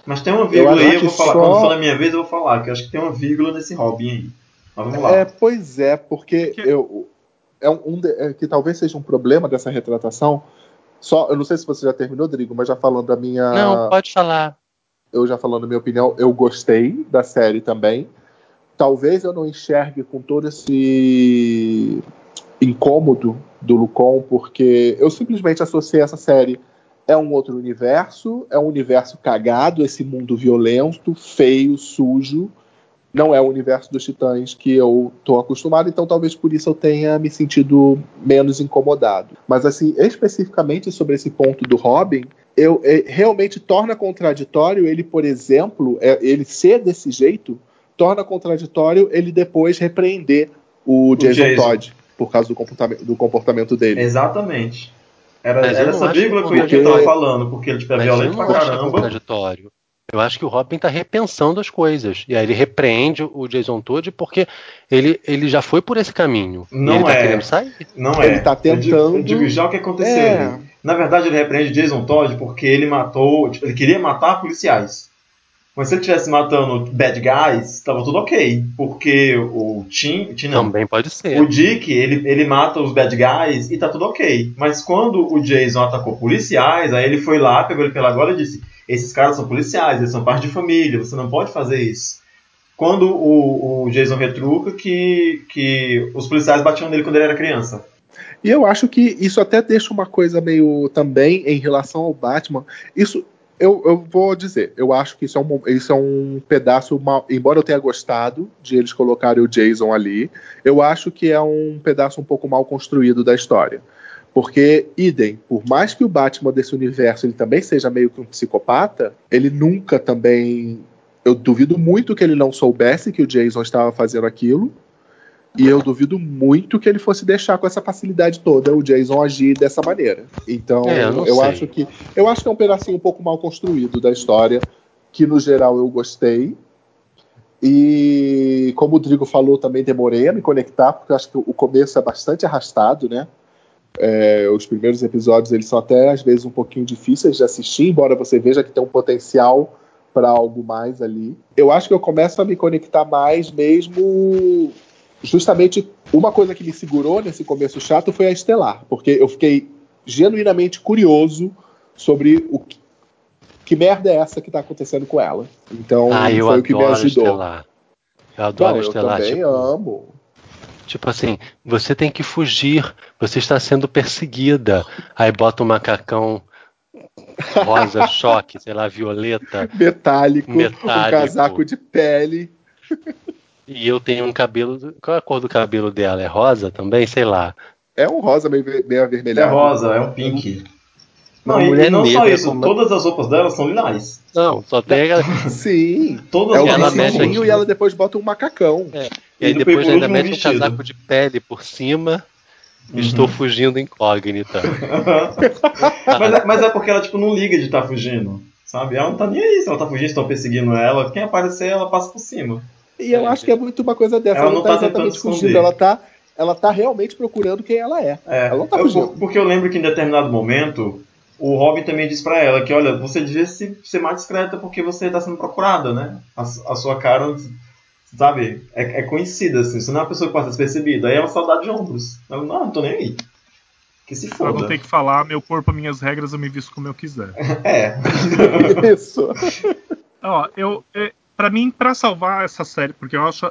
Mas tem uma vírgula acho aí, eu vou falar. só- Quando for na minha vez, eu vou falar, que eu acho que tem uma vírgula nesse Robin aí. Mas vamos lá. É, pois é, porque Que- eu é um, é, que talvez seja um problema dessa retratação. Só, eu não sei se você já terminou, Drigo, mas já falando da minha, Não, pode falar. eu já falando a minha opinião, eu gostei da série também. Talvez eu não enxergue com todo esse incômodo do Lucon, porque eu simplesmente associei essa série é um outro universo, é um universo cagado, esse mundo violento, feio, sujo. Não é o universo dos Titãs que eu tô acostumado, então talvez por isso eu tenha me sentido menos incomodado. Mas assim, especificamente sobre esse ponto do Robin, eu é, realmente torna contraditório ele, por exemplo, é, ele ser desse jeito, torna contraditório ele depois repreender o Jason, Jason. Todd por causa do comportamento, do comportamento dele. Exatamente. Era, eu era essa vírgula que o porque- Ian tava falando, porque ele tipo, é eu violento pra caramba. contraditório. Eu acho que o Robin está repensando as coisas. E aí ele repreende o Jason Todd porque ele, ele já foi por esse caminho. Não e ele tá é. querendo sair. Não é. Ele tá Eu digo- tentando- Eu digo, já o que aconteceu. É. ali. Na verdade, ele repreende Jason Todd porque ele matou. tipo, ele queria matar policiais. Mas se ele estivesse matando bad guys, tava tudo ok. Porque o Tim. Tim não. Também pode ser. O Dick, ele, ele mata os bad guys e tá tudo ok. Mas quando o Jason atacou policiais, aí ele foi lá, pegou ele pela gola e disse: Esses caras são policiais, eles são parte de família, você não pode fazer isso. Quando o, o Jason retruca que, que os policiais batiam nele quando ele era criança. E eu acho que isso até deixa uma coisa meio também em relação ao Batman. Isso eu, eu vou dizer, eu acho que isso é um, isso é um pedaço mal. Embora eu tenha gostado de eles colocarem o Jason ali, eu acho que é um pedaço um pouco mal construído da história. Porque, idem, por mais que o Batman desse universo ele também seja meio que um psicopata, ele nunca também. Eu duvido muito que ele não soubesse que o Jason estava fazendo aquilo. E eu duvido muito que ele fosse deixar com essa facilidade toda o Jason agir dessa maneira. Então, É, eu eu acho que eu acho que é um pedacinho um pouco mal construído da história, que no geral eu gostei. E como o Drigo falou, também demorei a me conectar, porque eu acho que o começo é bastante arrastado, né? É, os primeiros episódios eles são até às vezes um pouquinho difíceis de assistir, embora você veja que tem um potencial para algo mais ali. Eu acho que eu começo a me conectar mais mesmo. Justamente uma coisa que me segurou nesse começo chato foi a Estelar, porque eu fiquei genuinamente curioso sobre o que, que merda é essa que tá acontecendo com ela. Então Ah, eu foi o que me ajudou. Estelar. Eu adoro Não, eu Estelar. também Tipo, amo. tipo assim, você tem que fugir, você está sendo perseguida. Aí bota um macacão rosa, choque, sei lá, violeta. Metálico, um Metálico. casaco de pele. E eu tenho um cabelo. Qual é a cor do cabelo dela? É rosa também? Sei lá. É um rosa meio, meio Ele é avermelhado. rosa, é um pink. Uma Não, e, mulher e não só isso, com uma- todas as roupas dela são lilás. Não, só tem aquela. Sim. Todas É o as ela mexe roxas. e ela depois bota um macacão. É. E E aí depois, ainda mete um casaco de pele por cima. Uhum. Estou fugindo incógnita. mas, é, mas é porque ela tipo, não liga de estar fugindo. Sabe? Ela não tá nem aí se ela tá fugindo, estão perseguindo ela. Quem aparecer, ela passa por cima. E eu acho que é muito uma coisa dessa. Ela Ela, não não tá tá exatamente tentando fugindo, esconder. ela tá, ela tá realmente procurando quem ela é. É, Ela não tá eu- fugindo. por- porque eu lembro que em determinado momento o Robin também disse pra ela que, olha, você devia se- ser mais discreta porque você tá sendo procurada, né? A, a sua cara, sabe, é, é conhecida, assim, você não é uma pessoa que passa despercebida. Aí ela só dá de ombros. Ela, não, não tô nem aí. Que se Pra não foda. ter que falar, meu corpo, minhas regras, eu me visto como eu quiser. É. Isso. Ó, eu, é, para mim, pra salvar essa série, porque eu acho,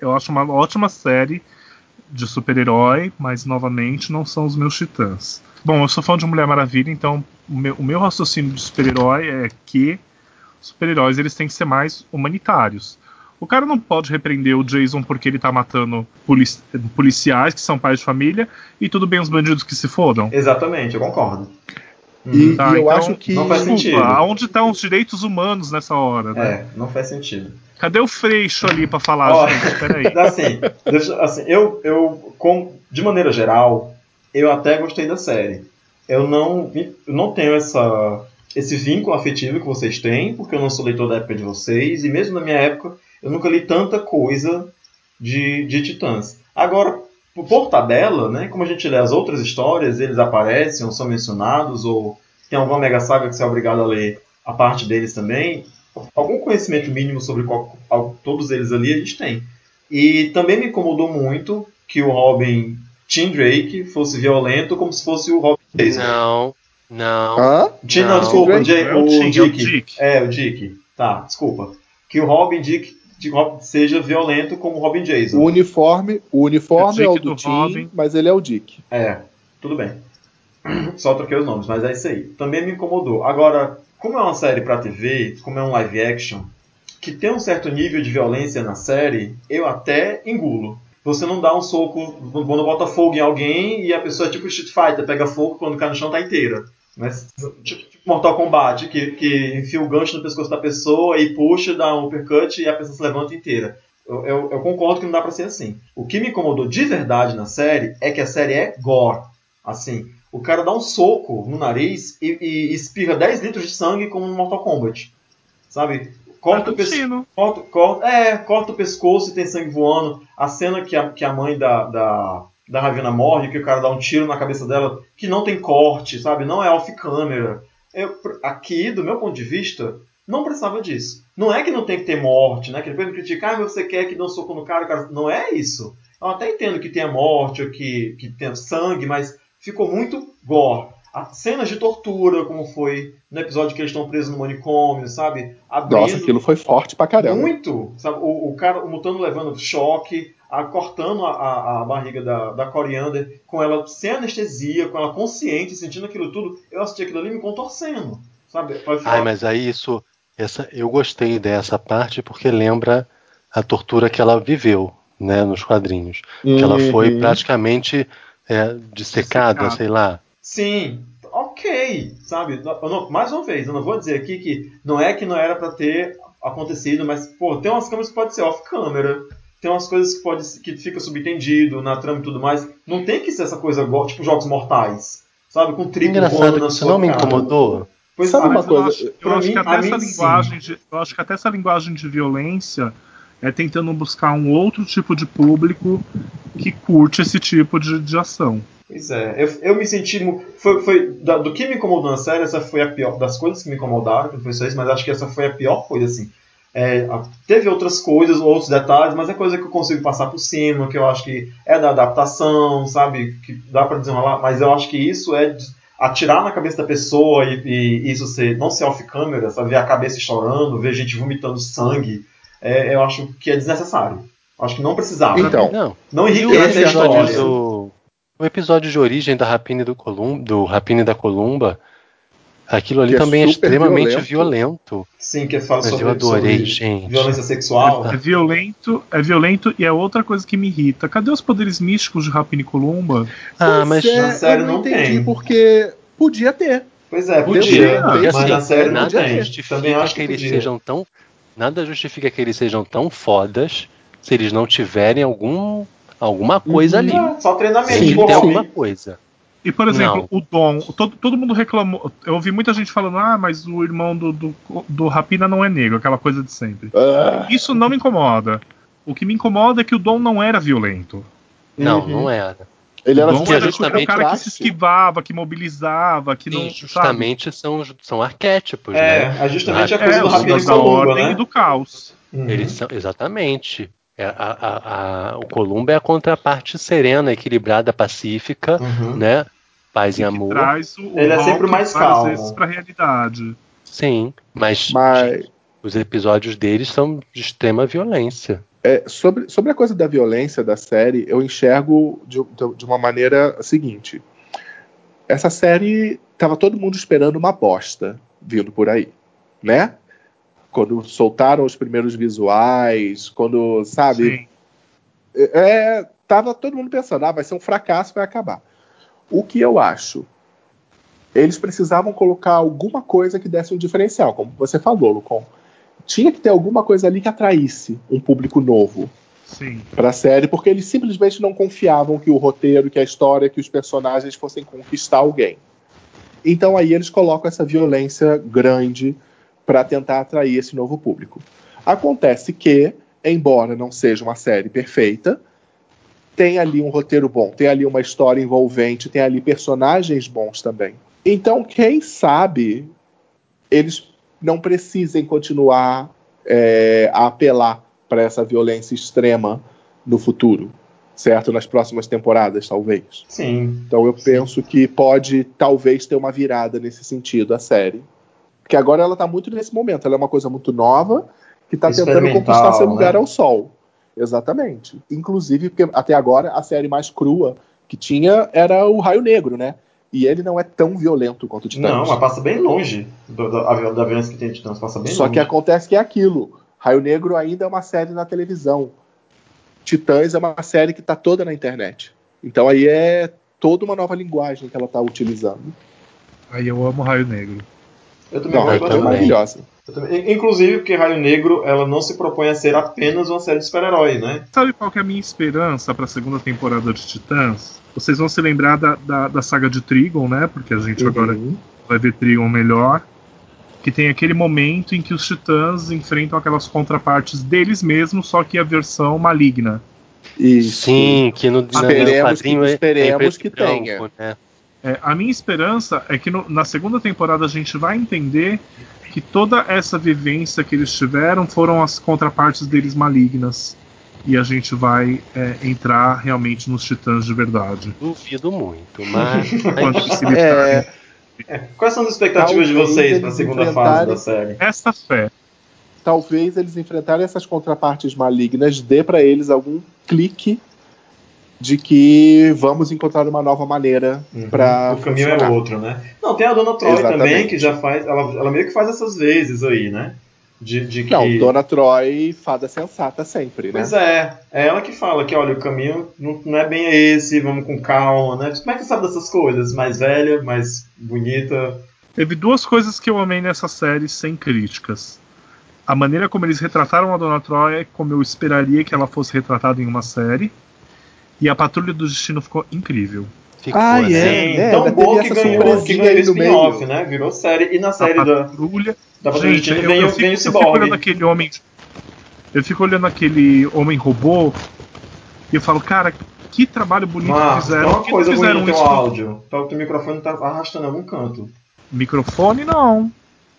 eu acho uma ótima série de super-herói, mas novamente não são os meus titãs. Bom, eu sou fã de Mulher Maravilha, então o meu, o meu raciocínio de super-herói é que super-heróis eles têm que ser mais humanitários. O cara não pode repreender o Jason porque ele tá matando polici- policiais que são pais de família e tudo bem os bandidos que se fodam. Exatamente, eu concordo. E, Tá, e eu então, acho que. não faz sentido. Aonde estão os direitos humanos nessa hora, né? É, não faz sentido. Cadê o Freixo ali pra falar, Ó, gente? Peraí. Assim, deixa- assim eu, eu com, de maneira geral, eu até gostei da série. Eu não, eu não tenho essa, esse vínculo afetivo que vocês têm, porque eu não sou leitor da época de vocês, e mesmo na minha época, eu nunca li tanta coisa de, de Titãs. Agora, por, tabela, né, como a gente lê as outras histórias, eles aparecem ou são mencionados, ou tem alguma mega saga que você é obrigado a ler a parte deles também, algum conhecimento mínimo sobre qual- al- todos eles ali a gente tem. E também me incomodou muito que o Robin Tim Drake fosse violento como se fosse o Robin Jason. Não, não. Hã? Tim, não, Não. desculpa, Drake? Jay- É o o, é o Dick. Dick. É, o Dick. Tá, desculpa. Que o Robin Dick seja violento como Robin Jason. O uniforme, o uniforme O é o do, do Tim, Robin. mas ele é o Dick. É, tudo bem. Só troquei os nomes, mas é isso aí. Também me incomodou. Agora, como é uma série pra TV, como é um live action, que tem um certo nível de violência na série, eu até engulo. Você não dá um soco, quando bota fogo em alguém e a pessoa é tipo Street Fighter, pega fogo quando cai no chão tá inteira. Mas, tipo, tipo Mortal Kombat, que, que enfia o gancho no pescoço da pessoa e puxa, dá um uppercut e a pessoa se levanta inteira. Eu, eu- eu concordo que não dá pra ser assim. O que me incomodou de verdade na série é que a série é gore. Assim, o cara dá um soco no nariz e, e espirra 10 litros de sangue como no Mortal Kombat. Sabe? Corta o, pescoço, Tarantino. corta, corta, é, corta o pescoço e tem sangue voando. A cena que a, que a mãe da, da, da Ravena morre, que o cara dá um tiro na cabeça dela, que não tem corte, sabe? Não é off-câmera. eu, aqui, do meu ponto de vista, não precisava disso. Não é que não tem que ter morte, né? Que depois me criticar, ah, mas você quer que dê um soco no cara, o cara. Não é isso. Eu até entendo que tenha morte ou que, que tenha sangue, mas ficou muito gore. As cenas de tortura, como foi no episódio que eles estão presos no manicômio, sabe? Abrindo Nossa, aquilo foi forte pra caramba. Muito, sabe? O, o cara, o Mutano levando choque, a, cortando a, a, barriga da, da Coriander, com ela sem anestesia, com ela consciente, sentindo aquilo tudo. Eu assisti aquilo ali me contorcendo, sabe? Ai, mas aí isso, essa, eu gostei dessa parte porque lembra a tortura que ela viveu, né, nos quadrinhos. Uhum. Que ela foi uhum. praticamente é, dissecada, sei lá. Sim, ok, sabe? Não, mais uma vez, eu não vou dizer aqui que não é que não era para ter acontecido, mas pô, tem umas câmeras que pode ser off câmera, tem umas coisas que pode que fica subentendido na trama e tudo mais. Não tem que ser essa coisa tipo jogos mortais, sabe? Com triplo voando na sua não me incomodou. Pois Sabe uma coisa? Eu acho, eu acho mim, que até essa linguagem de, eu acho que até essa linguagem de violência é tentando buscar um outro tipo de público que curte esse tipo de, de ação. Pois é, eu, eu me senti. Foi, foi, do que me incomodou na série, essa foi a pior. Das coisas que me incomodaram, que foi só isso, mas acho que essa foi a pior coisa, assim. É, teve outras coisas, outros detalhes, mas é coisa que eu consigo passar por cima, que eu acho que é da adaptação, sabe? Que dá pra desenrolar, mas eu acho que isso é atirar na cabeça da pessoa e, e isso ser, não ser off-câmera, sabe? Ver a cabeça chorando, ver gente vomitando sangue é, eu acho que é desnecessário. Acho que não precisava. Então, não, não enriquece a história. Do, o episódio de origem da Rapine do, Colum, do Rapine da Columba, aquilo ali que é também é, é extremamente violento. violento. Sim, que fala Mas sobre, eu adorei, sobre gente. violência sexual. É, é, violento, é violento e é outra coisa que me irrita. Cadê os poderes místicos de Rapine e Columba? Ah, mas é, na série não, não entendi tem. porque podia ter. Pois é, podia, podia mas assim, na série não tem. Também acho que, que eles sejam tão nada justifica que eles sejam tão fodas se eles não tiverem algum alguma coisa ali. Não, só treinamento. Tem que ter alguma coisa. E, por exemplo, não. o Dom, todo, todo mundo reclamou. Eu ouvi muita gente falando, ah, mas o irmão do, do, do Rapina não é negro, aquela coisa de sempre. Uh. Isso não me incomoda. O que me incomoda é que o Dom não era violento. Não, uhum. não era. Ele era, Dom era justamente o cara que se esquivava, que mobilizava, que não. justamente são, são arquétipos, é, né? É justamente a coisa é, do Rapina da ordem né? e do caos. Uhum. Eles são, exatamente. É, a, a, a, o Columbo é a contraparte serena, equilibrada, pacífica, uhum. né? Paz e amor. Traz o, Ele é sempre mais calmo. vezes para a realidade. Sim, mas, mas, os episódios deles são de extrema violência. É, sobre, sobre a coisa da violência da série, eu enxergo de, de uma maneira seguinte. Essa série tava todo mundo esperando uma bosta vindo por aí, né? Quando soltaram os primeiros visuais, quando, sabe? Sim. É, tava todo mundo pensando, ah, vai ser um fracasso, vai acabar. O que eu acho? Eles precisavam colocar alguma coisa que desse um diferencial, como você falou, Lucon tinha que ter alguma coisa ali que atraísse um público novo para a série, porque eles simplesmente não confiavam que o roteiro, que a história, que os personagens fossem conquistar alguém. Então aí eles colocam essa violência grande para tentar atrair esse novo público. Acontece que, embora não seja uma série perfeita, tem ali um roteiro bom, tem ali uma história envolvente, tem ali personagens bons também. Então, quem sabe eles não precisem continuar é, a apelar para essa violência extrema no futuro, certo? Nas próximas temporadas, talvez. Sim. Então eu penso que pode, talvez, ter uma virada nesse sentido a série. Porque agora ela está muito nesse momento. Ela é uma coisa muito nova que está tentando conquistar seu lugar né? ao sol. Exatamente. Inclusive, porque até agora a série mais crua que tinha era o Raio Negro, né? E ele não é tão violento quanto o Titãs. Não, mas passa bem longe da, da, da violência que tem Titãs. Passa bem Só longe. que acontece que é aquilo. Raio Negro ainda é uma série na televisão. Titãs é uma série que está toda na internet. Então aí é toda uma nova linguagem que ela está utilizando. Aí eu amo Raio Negro. Eu também não, gosto é maravilhosa. Inclusive porque Raio Negro ela não se propõe a ser apenas uma série de super-herói, né? Sabe qual que é a minha esperança para a segunda temporada de Titãs? Vocês vão se lembrar da, da, da saga de Trigon, né? Porque a gente uhum. agora vai ver Trigon melhor. Que tem aquele momento em que os titãs enfrentam aquelas contrapartes deles mesmos, só que a versão maligna. Isso. Sim, que no, esperemos no quadrinho que, esperemos é, é que tenha. Né? É, a minha esperança é que no- na segunda temporada a gente vai entender que toda essa vivência que eles tiveram foram as contrapartes deles malignas. E a gente vai é, entrar realmente nos titãs de verdade. Duvido muito, mas. É, Quais são as expectativas de Talvez vocês para a eles segunda fase da série? Essa fé. talvez eles enfrentarem essas contrapartes malignas dê pra eles algum clique de que vamos encontrar uma nova maneira Uhum. pra O caminho funcionar. é outro, né? Não, tem a Dona Troy Exatamente. também, que já faz. Ela, ela meio que faz essas vezes aí, né? De, de que. Não, Dona Troy, fada sensata sempre, né? Pois é, é ela que fala que, olha, o caminho não, não é bem esse, vamos com calma, né? Como é que você sabe dessas coisas? Mais velha, mais bonita. Teve duas coisas que eu amei nessa série sem críticas. A maneira como eles retrataram a Dona Troy é como eu esperaria que ela fosse retratada em uma série. E a Patrulha do Destino ficou incrível. Ficou, Ah, né? é. Sim, né? tão boa que ganhou, que ganhou spin-off, né? Virou série. E na A série da, Patrulha. da Patrulha do Gente, Destino eu, vem, eu o- fico, vem o eu fico olhando aquele homem. Eu fico olhando aquele homem robô e eu falo, cara, que trabalho bonito tem fizeram. uma que coisa ruim fizeram no teu áudio. Tá, o teu microfone tá arrastando em algum canto. Microfone não.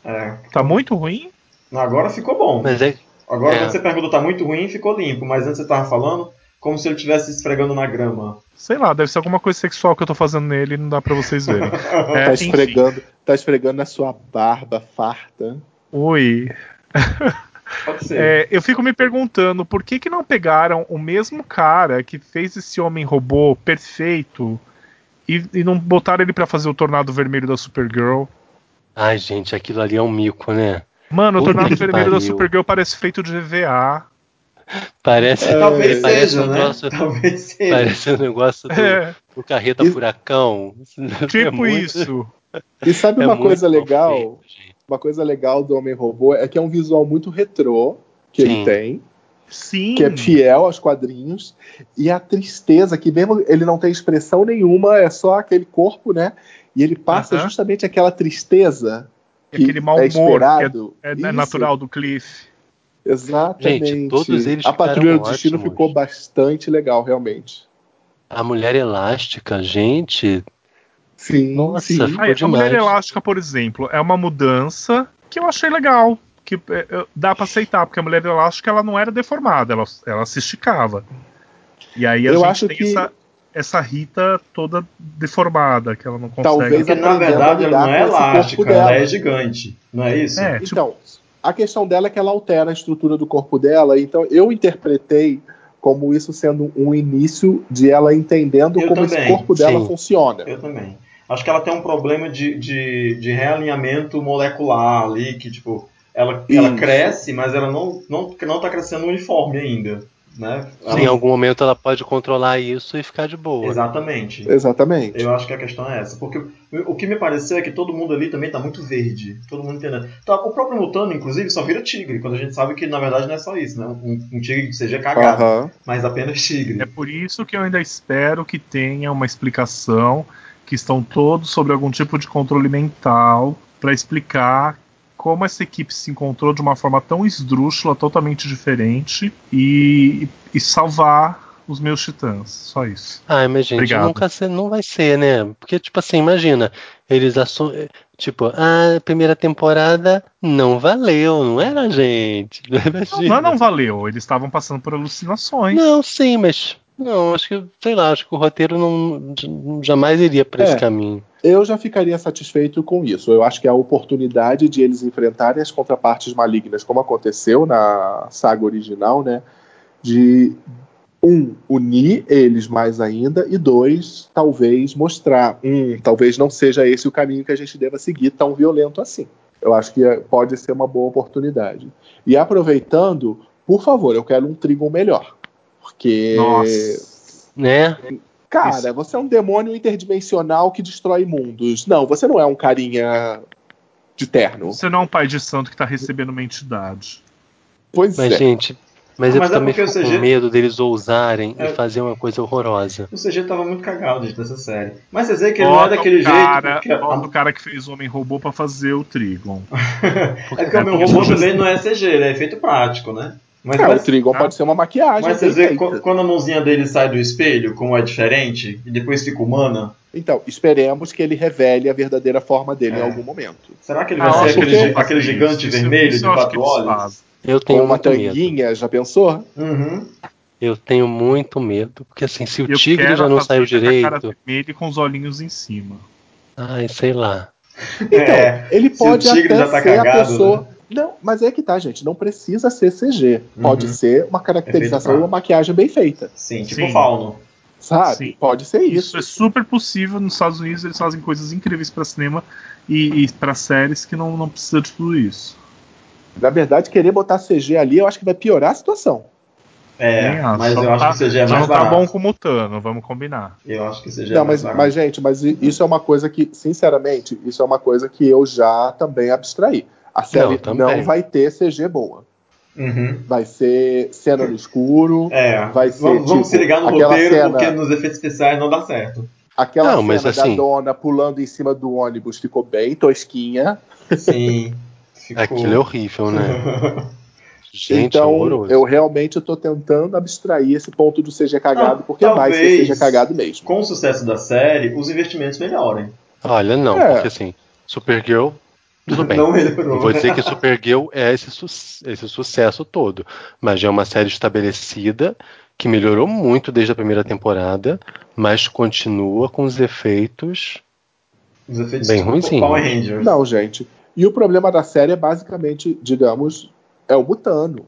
É. Tá muito ruim? Agora ficou bom. Mas é. Agora É. quando você perguntou tá muito ruim, ficou limpo. Mas antes você tava falando como se ele estivesse esfregando na grama. Sei lá, deve ser alguma coisa sexual que eu tô fazendo nele e não dá pra vocês verem. É, Tá enfim. esfregando, tá esfregando na sua barba farta. Oi. Pode ser. É, eu fico me perguntando por que, que não pegaram o mesmo cara que fez esse homem robô perfeito e, e não botaram ele pra fazer o tornado vermelho da Supergirl. Ai, gente, aquilo ali é um mico, né? Mano, o tornado vermelho da pariu. Supergirl parece feito de VA. Parece, Talvez parece seja, um né? Talvez seja. Parece um negócio do, É, do carreta Isso- furacão. É tipo muito- isso. E sabe é uma coisa legal? Uma coisa legal do Homem Robô é que é um visual muito retrô que Sim. ele tem, Sim. que é fiel aos quadrinhos, e a tristeza, que mesmo ele não tem expressão nenhuma, é só aquele corpo, né? E ele passa Aham. justamente aquela tristeza que Aquele mau é humor é, é Isso, natural do Cliff. Exatamente. Gente, todos eles a Patrulha do Destino ótimos. ficou bastante legal, realmente. A mulher elástica, gente. Sim, Nossa, sim. ficou Aí, a Mulher. Elástica, por exemplo, é uma mudança que eu achei legal. Que é, dá pra aceitar, porque a Mulher Elástica ela não era deformada, ela, ela se esticava. E aí a Eu gente acho tem que- essa, essa Rita toda deformada, que ela não consegue. Talvez Porque na verdade ela não é elástica, ela é gigante. Não é isso? É, tipo, Então, a questão dela é que ela altera a estrutura do corpo dela, então eu interpretei como isso sendo um início de ela entendendo Eu como também, corpo dela sim. funciona. Eu também. Acho que ela tem um problema de, de, de realinhamento molecular ali, que tipo, ela, ela cresce, mas ela não, não, não tá crescendo uniforme ainda. Né? Ela- Em algum momento ela pode controlar isso e ficar de boa. Exatamente. Exatamente. Eu acho que a questão é essa. Porque o- que me pareceu é que todo mundo ali também tá muito verde. Todo mundo entendendo. Tá, o próprio Mutano, inclusive, só vira tigre, quando a gente sabe que na verdade não é só isso, né? Um, um tigre que seja cagado, mas apenas tigre. É por isso que eu ainda espero que tenha uma explicação, que estão todos sobre algum tipo de controle mental, pra explicar como essa equipe se encontrou de uma forma tão esdrúxula, totalmente diferente, e, e salvar os meus titãs. Só isso. Ai, mas gente, Obrigado. nunca ser, não vai ser, né? Porque, tipo assim, imagina, eles assumem. Tipo, a primeira temporada não valeu, não era gente. Não, Imagina. não, não valeu, eles estavam passando por alucinações. Não, sim, mas. Não, acho que, sei lá, acho que o roteiro não jamais iria pra É. esse caminho. Eu já ficaria satisfeito com isso. Eu acho que a oportunidade de eles enfrentarem as contrapartes malignas, como aconteceu na saga original, né? De um, unir eles mais ainda, e dois, talvez mostrar, um, talvez não seja esse o caminho que a gente deva seguir tão violento assim. Eu acho que é- pode ser uma boa oportunidade. E aproveitando, por favor, eu quero um Trigon melhor. Porque, Nossa. Né? Cara, Isso. você é um demônio interdimensional que destrói mundos. Não, você não é um carinha de terno. Você não é um pai de santo que tá recebendo uma entidade. Pois Mas, é. gente, mas, Ah, eu mas é também porque fico CG com medo deles ousarem É. e fazer uma coisa horrorosa. O CG tava muito cagado dessa série. Mas você vê que ele não é daquele o cara, jeito. Que a- bota o cara que fez o Homem Robô pra fazer o Trigon. é que o meu porque robô também não é CG, ele é efeito prático, né? Mas, É, mas, o Trigon Ah. pode ser uma maquiagem. mas bem vocês veem feita. qu- quando a mãozinha dele sai do espelho, como é diferente, e depois fica humana, Então, esperemos que ele revele a verdadeira forma dele É. em algum momento. Será que ele Ah, vai ser aquele, que- gi- aquele gigante Isso- vermelho isso de quatro olhos? Eu Com tenho uma muito medo. tanguinha, já pensou? Uhum. Eu tenho muito medo. Porque assim, se o Eu tigre já não a saiu Fazenda com a cara direito. vermelha e com os olhinhos em cima. Ai, sei lá. Então, É, ele se o pode tigre até já tá ser a cagado, pessoa. né? Não, mas é que tá, gente. Não precisa ser CG. Pode Uhum. ser uma caracterização e Efeito uma maquiagem bem feita. Sim, tipo Sim. fauno. Sabe? Sim. Pode ser Isso isso. é super possível. Nos Estados Unidos eles fazem coisas incríveis pra cinema e, e para séries que não, não precisa de tudo isso. Na verdade, querer botar CG ali, eu acho que vai piorar a situação. É, acho. mas eu acho tá- que CG é mais não tá bom com o Mutano, vamos combinar. Eu acho que CG é Não, mais mas, barato. mas, gente, mas isso é uma coisa que, sinceramente, isso é uma coisa que eu já também abstraí. A série também. não vai ter CG boa. Uhum. Vai ser cena no escuro, É, Vai ser, vamos, vamos se tipo, ligar no roteiro cena- porque nos efeitos especiais não dá certo. aquela Não, cena da assim- dona pulando em cima do ônibus ficou bem tosquinha. Sim. Ficou... Aquilo é horrível, né? Gente, é então, horroroso. eu realmente estou tentando abstrair esse ponto do CG cagado, Ah, porque vai ser CG cagado mesmo. Com o sucesso da série, os investimentos melhorem. Olha, não, É. porque assim, Supergirl, tudo bem. Não melhorou. Não vou dizer que Supergirl é esse, su- esse sucesso todo, mas já é uma série estabelecida que melhorou muito desde a primeira temporada, mas continua com os efeitos. Os efeitos Bem tipo Rangers. Não, gente. E o problema da série é basicamente, digamos, é o Mutano.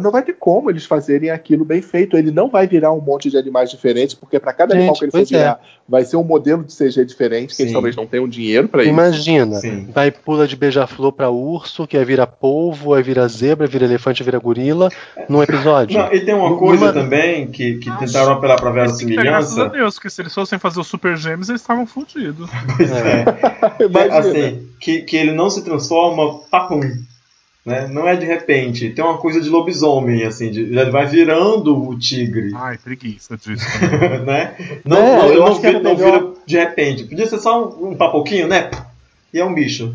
Não vai ter como eles fazerem aquilo bem feito. Ele não vai virar um monte de animais diferentes, porque para cada Gente, animal que ele for é. virar, vai ser um modelo de CG diferente, que eles Sim. talvez não tenham dinheiro para isso. Imagina, Sim. vai pula de beija-flor pra urso, que aí vira polvo, aí vira zebra, vira elefante, vira gorila, num episódio. Não, e tem uma Numa- coisa também que, que tentaram apelar pra Isso que é graças a verossimilhança. Deus, porque se eles fossem fazer o Super Gêmeos, eles estavam fodidos. Pois é. Que, Imagina. assim, que, que ele não se transforma, papum. Né? Não é de repente. Tem uma coisa de lobisomem, assim, de, ele vai virando o tigre. Ai, preguiça disso. né? Não, É, não, eu não, acho que era vira, não melhor- vira de repente. Podia ser só um, um papoquinho, né? E é um bicho.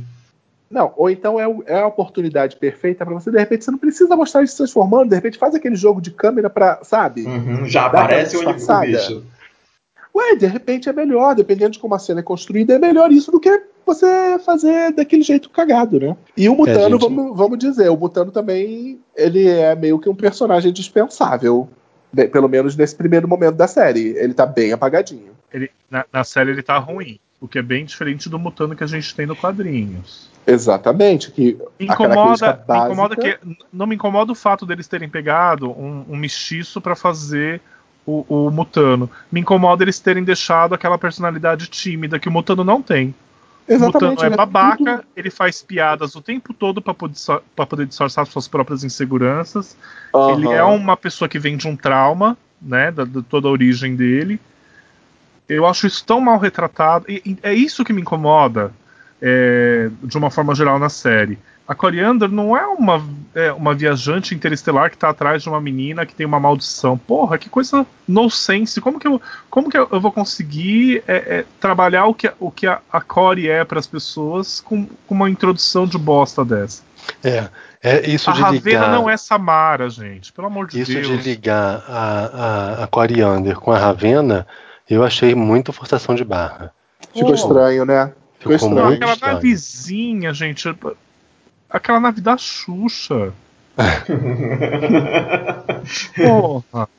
Não, ou então é, é a oportunidade perfeita para você, de repente, você não precisa mostrar ele se transformando, de repente faz aquele jogo de câmera pra, sabe? Uhum, já aparece o, bicho. Ué, de repente é melhor, dependendo de como a cena é construída, é melhor isso do que você fazer daquele jeito cagado, né? E o Mutano, gente- vamos, vamos dizer, o Mutano também, ele é meio que um personagem dispensável, pelo menos nesse primeiro momento da série. Ele tá bem apagadinho. Ele, na, na série ele tá ruim. O que é bem diferente do Mutano que a gente tem no quadrinhos. Exatamente, que incomoda, me incomoda básica- que não me incomoda o fato deles terem pegado um, um mestiço pra fazer o, o Mutano. Me incomoda eles terem deixado aquela personalidade tímida que o Mutano não tem. O Exatamente, Mutano é ele babaca, tudo- ele faz piadas o tempo todo pra poder, pra poder disfarçar suas próprias inseguranças. Ele Aham. é uma pessoa que vem de um trauma, né, da, de toda a origem dele. Eu acho isso tão mal retratado. E, e é isso que me incomoda, é, de uma forma geral, na série. A Coriander não é uma, é, uma viajante interestelar que tá atrás de uma menina que tem uma maldição. Porra, que coisa nonsense. Como que eu, como que eu, eu vou conseguir é, é, trabalhar o que, a- o que a, a Core é para as pessoas com, com uma introdução de bosta dessa? É, é isso a de Ravena ligar. não é Samara, gente. Pelo amor de Isso Deus. de ligar a, a, a Coriander com a Ravena, eu achei muito forçação de barra. Ficou Oh. estranho, né? Ficou estranho. Não, muito aquela estranho. navezinha, gente. Aquela nave da Xuxa. Porra.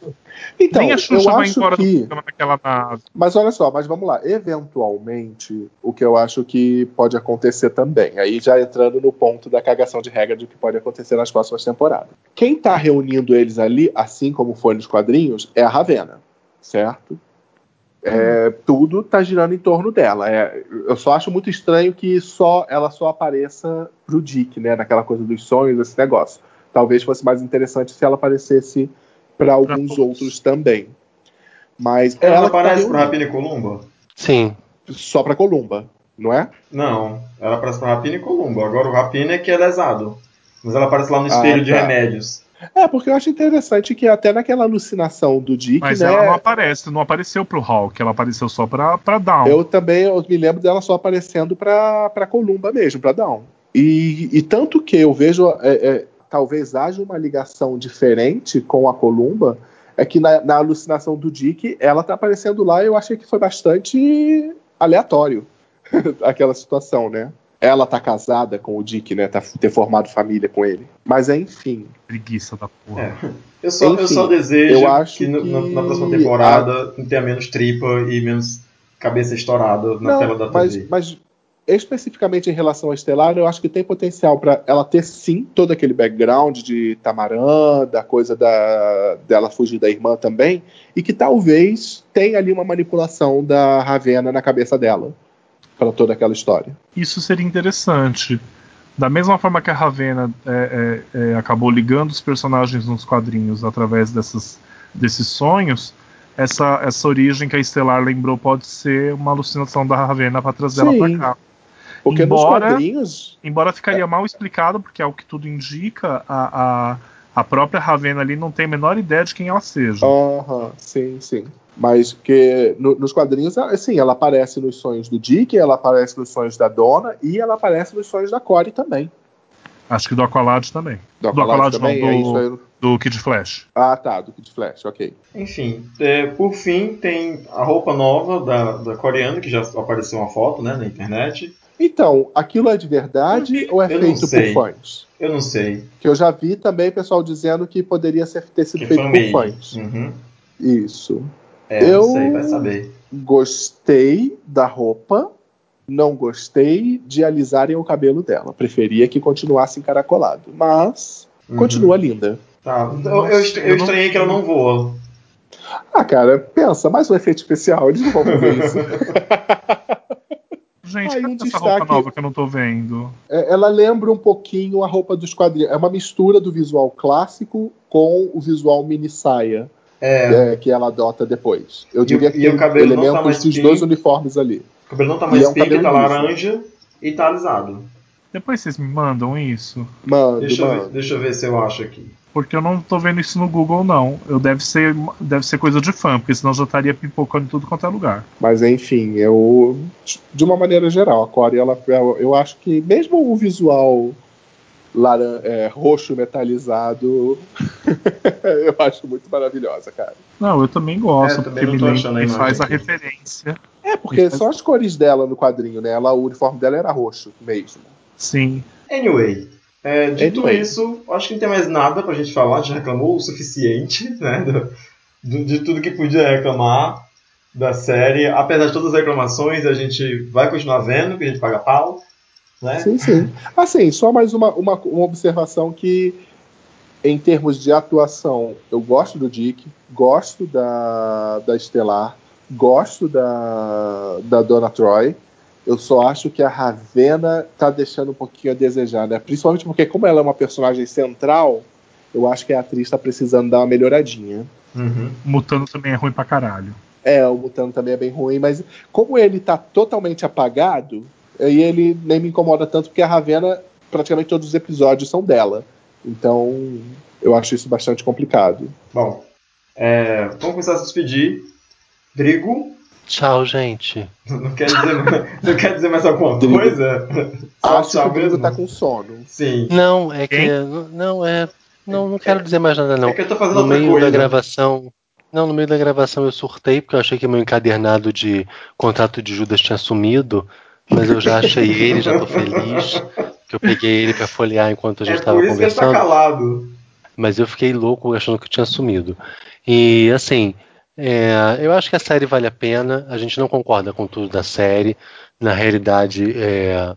Então, Nem a eu Xuxa vai acho embora que... naquela nave. Mas olha só, mas vamos lá. Eventualmente, o que eu acho que pode acontecer também, aí já entrando no ponto da cagação de regra do que pode acontecer nas próximas temporadas. Quem tá reunindo eles ali, assim como foi nos quadrinhos, é a Ravena, certo? É, tudo tá girando em torno dela. É, eu só acho muito estranho que só ela só apareça pro Dick, né? Naquela coisa dos sonhos, esse negócio. Talvez fosse mais interessante se ela aparecesse para alguns todos. outros também. Mas Ela, ela que tá aparece pro reunindo Rapina e Columba? Sim, só pra Columba, não é? Não, ela aparece pro Rapina e Columba. Agora o Rapina é que é lesado. Mas ela aparece lá no Ah, espelho de tá. remédios. É, porque eu acho interessante que até naquela alucinação do Dick, Mas né? ela não aparece, não apareceu pro Hulk, ela apareceu só pra, pra Down. Eu também eu me lembro dela só aparecendo pra, pra Columba mesmo, pra Down. E, e tanto que eu vejo, é, é, talvez haja uma ligação diferente com a Columba, é que na, na alucinação do Dick, ela tá aparecendo lá e eu achei que foi bastante aleatório aquela situação, né? Ela tá casada com o Dick, né? Tá, ter formado família com ele. Mas enfim. Preguiça da porra. É. Eu, só, eu Enfim, só desejo eu acho que, que na, na próxima temporada tenha menos tripa e menos cabeça estourada na Não, tela da mas, TV. mas especificamente em relação a Estelar, eu acho que tem potencial para ela ter sim todo aquele background de Tamarã, da coisa da, dela fugir da irmã também, e que talvez tenha ali uma manipulação da Ravena na cabeça dela para toda aquela história. Isso seria interessante. Da mesma forma que a Ravena é, é, é, acabou ligando os personagens nos quadrinhos através dessas, desses sonhos, essa, essa origem que a Estelar lembrou pode ser uma alucinação da Ravena para trazer ela Sim. para cá. Porque Embora- nos quadrinhos. Embora ficaria mal explicado, porque ao que tudo indica, a, a, a própria Ravena ali não tem a menor ideia de quem ela seja. Aham, sim, sim. Mas que no- nos quadrinhos, assim, ela aparece nos sonhos do Dick, ela aparece nos sonhos da Donna e ela aparece nos sonhos da Corey também. Acho que do Aqualad também. Do Do Aqualad Aqualad também, não, é do- isso aí. Do Kid Flash. Ah, tá, do Kid Flash, ok. Enfim, é, por fim, tem a roupa nova da, da coreana, que já apareceu uma foto né, na internet. Então, aquilo é de verdade ou é Eu não feito por fãs? Eu não sei. Que eu já vi também pessoal dizendo que poderia ser, ter sido Que feito por fãs. Uhum. Isso. É, Eu- não sei, vai saber. Gostei da roupa, não gostei de alisarem o cabelo dela. Preferia que continuasse encaracolado. Mas Uhum. continua linda. Tá. Eu, eu, est- eu estranhei que ela não voa. Ah, cara, pensa, mais um efeito especial, eles não vão fazer isso. Gente, Aí um essa destaque- roupa nova que eu não tô vendo? É, Ela lembra um pouquinho a roupa dos quadrinhos. É uma mistura do visual clássico com o visual mini saia É, é, que ela adota depois. Eu E diria o- que e o cabelo não tá mais dos pink. dois uniformes ali. o cabelo não tá E mais é um pink, cabelo tá liso. laranja e tá alisado. Depois vocês me mandam isso? Mano, Deixa eu, ver, deixa eu ver se eu acho aqui. Porque eu não tô vendo isso no Google, não. Eu deve ser, deve ser coisa de fã, porque senão já estaria pipocando em tudo quanto é lugar. Mas enfim, eu. De uma maneira geral, a Corey, ela, eu acho que mesmo o visual laran, é, roxo metalizado, eu acho muito maravilhosa, cara. Não, eu também gosto, É, também porque não me, tô lembra- faz a referência. É, porque são as cores dela no quadrinho, né? Ela, o uniforme dela era roxo mesmo. Sim. Anyway, é, dito Anyway. isso, acho que não tem mais nada pra gente falar, já reclamou o suficiente, né? do- do- de tudo que podia reclamar da série. Apesar de todas as reclamações, a gente vai continuar vendo, que a gente paga pau, né? Sim, sim. Assim, só mais uma, uma, uma observação que, em termos de atuação, eu gosto do Dick, gosto da, da Estelar, gosto da, da Donna Troy. Eu só acho que a Ravena tá deixando um pouquinho a desejar, né? Principalmente porque, como ela é uma personagem central, eu acho que a atriz tá precisando dar uma melhoradinha. Uhum. Mutano também é ruim pra caralho. É, o Mutano também é bem ruim, mas como ele tá totalmente apagado, aí ele nem me incomoda tanto, porque a Ravena, praticamente todos os episódios são dela. Então, eu acho isso bastante complicado. Bom, é, vamos começar a se despedir. Drigo, Tchau, gente. não quer dizer, não quer dizer mais alguma Drigo. coisa? Acho que tchau o Drigo mesmo? tá com sono. Sim. Não, é que. Não, é. Não, não quero dizer mais nada, não. É que eu tô fazendo No outra meio coisa. da gravação. Não, no meio da gravação eu surtei, porque eu achei que meu encadernado de contrato de Judas tinha sumido. Mas eu já achei ele, já tô feliz. Que eu peguei ele pra folhear enquanto a gente É estava por isso que ele tá conversando. calado. mas eu fiquei louco achando que tinha sumido. E assim, é, eu acho que a série vale a pena. A gente não concorda com tudo da série. Na realidade, é,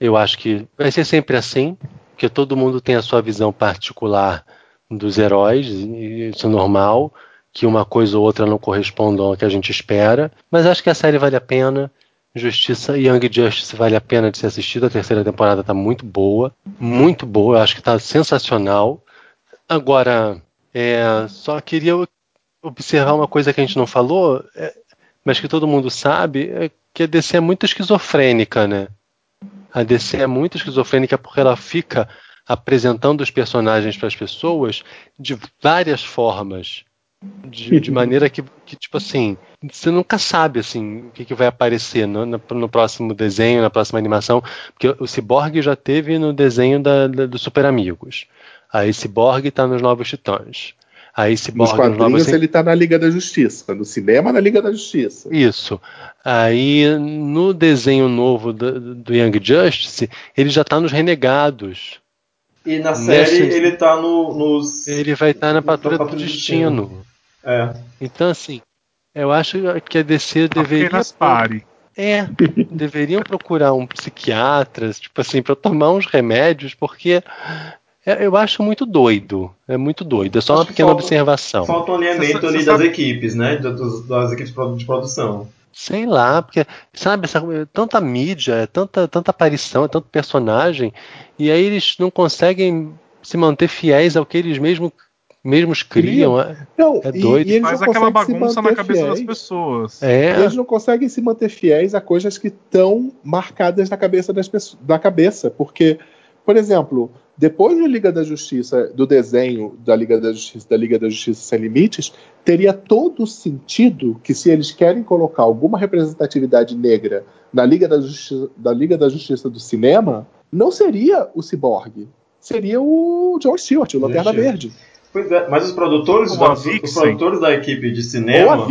eu acho que vai ser sempre assim, porque todo mundo tem a sua visão particular dos heróis, e isso é normal. Que uma coisa ou outra não correspondam ao que a gente espera, mas acho que a série vale a pena. Justiça e Young Justice vale a pena de ser assistido. A terceira temporada tá muito boa, muito boa. Eu acho que tá sensacional. Agora, é, só queria observar uma coisa que a gente não falou, é, mas que todo mundo sabe, é que a DC é muito esquizofrênica, né? A DC é muito esquizofrênica porque ela fica apresentando os personagens para as pessoas de várias formas. De, de maneira que, que, tipo assim, você nunca sabe assim o que, que vai aparecer no, no, no próximo desenho, na próxima animação, porque o Cyborg já teve no desenho da, da, do Super Amigos. Aí Cyborg está nos Novos Titãs. Aí Nos Cyborg no quadrinhos Nova ele tá na Liga da Justiça. No cinema, na Liga da Justiça. Isso. Aí no desenho novo do, do Young Justice, ele já tá nos Renegados. E na Nesse- série ele tá no- nos. Ele vai estar na Patrulha do Patrulha do Destino. É. Então, assim, eu acho que a DC deveria. Apenas pare. É, deveriam procurar um psiquiatra, tipo assim, para tomar uns remédios, porque é- eu acho muito doido. É muito doido. É só uma Acho que pequena falta- observação. Falta um alinhamento ali das equipes, né? Da- dos- Das equipes de produção. Sei lá, porque, sabe, essa, tanta mídia, é tanta, tanta aparição, é tanto personagem, e aí eles não conseguem se manter fiéis ao que eles mesmo, mesmos criam. é- Não, É e- doido. E, eles Faz não aquela conseguem se bagunça na manter cabeça das fiéis. pessoas. É, Eles não conseguem se manter fiéis a coisas que estão marcadas na cabeça das pessoas, da cabeça, porque, por exemplo, depois da Liga da Justiça, do desenho da Liga da Justiça, da Liga da Justiça sem limites, teria todo sentido que se eles querem colocar alguma representatividade negra na Liga da Justiça, da Liga da Justiça do cinema, não seria o Cyborg, seria o John Stewart, o Lanterna. Verde, Pois é, mas os produtores, da, os produtores da equipe de cinema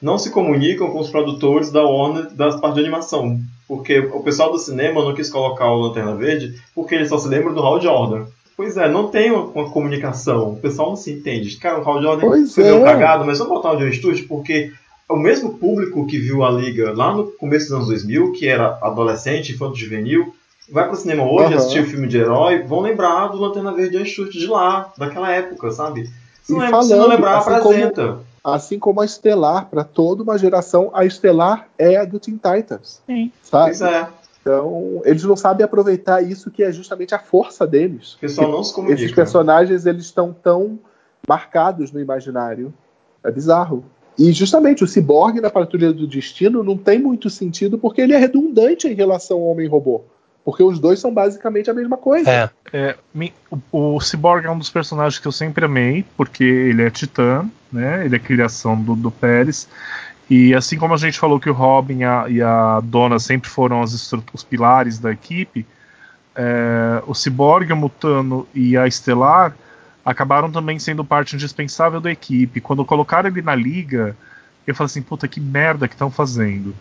não se comunicam com os produtores da Warner das partes de animação. Porque o pessoal do cinema não quis colocar o Lanterna Verde porque eles só se lembram do Hal Jordan. Pois é, não tem uma, uma comunicação. O pessoal não se entende. Cara, o Hal Jordan Pois foi é. meio cagado, mas vamos botar o John Stewart porque o mesmo público que viu a Liga lá no começo dos anos 2000, que era adolescente, infanto juvenil, vai pro cinema hoje Aham. assistir o filme de herói, vão lembrar do Lanterna Verde e Stewart de lá, daquela época, sabe? Se não, lembra, se não falando, lembrar, assim apresenta. Assim como a Estelar, para toda uma geração, a Estelar é a do Teen Titans. Sim. Sabe? Pois é. Então, eles não sabem aproveitar isso que é justamente a força deles. O pessoal não se comunica. Esses personagens, eles estão tão marcados no imaginário. É bizarro. E justamente o Cyborg na Patrulha do Destino não tem muito sentido porque ele é redundante em relação ao Homem-Robô. Porque os dois são basicamente a mesma coisa. é. É, me- o, o Cyborg é um dos personagens que eu sempre amei, porque ele é titã, né? Ele é criação do, do Pérez. E assim como a gente falou que o Robin e a, e a Donna sempre foram os pilares da equipe, é, o Cyborg, o Mutano e a Estelar acabaram também sendo parte indispensável da equipe. Quando colocaram ele na liga, eu falei assim, puta, que merda que estão fazendo.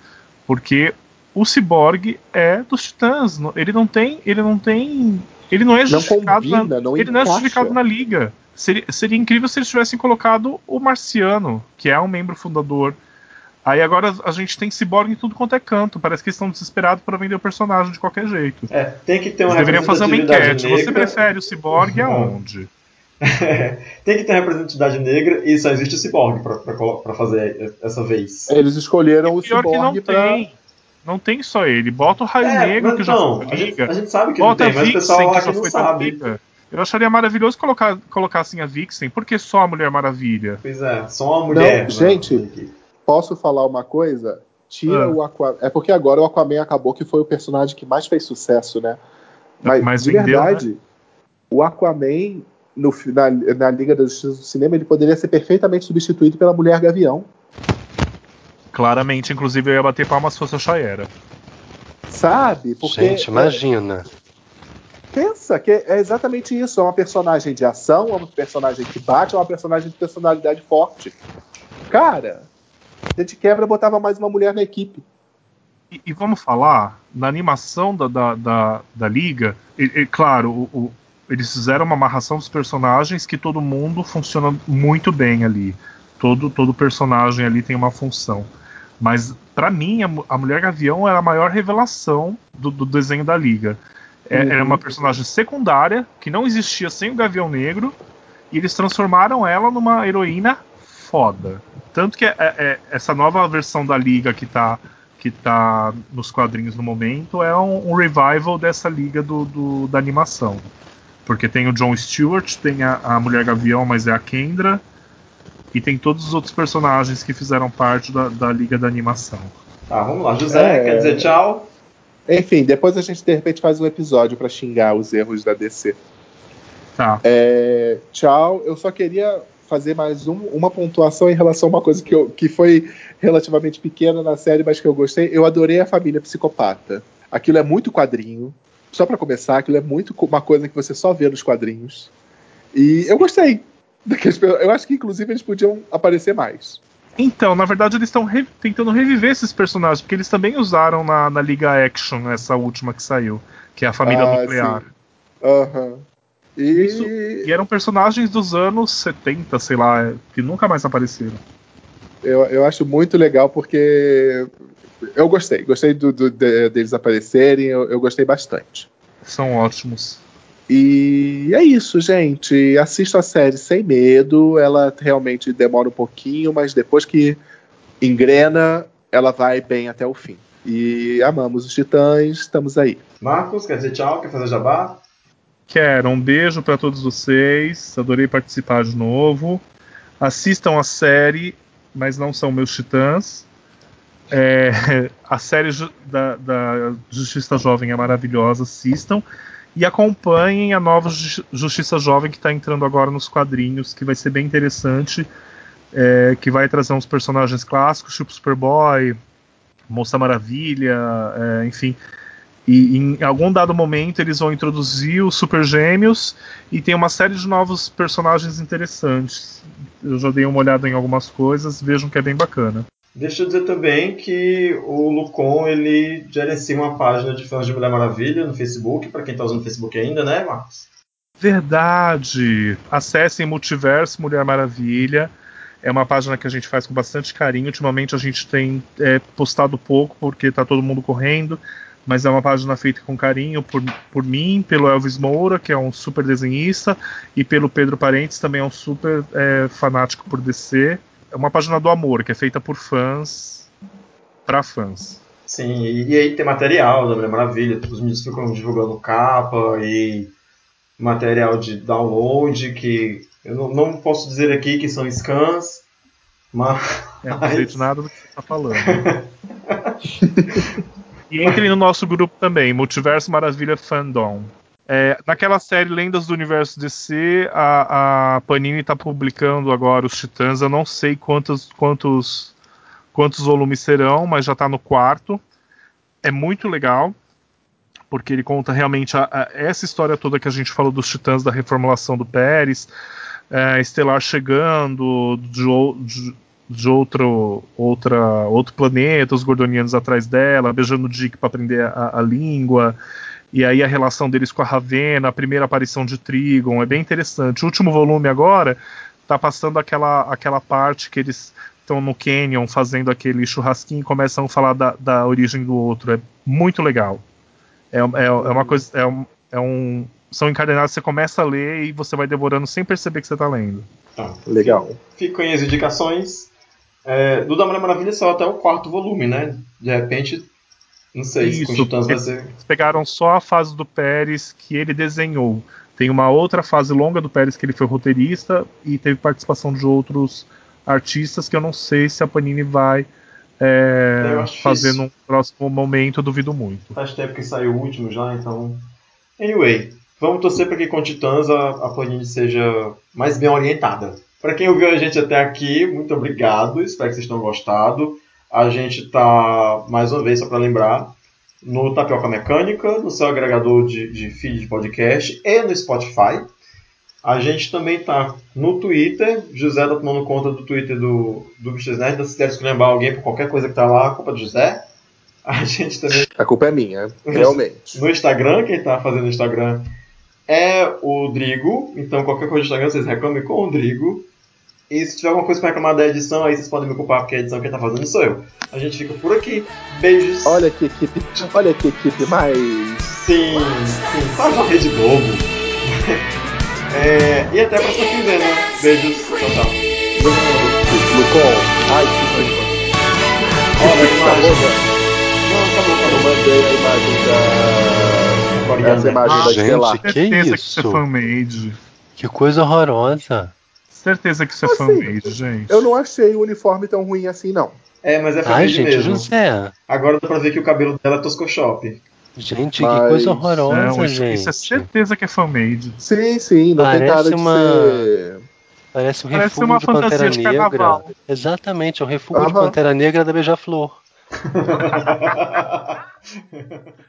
Porque o Cyborg é dos Titãs. Ele não tem. Ele não tem. Ele não é Não justificado. na- combina, não ele não é justificado na liga. Seria, seria incrível se eles tivessem colocado o Marciano, que é um membro fundador. Aí agora a gente tem Cyborg em tudo quanto é canto. Parece que eles estão desesperados para vender o personagem de qualquer jeito. É, tem que ter uma Eles deveriam fazer uma representatividade enquete. Você negra. prefere o Cyborg aonde? tem que ter uma representatividade negra e só existe o Cyborg pra fazer essa vez. Eles escolheram o que não Cyborg pra. Não tem só ele. Bota o Raio É, Negro, mas que já então, foi a da gente, a gente sabe que Bota não tem, a mas o pessoal lá que já que não sabe. liga. Eu acharia maravilhoso colocar, colocassem a Vixen. Por que só a Mulher Maravilha? Pois é, só uma mulher. Não, na- gente. Posso falar uma coisa? Tira Ah. o Aquaman. É porque agora o Aquaman acabou que foi o personagem que mais fez sucesso, né? Mas, Mais de vendeu, né? verdade, o Aquaman no, na, na Liga da Justiça do Cinema ele poderia ser perfeitamente substituído pela Mulher Gavião. Claramente, inclusive, eu ia bater palmas se fosse a Chayera. Sabe? Porque Gente, imagina. pensa que é exatamente isso. É uma personagem de ação, é uma personagem que bate, é uma personagem de personalidade forte. Cara, a gente quebra botava mais uma mulher na equipe. E, e vamos falar, na animação da, da, da, da Liga, e, e, claro, o- o- eles fizeram uma amarração dos personagens que todo mundo funciona muito bem ali. Todo, todo personagem ali tem uma função. Mas, pra mim, a, a Mulher Gavião era a maior revelação do, do desenho da Liga. É- Uhum. Era uma personagem secundária, que não existia sem o Gavião Negro, e eles transformaram ela numa heroína foda. Tanto que é- é- essa nova versão da Liga que tá que tá nos quadrinhos no momento é um, um revival dessa liga do, do- da animação. Porque tem o John Stewart, tem a, a Mulher Gavião, mas é a Kendra, e tem todos os outros personagens que fizeram parte da, da liga da animação. Tá, vamos lá. José, É. quer dizer tchau? Enfim, depois a gente de repente faz um episódio pra xingar os erros da DC. Tá. É, tchau. Eu só queria fazer mais um- uma pontuação em relação a uma coisa que, eu- que foi relativamente pequena na série, mas que eu gostei. Eu adorei a família psicopata. Aquilo é muito quadrinho. Só pra começar, aquilo é muito uma coisa que você só vê nos quadrinhos. E eu gostei. Eu acho que, inclusive, eles podiam aparecer mais. Então, na verdade, eles estão re- tentando reviver esses personagens, porque eles também usaram na, na Liga Action, essa última que saiu, que é a família Ah, nuclear. Aham. E. Isso- E eram personagens dos anos 70, sei lá, que nunca mais apareceram. Eu, eu acho muito legal porque eu gostei. Gostei do, do- de- deles aparecerem, eu, eu gostei bastante. São ótimos. E é isso, gente. Assista a série sem medo. Ela realmente demora um pouquinho, mas depois que engrena, ela vai bem até o fim. E amamos os Titãs, estamos aí. Marcos, quer dizer tchau? Quer fazer jabá? Quero um beijo pra todos vocês. Adorei participar de novo. Assistam a série, mas não são meus titãs. É, a série da, da Justiça Jovem é maravilhosa, assistam. E acompanhem a nova Ju- Justiça Jovem que está entrando agora nos quadrinhos, que vai ser bem interessante. é, que vai trazer uns personagens clássicos, tipo Superboy, Moça Maravilha, é, enfim. E em algum dado momento eles vão introduzir os Super Gêmeos e tem uma série de novos personagens interessantes. Eu já dei uma olhada em algumas coisas, vejam que é bem bacana. Deixa eu dizer também que o Lucon ele gerencia uma página de fãs de Mulher Maravilha no Facebook, para quem está usando o Facebook ainda, né, Marcos? Verdade! Acessem Multiverso Mulher Maravilha. É uma página que a gente faz com bastante carinho. Ultimamente a gente tem é, postado pouco porque tá todo mundo correndo, mas é uma página feita com carinho por, por mim, pelo Elvis Moura, que é um super desenhista, e pelo Pedro Parentes, também é um super é, fanático por DC. É uma página do amor, que é feita por fãs para fãs. Sim, e, e aí tem material da Mulher Maravilha, os meninos ficam divulgando capa e material de download que eu não, não posso dizer aqui que são scans, mas É, não sei de nada do que você tá falando. e entre no nosso grupo também, Multiverso Maravilha Fandom. É, naquela série Lendas do Universo DC, a, a Panini está publicando agora os Titãs. Eu não sei quantos, quantos, quantos volumes serão, mas já está no quarto. É muito legal, porque ele conta realmente a- a- essa história toda que a gente falou dos Titãs, da reformulação do Pérez, é, Estelar chegando, de, de- de outro, outra, outro planeta, os Gordonianos atrás dela, beijando o Dick para aprender a, a língua. E aí a relação deles com a Ravena, a primeira aparição de Trigon, é bem interessante. O último volume agora tá passando aquela, aquela parte que eles estão no Canyon fazendo aquele churrasquinho e começam a falar da, da origem do outro. É muito legal. É, é, é uma coisa. É um, é um- são encadenados, você começa a ler e você vai devorando sem perceber que você tá lendo. Tá. Legal. Ficam aí as indicações. É, do da Mulher Maravilha só até o quarto volume, né? De repente, não sei se com Isso. Titãs vai ser. Eles pegaram só a fase do Pérez que ele desenhou. Tem uma outra fase longa do Pérez que ele foi roteirista e teve participação de outros artistas que eu não sei se a Panini vai é, acho fazer difícil. num próximo momento, eu duvido muito. Faz tempo que saiu o último já, então. Anyway, vamos torcer para que com Titãs a, a Panini seja mais bem orientada. Para quem ouviu a gente até aqui, muito obrigado. Espero que vocês tenham gostado. A gente tá, mais uma vez, só para lembrar, no Tapioca Mecânica, no seu agregador de, de feed de podcast e no Spotify. A gente também tá no Twitter. José tá tomando conta do Twitter do, do Bichos Nerd. Se quiser escolher alguém por qualquer coisa que tá lá, a culpa é do José. A gente também A culpa é minha, realmente. no Instagram, quem tá fazendo no Instagram é o Drigo. Então, qualquer coisa no Instagram, vocês reclamem com o Drigo. E se tiver alguma coisa pra reclamar da edição, aí vocês podem me culpar, porque a edição quem tá fazendo sou eu. A gente fica por aqui. Beijos. Olha que equipe, olha que equipe mais. Sim, sim, faz uma rede Globo. É, e até a próxima quinzena. Beijos. Tchau, tchau. Lucon, ai que coisa. Olha a imagem. Não, acabou, acabou. Eu mandei a imagem da. Essa imagem da Gente. Que que isso? Que coisa horrorosa. Certeza que isso é Assim, fan-made, gente. Eu não achei o uniforme tão ruim assim, não. É, mas é Ai, família gente, mesmo. José. Agora dá pra ver que o cabelo dela é Toscoshop. Gente, Mas- que coisa Não, horrorosa, isso, gente. isso é certeza que é fan-made. Sim, sim, não tem Parece cara de uma- ser. Parece um Parece refúgio uma de Pantera fantasia de Negra. carnaval. Exatamente, é um refúgio de Aham. Pantera Negra da Beija-Flor.